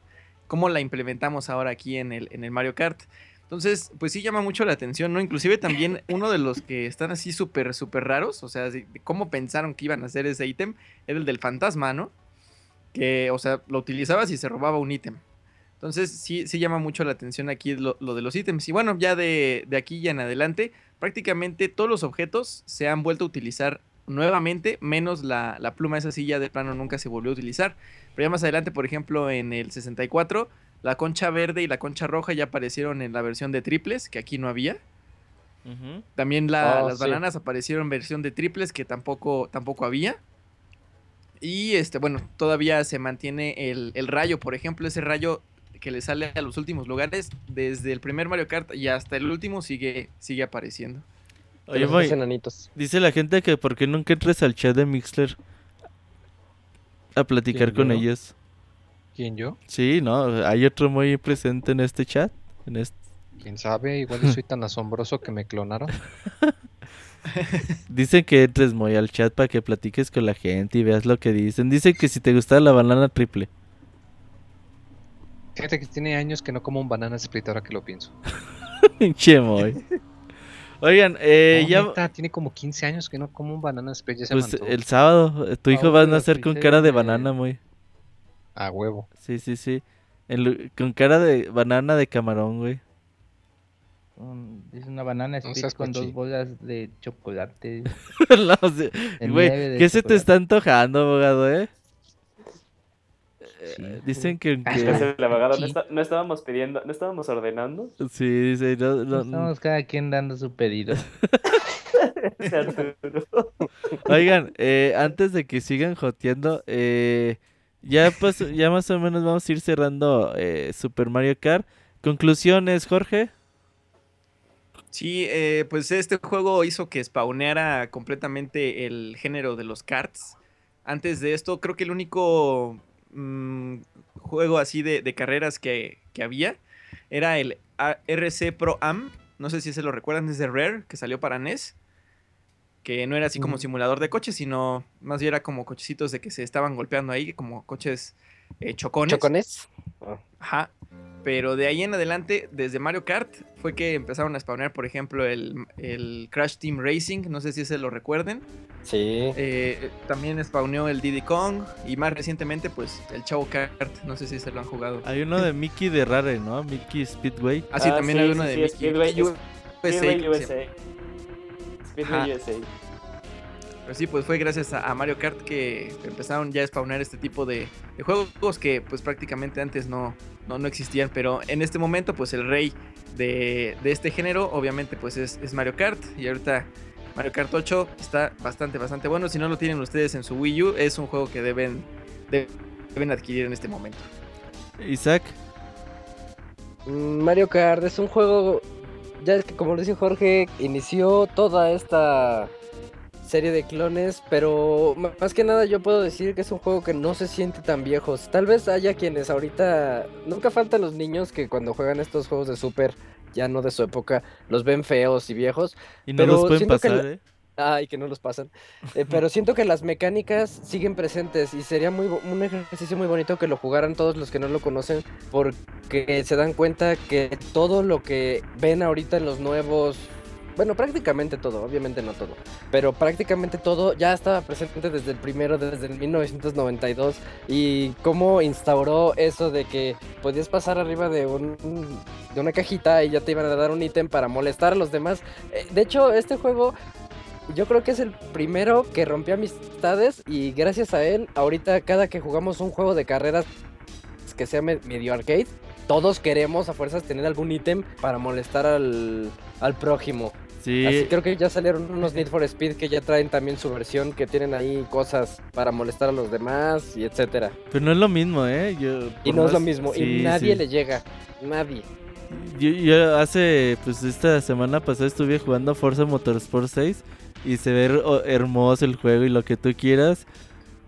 Speaker 5: cómo la implementamos ahora aquí en el, en el Mario Kart. Entonces, pues sí llama mucho la atención, ¿no? Inclusive también [laughs] uno de los que están así súper, súper raros, o sea, de cómo pensaron que iban a hacer ese ítem, era el del fantasma, ¿no? Que, o sea, lo utilizabas y se robaba un ítem. Entonces sí, sí llama mucho la atención aquí lo, de los ítems. Y bueno, ya de, de aquí ya en adelante, prácticamente todos los objetos se han vuelto a utilizar nuevamente, menos la, la pluma esa silla de plano nunca se volvió a utilizar. Pero ya más adelante, por ejemplo, en el 64, la concha verde y la concha roja ya aparecieron en la versión de triples, que aquí no había. También oh, las bananas aparecieron en versión de triples, que tampoco, tampoco había. Y este, bueno, todavía se mantiene el, el, rayo, por ejemplo, ese rayo que le sale a los últimos lugares, desde el primer Mario Kart y hasta el último sigue, sigue apareciendo.
Speaker 1: Oye, dice la gente que por qué nunca entres al chat de Mixler a platicar con ellos.
Speaker 8: ¿Quién yo?
Speaker 1: Sí, no, hay otro muy presente en este chat. En este...
Speaker 8: Quién sabe, igual soy tan asombroso que me clonaron. [laughs]
Speaker 1: Dicen que entres muy al chat para que platiques con la gente y veas lo que dicen. Dicen que si te gusta la banana triple.
Speaker 8: Fíjate que tiene años que no como un banana split ahora que lo pienso. [laughs]
Speaker 1: che, muy. Oigan, eh, ya.
Speaker 8: tiene como 15 años que no como un banana split.
Speaker 1: pues el sábado, eh, tu hijo ah, va a nacer con cara de banana, muy.
Speaker 8: A huevo.
Speaker 1: Sí, sí, sí. con cara de banana de camarón, güey.
Speaker 4: es una banana split con dos bolas de chocolate. [laughs]
Speaker 1: güey, ¿qué se te está antojando, abogado, eh? Eh, dicen que, [laughs]
Speaker 3: no, estábamos pidiendo, no estábamos ordenando.
Speaker 1: Sí, dice, no,
Speaker 4: Estamos cada quien dando su pedido. [laughs] [laughs]
Speaker 1: Oigan, eh, antes de que sigan joteando, eh, ya, pues, ya más o menos vamos a ir cerrando Super Mario Kart. Conclusiones, Jorge.
Speaker 5: Sí, pues este juego hizo que spawneara completamente el género de los karts. Antes de esto, creo que el único Mm, juego así de, carreras que, había era el RC Pro Am. No sé si se lo recuerdan, es de Rare, que salió para NES. Que no era así como simulador de coches, sino más bien era como cochecitos de que se estaban golpeando ahí, como coches eh, chocones.
Speaker 2: ¿Chocones?
Speaker 5: Ajá. Pero de ahí en adelante, desde Mario Kart, fue que empezaron a spawnear, por ejemplo, el, Crash Team Racing, no sé si se lo recuerden.
Speaker 2: Sí.
Speaker 5: Eh, también spawneó el Diddy Kong y más recientemente, pues, el Chavo Kart, no sé si se lo han jugado.
Speaker 1: Hay uno de Mickey de Rare, ¿no? Mickey Speedway.
Speaker 5: Ah, sí, también hay uno de Mickey.
Speaker 3: Speedway, USA. Speedway USA. Speedway USA.
Speaker 5: Pero sí, pues fue gracias a, Mario Kart que empezaron ya a spawnar este tipo de, juegos que pues prácticamente antes no, no, existían. Pero en este momento pues el rey de, este género obviamente pues es, Mario Kart. Y ahorita Mario Kart 8 está bastante, bastante bueno. Si no lo tienen ustedes en su Wii U, es un juego que deben, deben adquirir en este momento.
Speaker 1: Isaac.
Speaker 2: Mm, Mario Kart es un juego, ya es que como lo dice Jorge, inició toda esta serie de clones, pero más que nada yo puedo decir que es un juego que no se siente tan viejos. Tal vez haya quienes ahorita, nunca faltan los niños que cuando juegan estos juegos de Super, ya no de su época, los ven feos y viejos.
Speaker 1: Y no los pueden pasar, ¿eh?
Speaker 2: Ay, que no los pasan. Eh, pero siento que las mecánicas siguen presentes y sería muy un ejercicio muy bonito que lo jugaran todos los que no lo conocen porque se dan cuenta que todo lo que ven ahorita en los nuevos bueno, prácticamente todo, obviamente no todo, pero prácticamente todo ya estaba presente desde el primero, desde el 1992 y cómo instauró eso de que podías pasar arriba de un de una cajita y ya te iban a dar un ítem para molestar a los demás. Eh, de hecho, este juego yo creo que es el primero que rompió amistades y gracias a él, ahorita cada que jugamos un juego de carreras que sea medio arcade, todos queremos a fuerzas tener algún ítem para molestar al, al prójimo. Sí. Así creo que ya salieron unos Need for Speed que ya traen también su versión, que tienen ahí cosas para molestar a los demás y etcétera.
Speaker 1: Pero no es lo mismo, ¿eh?
Speaker 2: y no es lo mismo, y nadie le llega, nadie.
Speaker 1: Yo, hace, pues esta semana pasada estuve jugando Forza Motorsport 6 y se ve hermoso el juego y lo que tú quieras.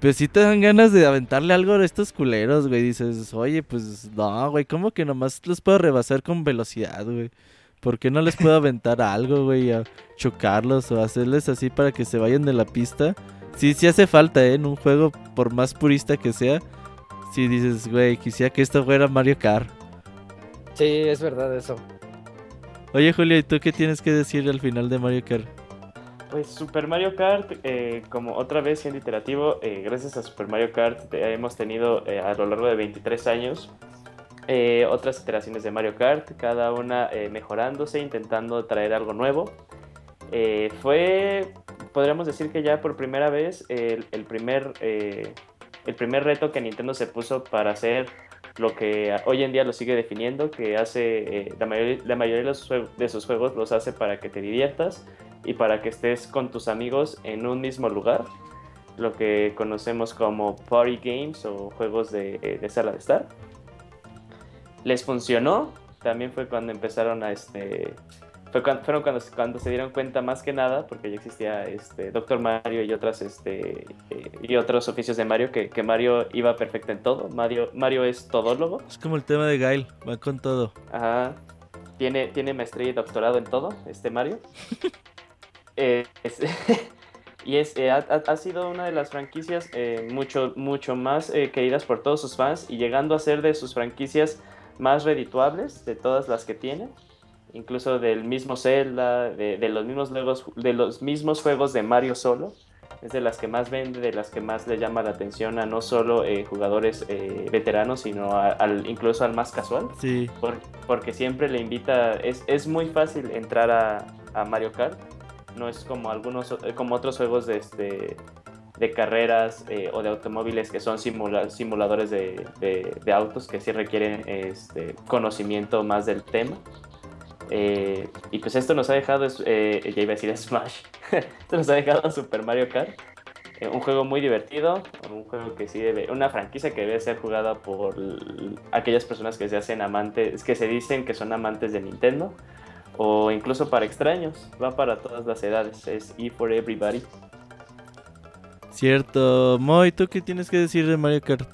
Speaker 1: Pero si te dan ganas de aventarle algo a estos culeros, güey. Dices, oye, pues no, güey, ¿cómo que nomás los puedo rebasar con velocidad, güey? ¿Por qué no les puedo aventar algo, güey? A chocarlos o hacerles así para que se vayan de la pista. Sí, sí hace falta, ¿eh? En un juego, por más purista que sea. Si dices, güey, quisiera que esto fuera Mario Kart.
Speaker 2: Sí, es verdad eso.
Speaker 1: Oye, Julio, ¿y tú qué tienes que decir al final de Mario Kart?
Speaker 3: Pues Super Mario Kart, eh, como otra vez siendo iterativo, eh, gracias a Super Mario Kart hemos tenido eh, a lo largo de 23 años eh, otras iteraciones de Mario Kart, cada una eh, mejorándose, intentando traer algo nuevo. Eh, fue, podríamos decir que ya por primera vez, el, primer, el primer reto que Nintendo se puso para hacer lo que hoy en día lo sigue definiendo, que hace la, mayoría, la mayoría de, sus juegos los hace para que te diviertas y para que estés con tus amigos en un mismo lugar, lo que conocemos como party games o juegos de, de sala de estar les funcionó. También fue cuando empezaron a este. Fue cuando, fueron cuando, cuando se dieron cuenta más que nada, porque ya existía este Doctor Mario y otras este eh, y otros oficios de Mario, que, que, Mario iba perfecto en todo. Mario, Mario es todólogo.
Speaker 1: Es como el tema de Gail, va con todo.
Speaker 3: Ajá. Tiene, tiene maestría y doctorado en todo, este Mario. [laughs] eh, [laughs] y es, eh, ha, ha, sido una de las franquicias eh, mucho, mucho más queridas por todos sus fans y llegando a ser de sus franquicias más redituables de todas las que tiene, incluso del mismo Zelda, de, los mismos juegos, de los mismos juegos de Mario solo. Es de las que más vende, de las que más le llama la atención a no solo jugadores veteranos, sino al, incluso al más casual.
Speaker 1: Sí.
Speaker 3: porque siempre le invita, es, es muy fácil entrar a, a Mario Kart. No es como algunos, como otros juegos de este, de carreras eh, o de automóviles que son simuladores de, autos que sí requieren este, conocimiento más del tema. Eh, y pues esto nos ha dejado, eh, ya iba a decir Smash, [laughs] esto nos ha dejado Super Mario Kart, un juego muy divertido, un juego que sí debe, una franquicia que debe ser jugada por aquellas personas que se hacen amantes, que se dicen que son amantes de Nintendo, o incluso para extraños, va para todas las edades, es E for Everybody.
Speaker 1: Cierto. Moy, ¿tú qué tienes que decir de Mario Kart?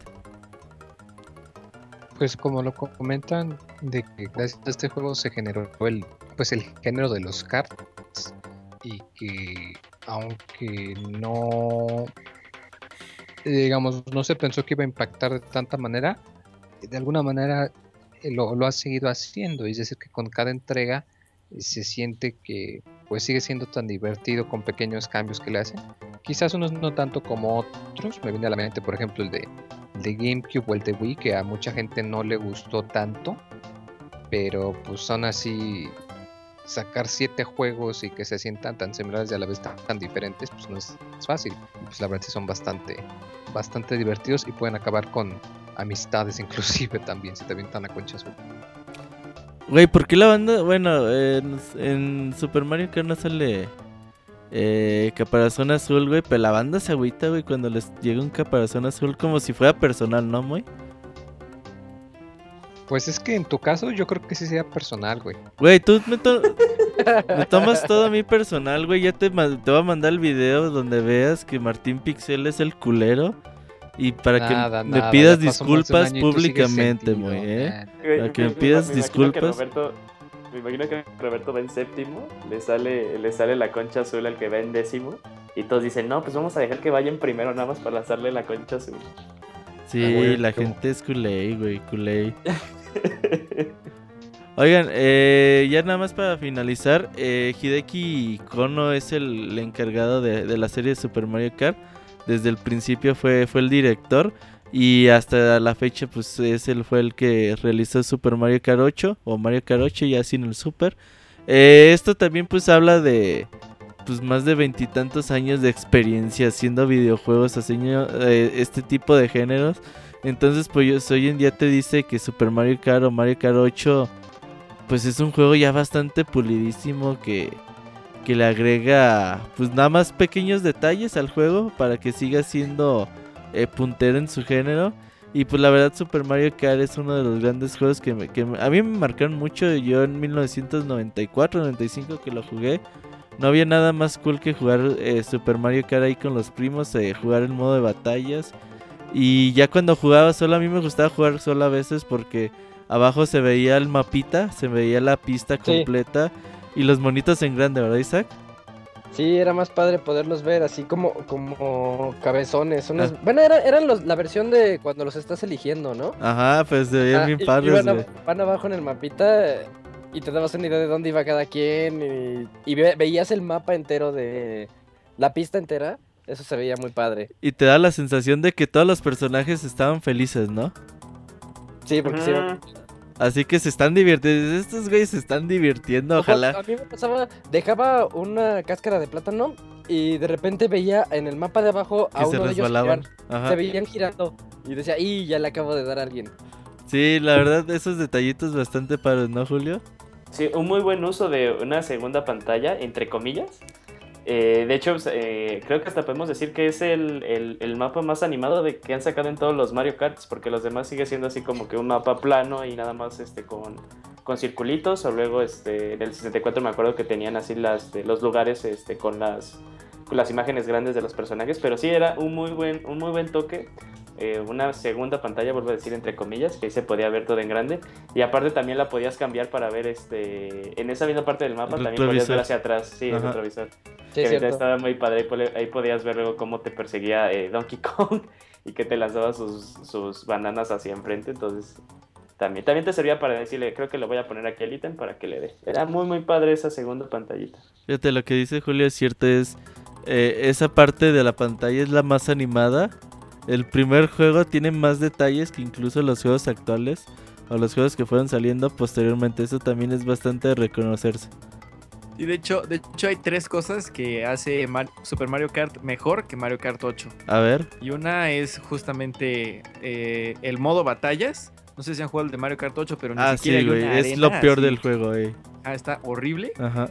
Speaker 8: Pues como lo comentan, de que gracias a este juego se generó el, pues el género de los karts y que aunque no, digamos, no se pensó que iba a impactar de tanta manera, de alguna manera eh, lo, lo ha seguido haciendo, es decir, que con cada entrega se siente que pues sigue siendo tan divertido con pequeños cambios que le hacen Quizás unos no tanto como otros. Me viene a la mente, por ejemplo, el de, de GameCube o el de Wii, que a mucha gente no le gustó tanto. Pero pues son así. Sacar siete juegos y que se sientan tan similares y a la vez tan, diferentes, pues no es, fácil. Pues la verdad sí son bastante, bastante divertidos y pueden acabar con amistades [laughs] inclusive también, si te avientan a concha.
Speaker 1: Güey, ¿por qué la banda? Bueno, en, en Super Mario Kart no sale eh, caparazón azul, güey. Pero la banda se agüita, güey, cuando les llega un caparazón azul como si fuera personal, ¿no, güey?
Speaker 8: Pues es que en tu caso yo creo que sí sea personal, güey.
Speaker 1: Güey, tú me, tomas todo a mí personal, güey. Ya te, te voy a mandar el video donde veas que Martín Pixel es el culero. Y para que me pidas disculpas públicamente, güey, ¿eh? Para que me pidas disculpas.
Speaker 3: Me imagino que Roberto va en séptimo, le sale, le sale la concha azul al que va en décimo. Y todos dicen, no, pues vamos a dejar que vayan primero nada más para lanzarle la concha azul.
Speaker 1: Sí, ah, la gente es culé, güey, culé. [laughs] Oigan, eh, ya nada más para finalizar, eh, Hideki Kono es el, encargado de, de, la serie de Super Mario Kart. Desde el principio fue, fue el director. Y hasta la fecha, pues es fue el que realizó Super Mario Kart 8 o Mario Kart 8 ya sin el Super. Eh, esto también pues habla de pues más de veintitantos años de experiencia haciendo videojuegos, haciendo eh, este tipo de géneros. Entonces pues hoy en día te dice que Super Mario Kart o Mario Kart 8 pues es un juego ya bastante pulidísimo que, que le agrega pues nada más pequeños detalles al juego para que siga siendo eh, puntero en su género. Y pues la verdad Super Mario Kart es uno de los grandes juegos que, a mí me marcaron mucho. Yo en 1994-95 que lo jugué, no había nada más cool que jugar eh, Super Mario Kart ahí con los primos, eh, jugar el modo de batallas. Y ya cuando jugaba solo, a mí me gustaba jugar solo a veces porque abajo se veía el mapita, se veía la pista completa y los monitos en grande, ¿verdad Isaac?
Speaker 2: Sí, era más padre poderlos ver así como, como cabezones. Unas... Ah. Bueno, era, eran los, la versión de cuando los estás eligiendo, ¿no?
Speaker 1: Ajá, pues se veían bien padres.
Speaker 2: Van, abajo en el mapita y te dabas una idea de dónde iba cada quien y, veías el mapa entero de la pista entera. Eso se veía muy padre.
Speaker 1: Y te da la sensación de que todos los personajes estaban felices, ¿no?
Speaker 2: Sí, porque sí.
Speaker 1: Así que se están divirtiendo. Estos güeyes se están divirtiendo, ojalá.
Speaker 2: A mí me pasaba, dejaba una cáscara de plátano y de repente veía en el mapa de abajo a uno de ellos girar. Se veían girando y decía, ¡y ya le acabo de dar a alguien!
Speaker 1: Sí, la verdad, esos detallitos bastante paros, ¿no, Julio?
Speaker 3: Sí, un muy buen uso de una segunda pantalla, entre comillas. Eh, de hecho, eh, creo que hasta podemos decir que es el, el, mapa más animado de que han sacado en todos los Mario Karts, porque los demás sigue siendo así como que un mapa plano y nada más este con, con circulitos. O luego este, en el 64 me acuerdo que tenían así las, los lugares este, con las las imágenes grandes de los personajes, pero sí era un muy buen, un muy buen toque. Eh, una segunda pantalla, vuelvo a decir entre comillas, que ahí se podía ver todo en grande. Y aparte también la podías cambiar para ver este en esa misma parte del mapa, también podías ver hacia atrás, sí, el retrovisor. que estaba muy padre, ahí podías ver luego cómo te perseguía eh, Donkey [laughs] Kong y que te lanzaba sus, sus bananas hacia enfrente, entonces también, también te servía para decirle, creo que lo voy a poner aquí al ítem para que le dé. Era muy muy padre esa segunda pantallita.
Speaker 1: Fíjate, lo que dice Julio es cierto, es eh, esa parte de la pantalla es la más animada. El primer juego tiene más detalles que incluso los juegos actuales o los juegos que fueron saliendo posteriormente. Eso también es bastante de reconocerse.
Speaker 5: Y de hecho, de hecho hay tres cosas que hace Super Mario Kart mejor que Mario Kart 8.
Speaker 1: A ver.
Speaker 5: Y una es justamente eh, el modo batallas. No sé si han jugado el de Mario Kart 8, pero ni ah, siquiera sí, güey.
Speaker 1: es lo peor del juego, eh.
Speaker 5: Ah, está horrible.
Speaker 1: Ajá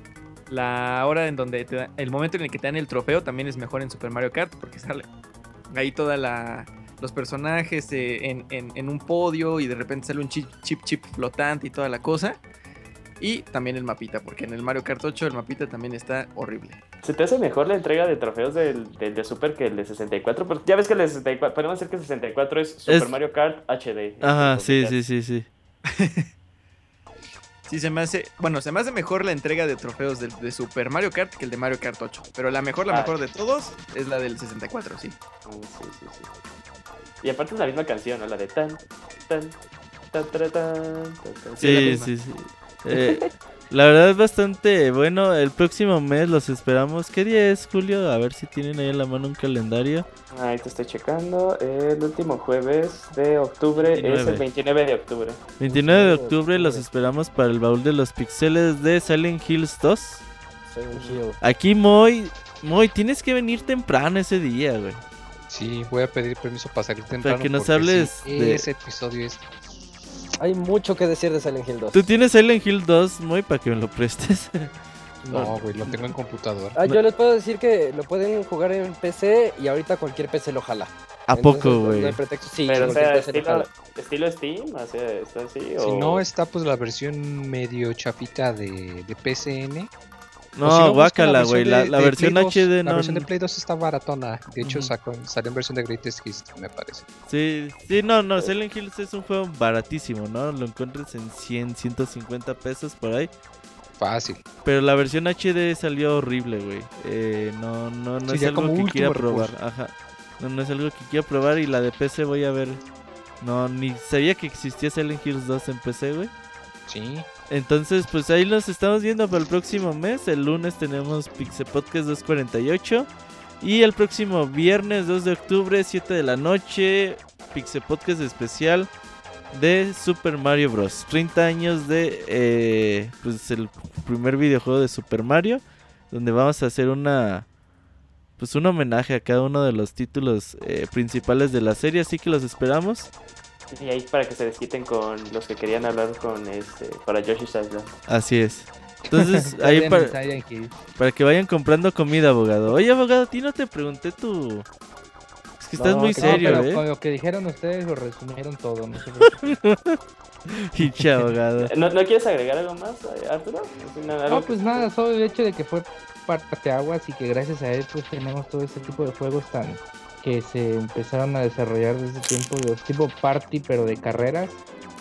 Speaker 5: la hora en donde te el momento en el que te dan el trofeo también es mejor en Super Mario Kart porque sale ahí toda la los personajes eh, en, en, un podio y de repente sale un chip, chip chip flotante y toda la cosa. Y también el mapita, porque en el Mario Kart 8 el mapita también está horrible.
Speaker 3: ¿Se te hace mejor la entrega de trofeos del, de Super que el de 64? Pues ya ves que el de 64, podemos decir que el 64 es Super Mario Kart HD.
Speaker 1: Ajá, sí, sí, sí, sí. [laughs]
Speaker 5: Sí, se me hace. Bueno, se me hace mejor la entrega de trofeos de, Super Mario Kart que el de Mario Kart 8. Pero la mejor, la ah. mejor de todos es la del 64, sí.
Speaker 3: sí, sí, sí. Y aparte es la misma canción, ¿no? La de tan, tan, tan, tan, tan, tan.
Speaker 1: Sí, sí, sí. Eh, [laughs] la verdad es bastante bueno. El próximo mes los esperamos. ¿Qué día es, Julio? A ver si tienen ahí en la mano un calendario.
Speaker 3: Ahí te estoy checando. El último jueves de octubre es el 29 de octubre.
Speaker 1: 29 de octubre los esperamos para el baúl de los pixeles de Silent Hills 2. Aquí, Moy, Moy, tienes que venir temprano ese día, güey.
Speaker 8: Sí, voy a pedir permiso para salir temprano.
Speaker 1: Para que nos hables
Speaker 8: de ese episodio. Es
Speaker 2: hay mucho que decir de Silent Hill 2.
Speaker 1: ¿Tú tienes Silent Hill 2, muy para que me lo prestes? [laughs]
Speaker 8: No, güey, lo tengo en computadora.
Speaker 2: Ah, yo les puedo decir que lo pueden jugar en PC y ahorita cualquier PC lo jala.
Speaker 1: ¿A poco, güey? No
Speaker 2: Sí,
Speaker 3: Pero, o sea, estilo, estilo, Steam, o sea, ¿está así?
Speaker 8: Si no, está pues la versión medio chapita de, de PCN
Speaker 1: no, guácala, güey. La, versión HD
Speaker 8: no. La versión de Play 2 está baratona. De hecho, sacó, salió en versión de Greatest Hits, me parece.
Speaker 1: Sí, sí, no, no. Silent Hills es un juego baratísimo, ¿no? Lo encuentras en 100, 150 pesos por ahí.
Speaker 8: Fácil.
Speaker 1: Pero la versión HD salió horrible, güey. Eh, no, no, no es algo que quiera probar. Ajá. No, no es algo que quiera probar. Y la de PC voy a ver. No, ni sabía que existía Silent Hills 2 en PC, güey.
Speaker 8: Sí.
Speaker 1: Entonces, pues ahí los estamos viendo para el próximo mes. El lunes tenemos Pixel Podcast 248. Y el próximo viernes 2 de octubre, 7 de la noche, Pixel Podcast especial de Super Mario Bros. 30 años de eh, pues el primer videojuego de Super Mario. Donde vamos a hacer una pues un homenaje a cada uno de los títulos eh, principales de la serie. Así que los esperamos.
Speaker 3: Y ahí para que se desquiten con los que querían hablar con este para Yoshi's Island.
Speaker 1: Así es. Entonces, [laughs] ahí para, para que vayan comprando comida, abogado. Oye, abogado, a ti no te pregunté tu... Es que estás muy serio, no, pero
Speaker 4: ¿eh? Lo que dijeron ustedes lo resumieron todo. No
Speaker 1: sé [laughs] abogado. [laughs]
Speaker 3: ¿No, ¿No, quieres agregar algo más, Arturo?
Speaker 4: No, pues nada, solo el hecho de que fue parte aguas y que gracias a él pues tenemos todo este tipo de juegos tan que se empezaron a desarrollar desde tiempo de tipo party pero de carreras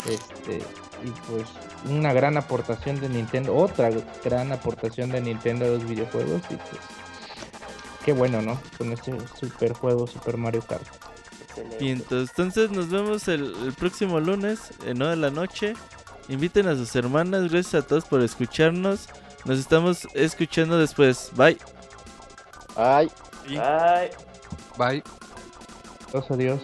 Speaker 4: este y pues una gran aportación de Nintendo otra gran aportación de Nintendo a los videojuegos y pues qué bueno no con este super juego Super Mario Kart.
Speaker 1: Y entonces, nos vemos el, próximo lunes en 9 de la noche. Inviten a sus hermanas gracias a todos por escucharnos. Nos estamos escuchando después. Bye.
Speaker 2: Bye.
Speaker 3: Bye
Speaker 8: Bye.
Speaker 4: Adiós, adiós.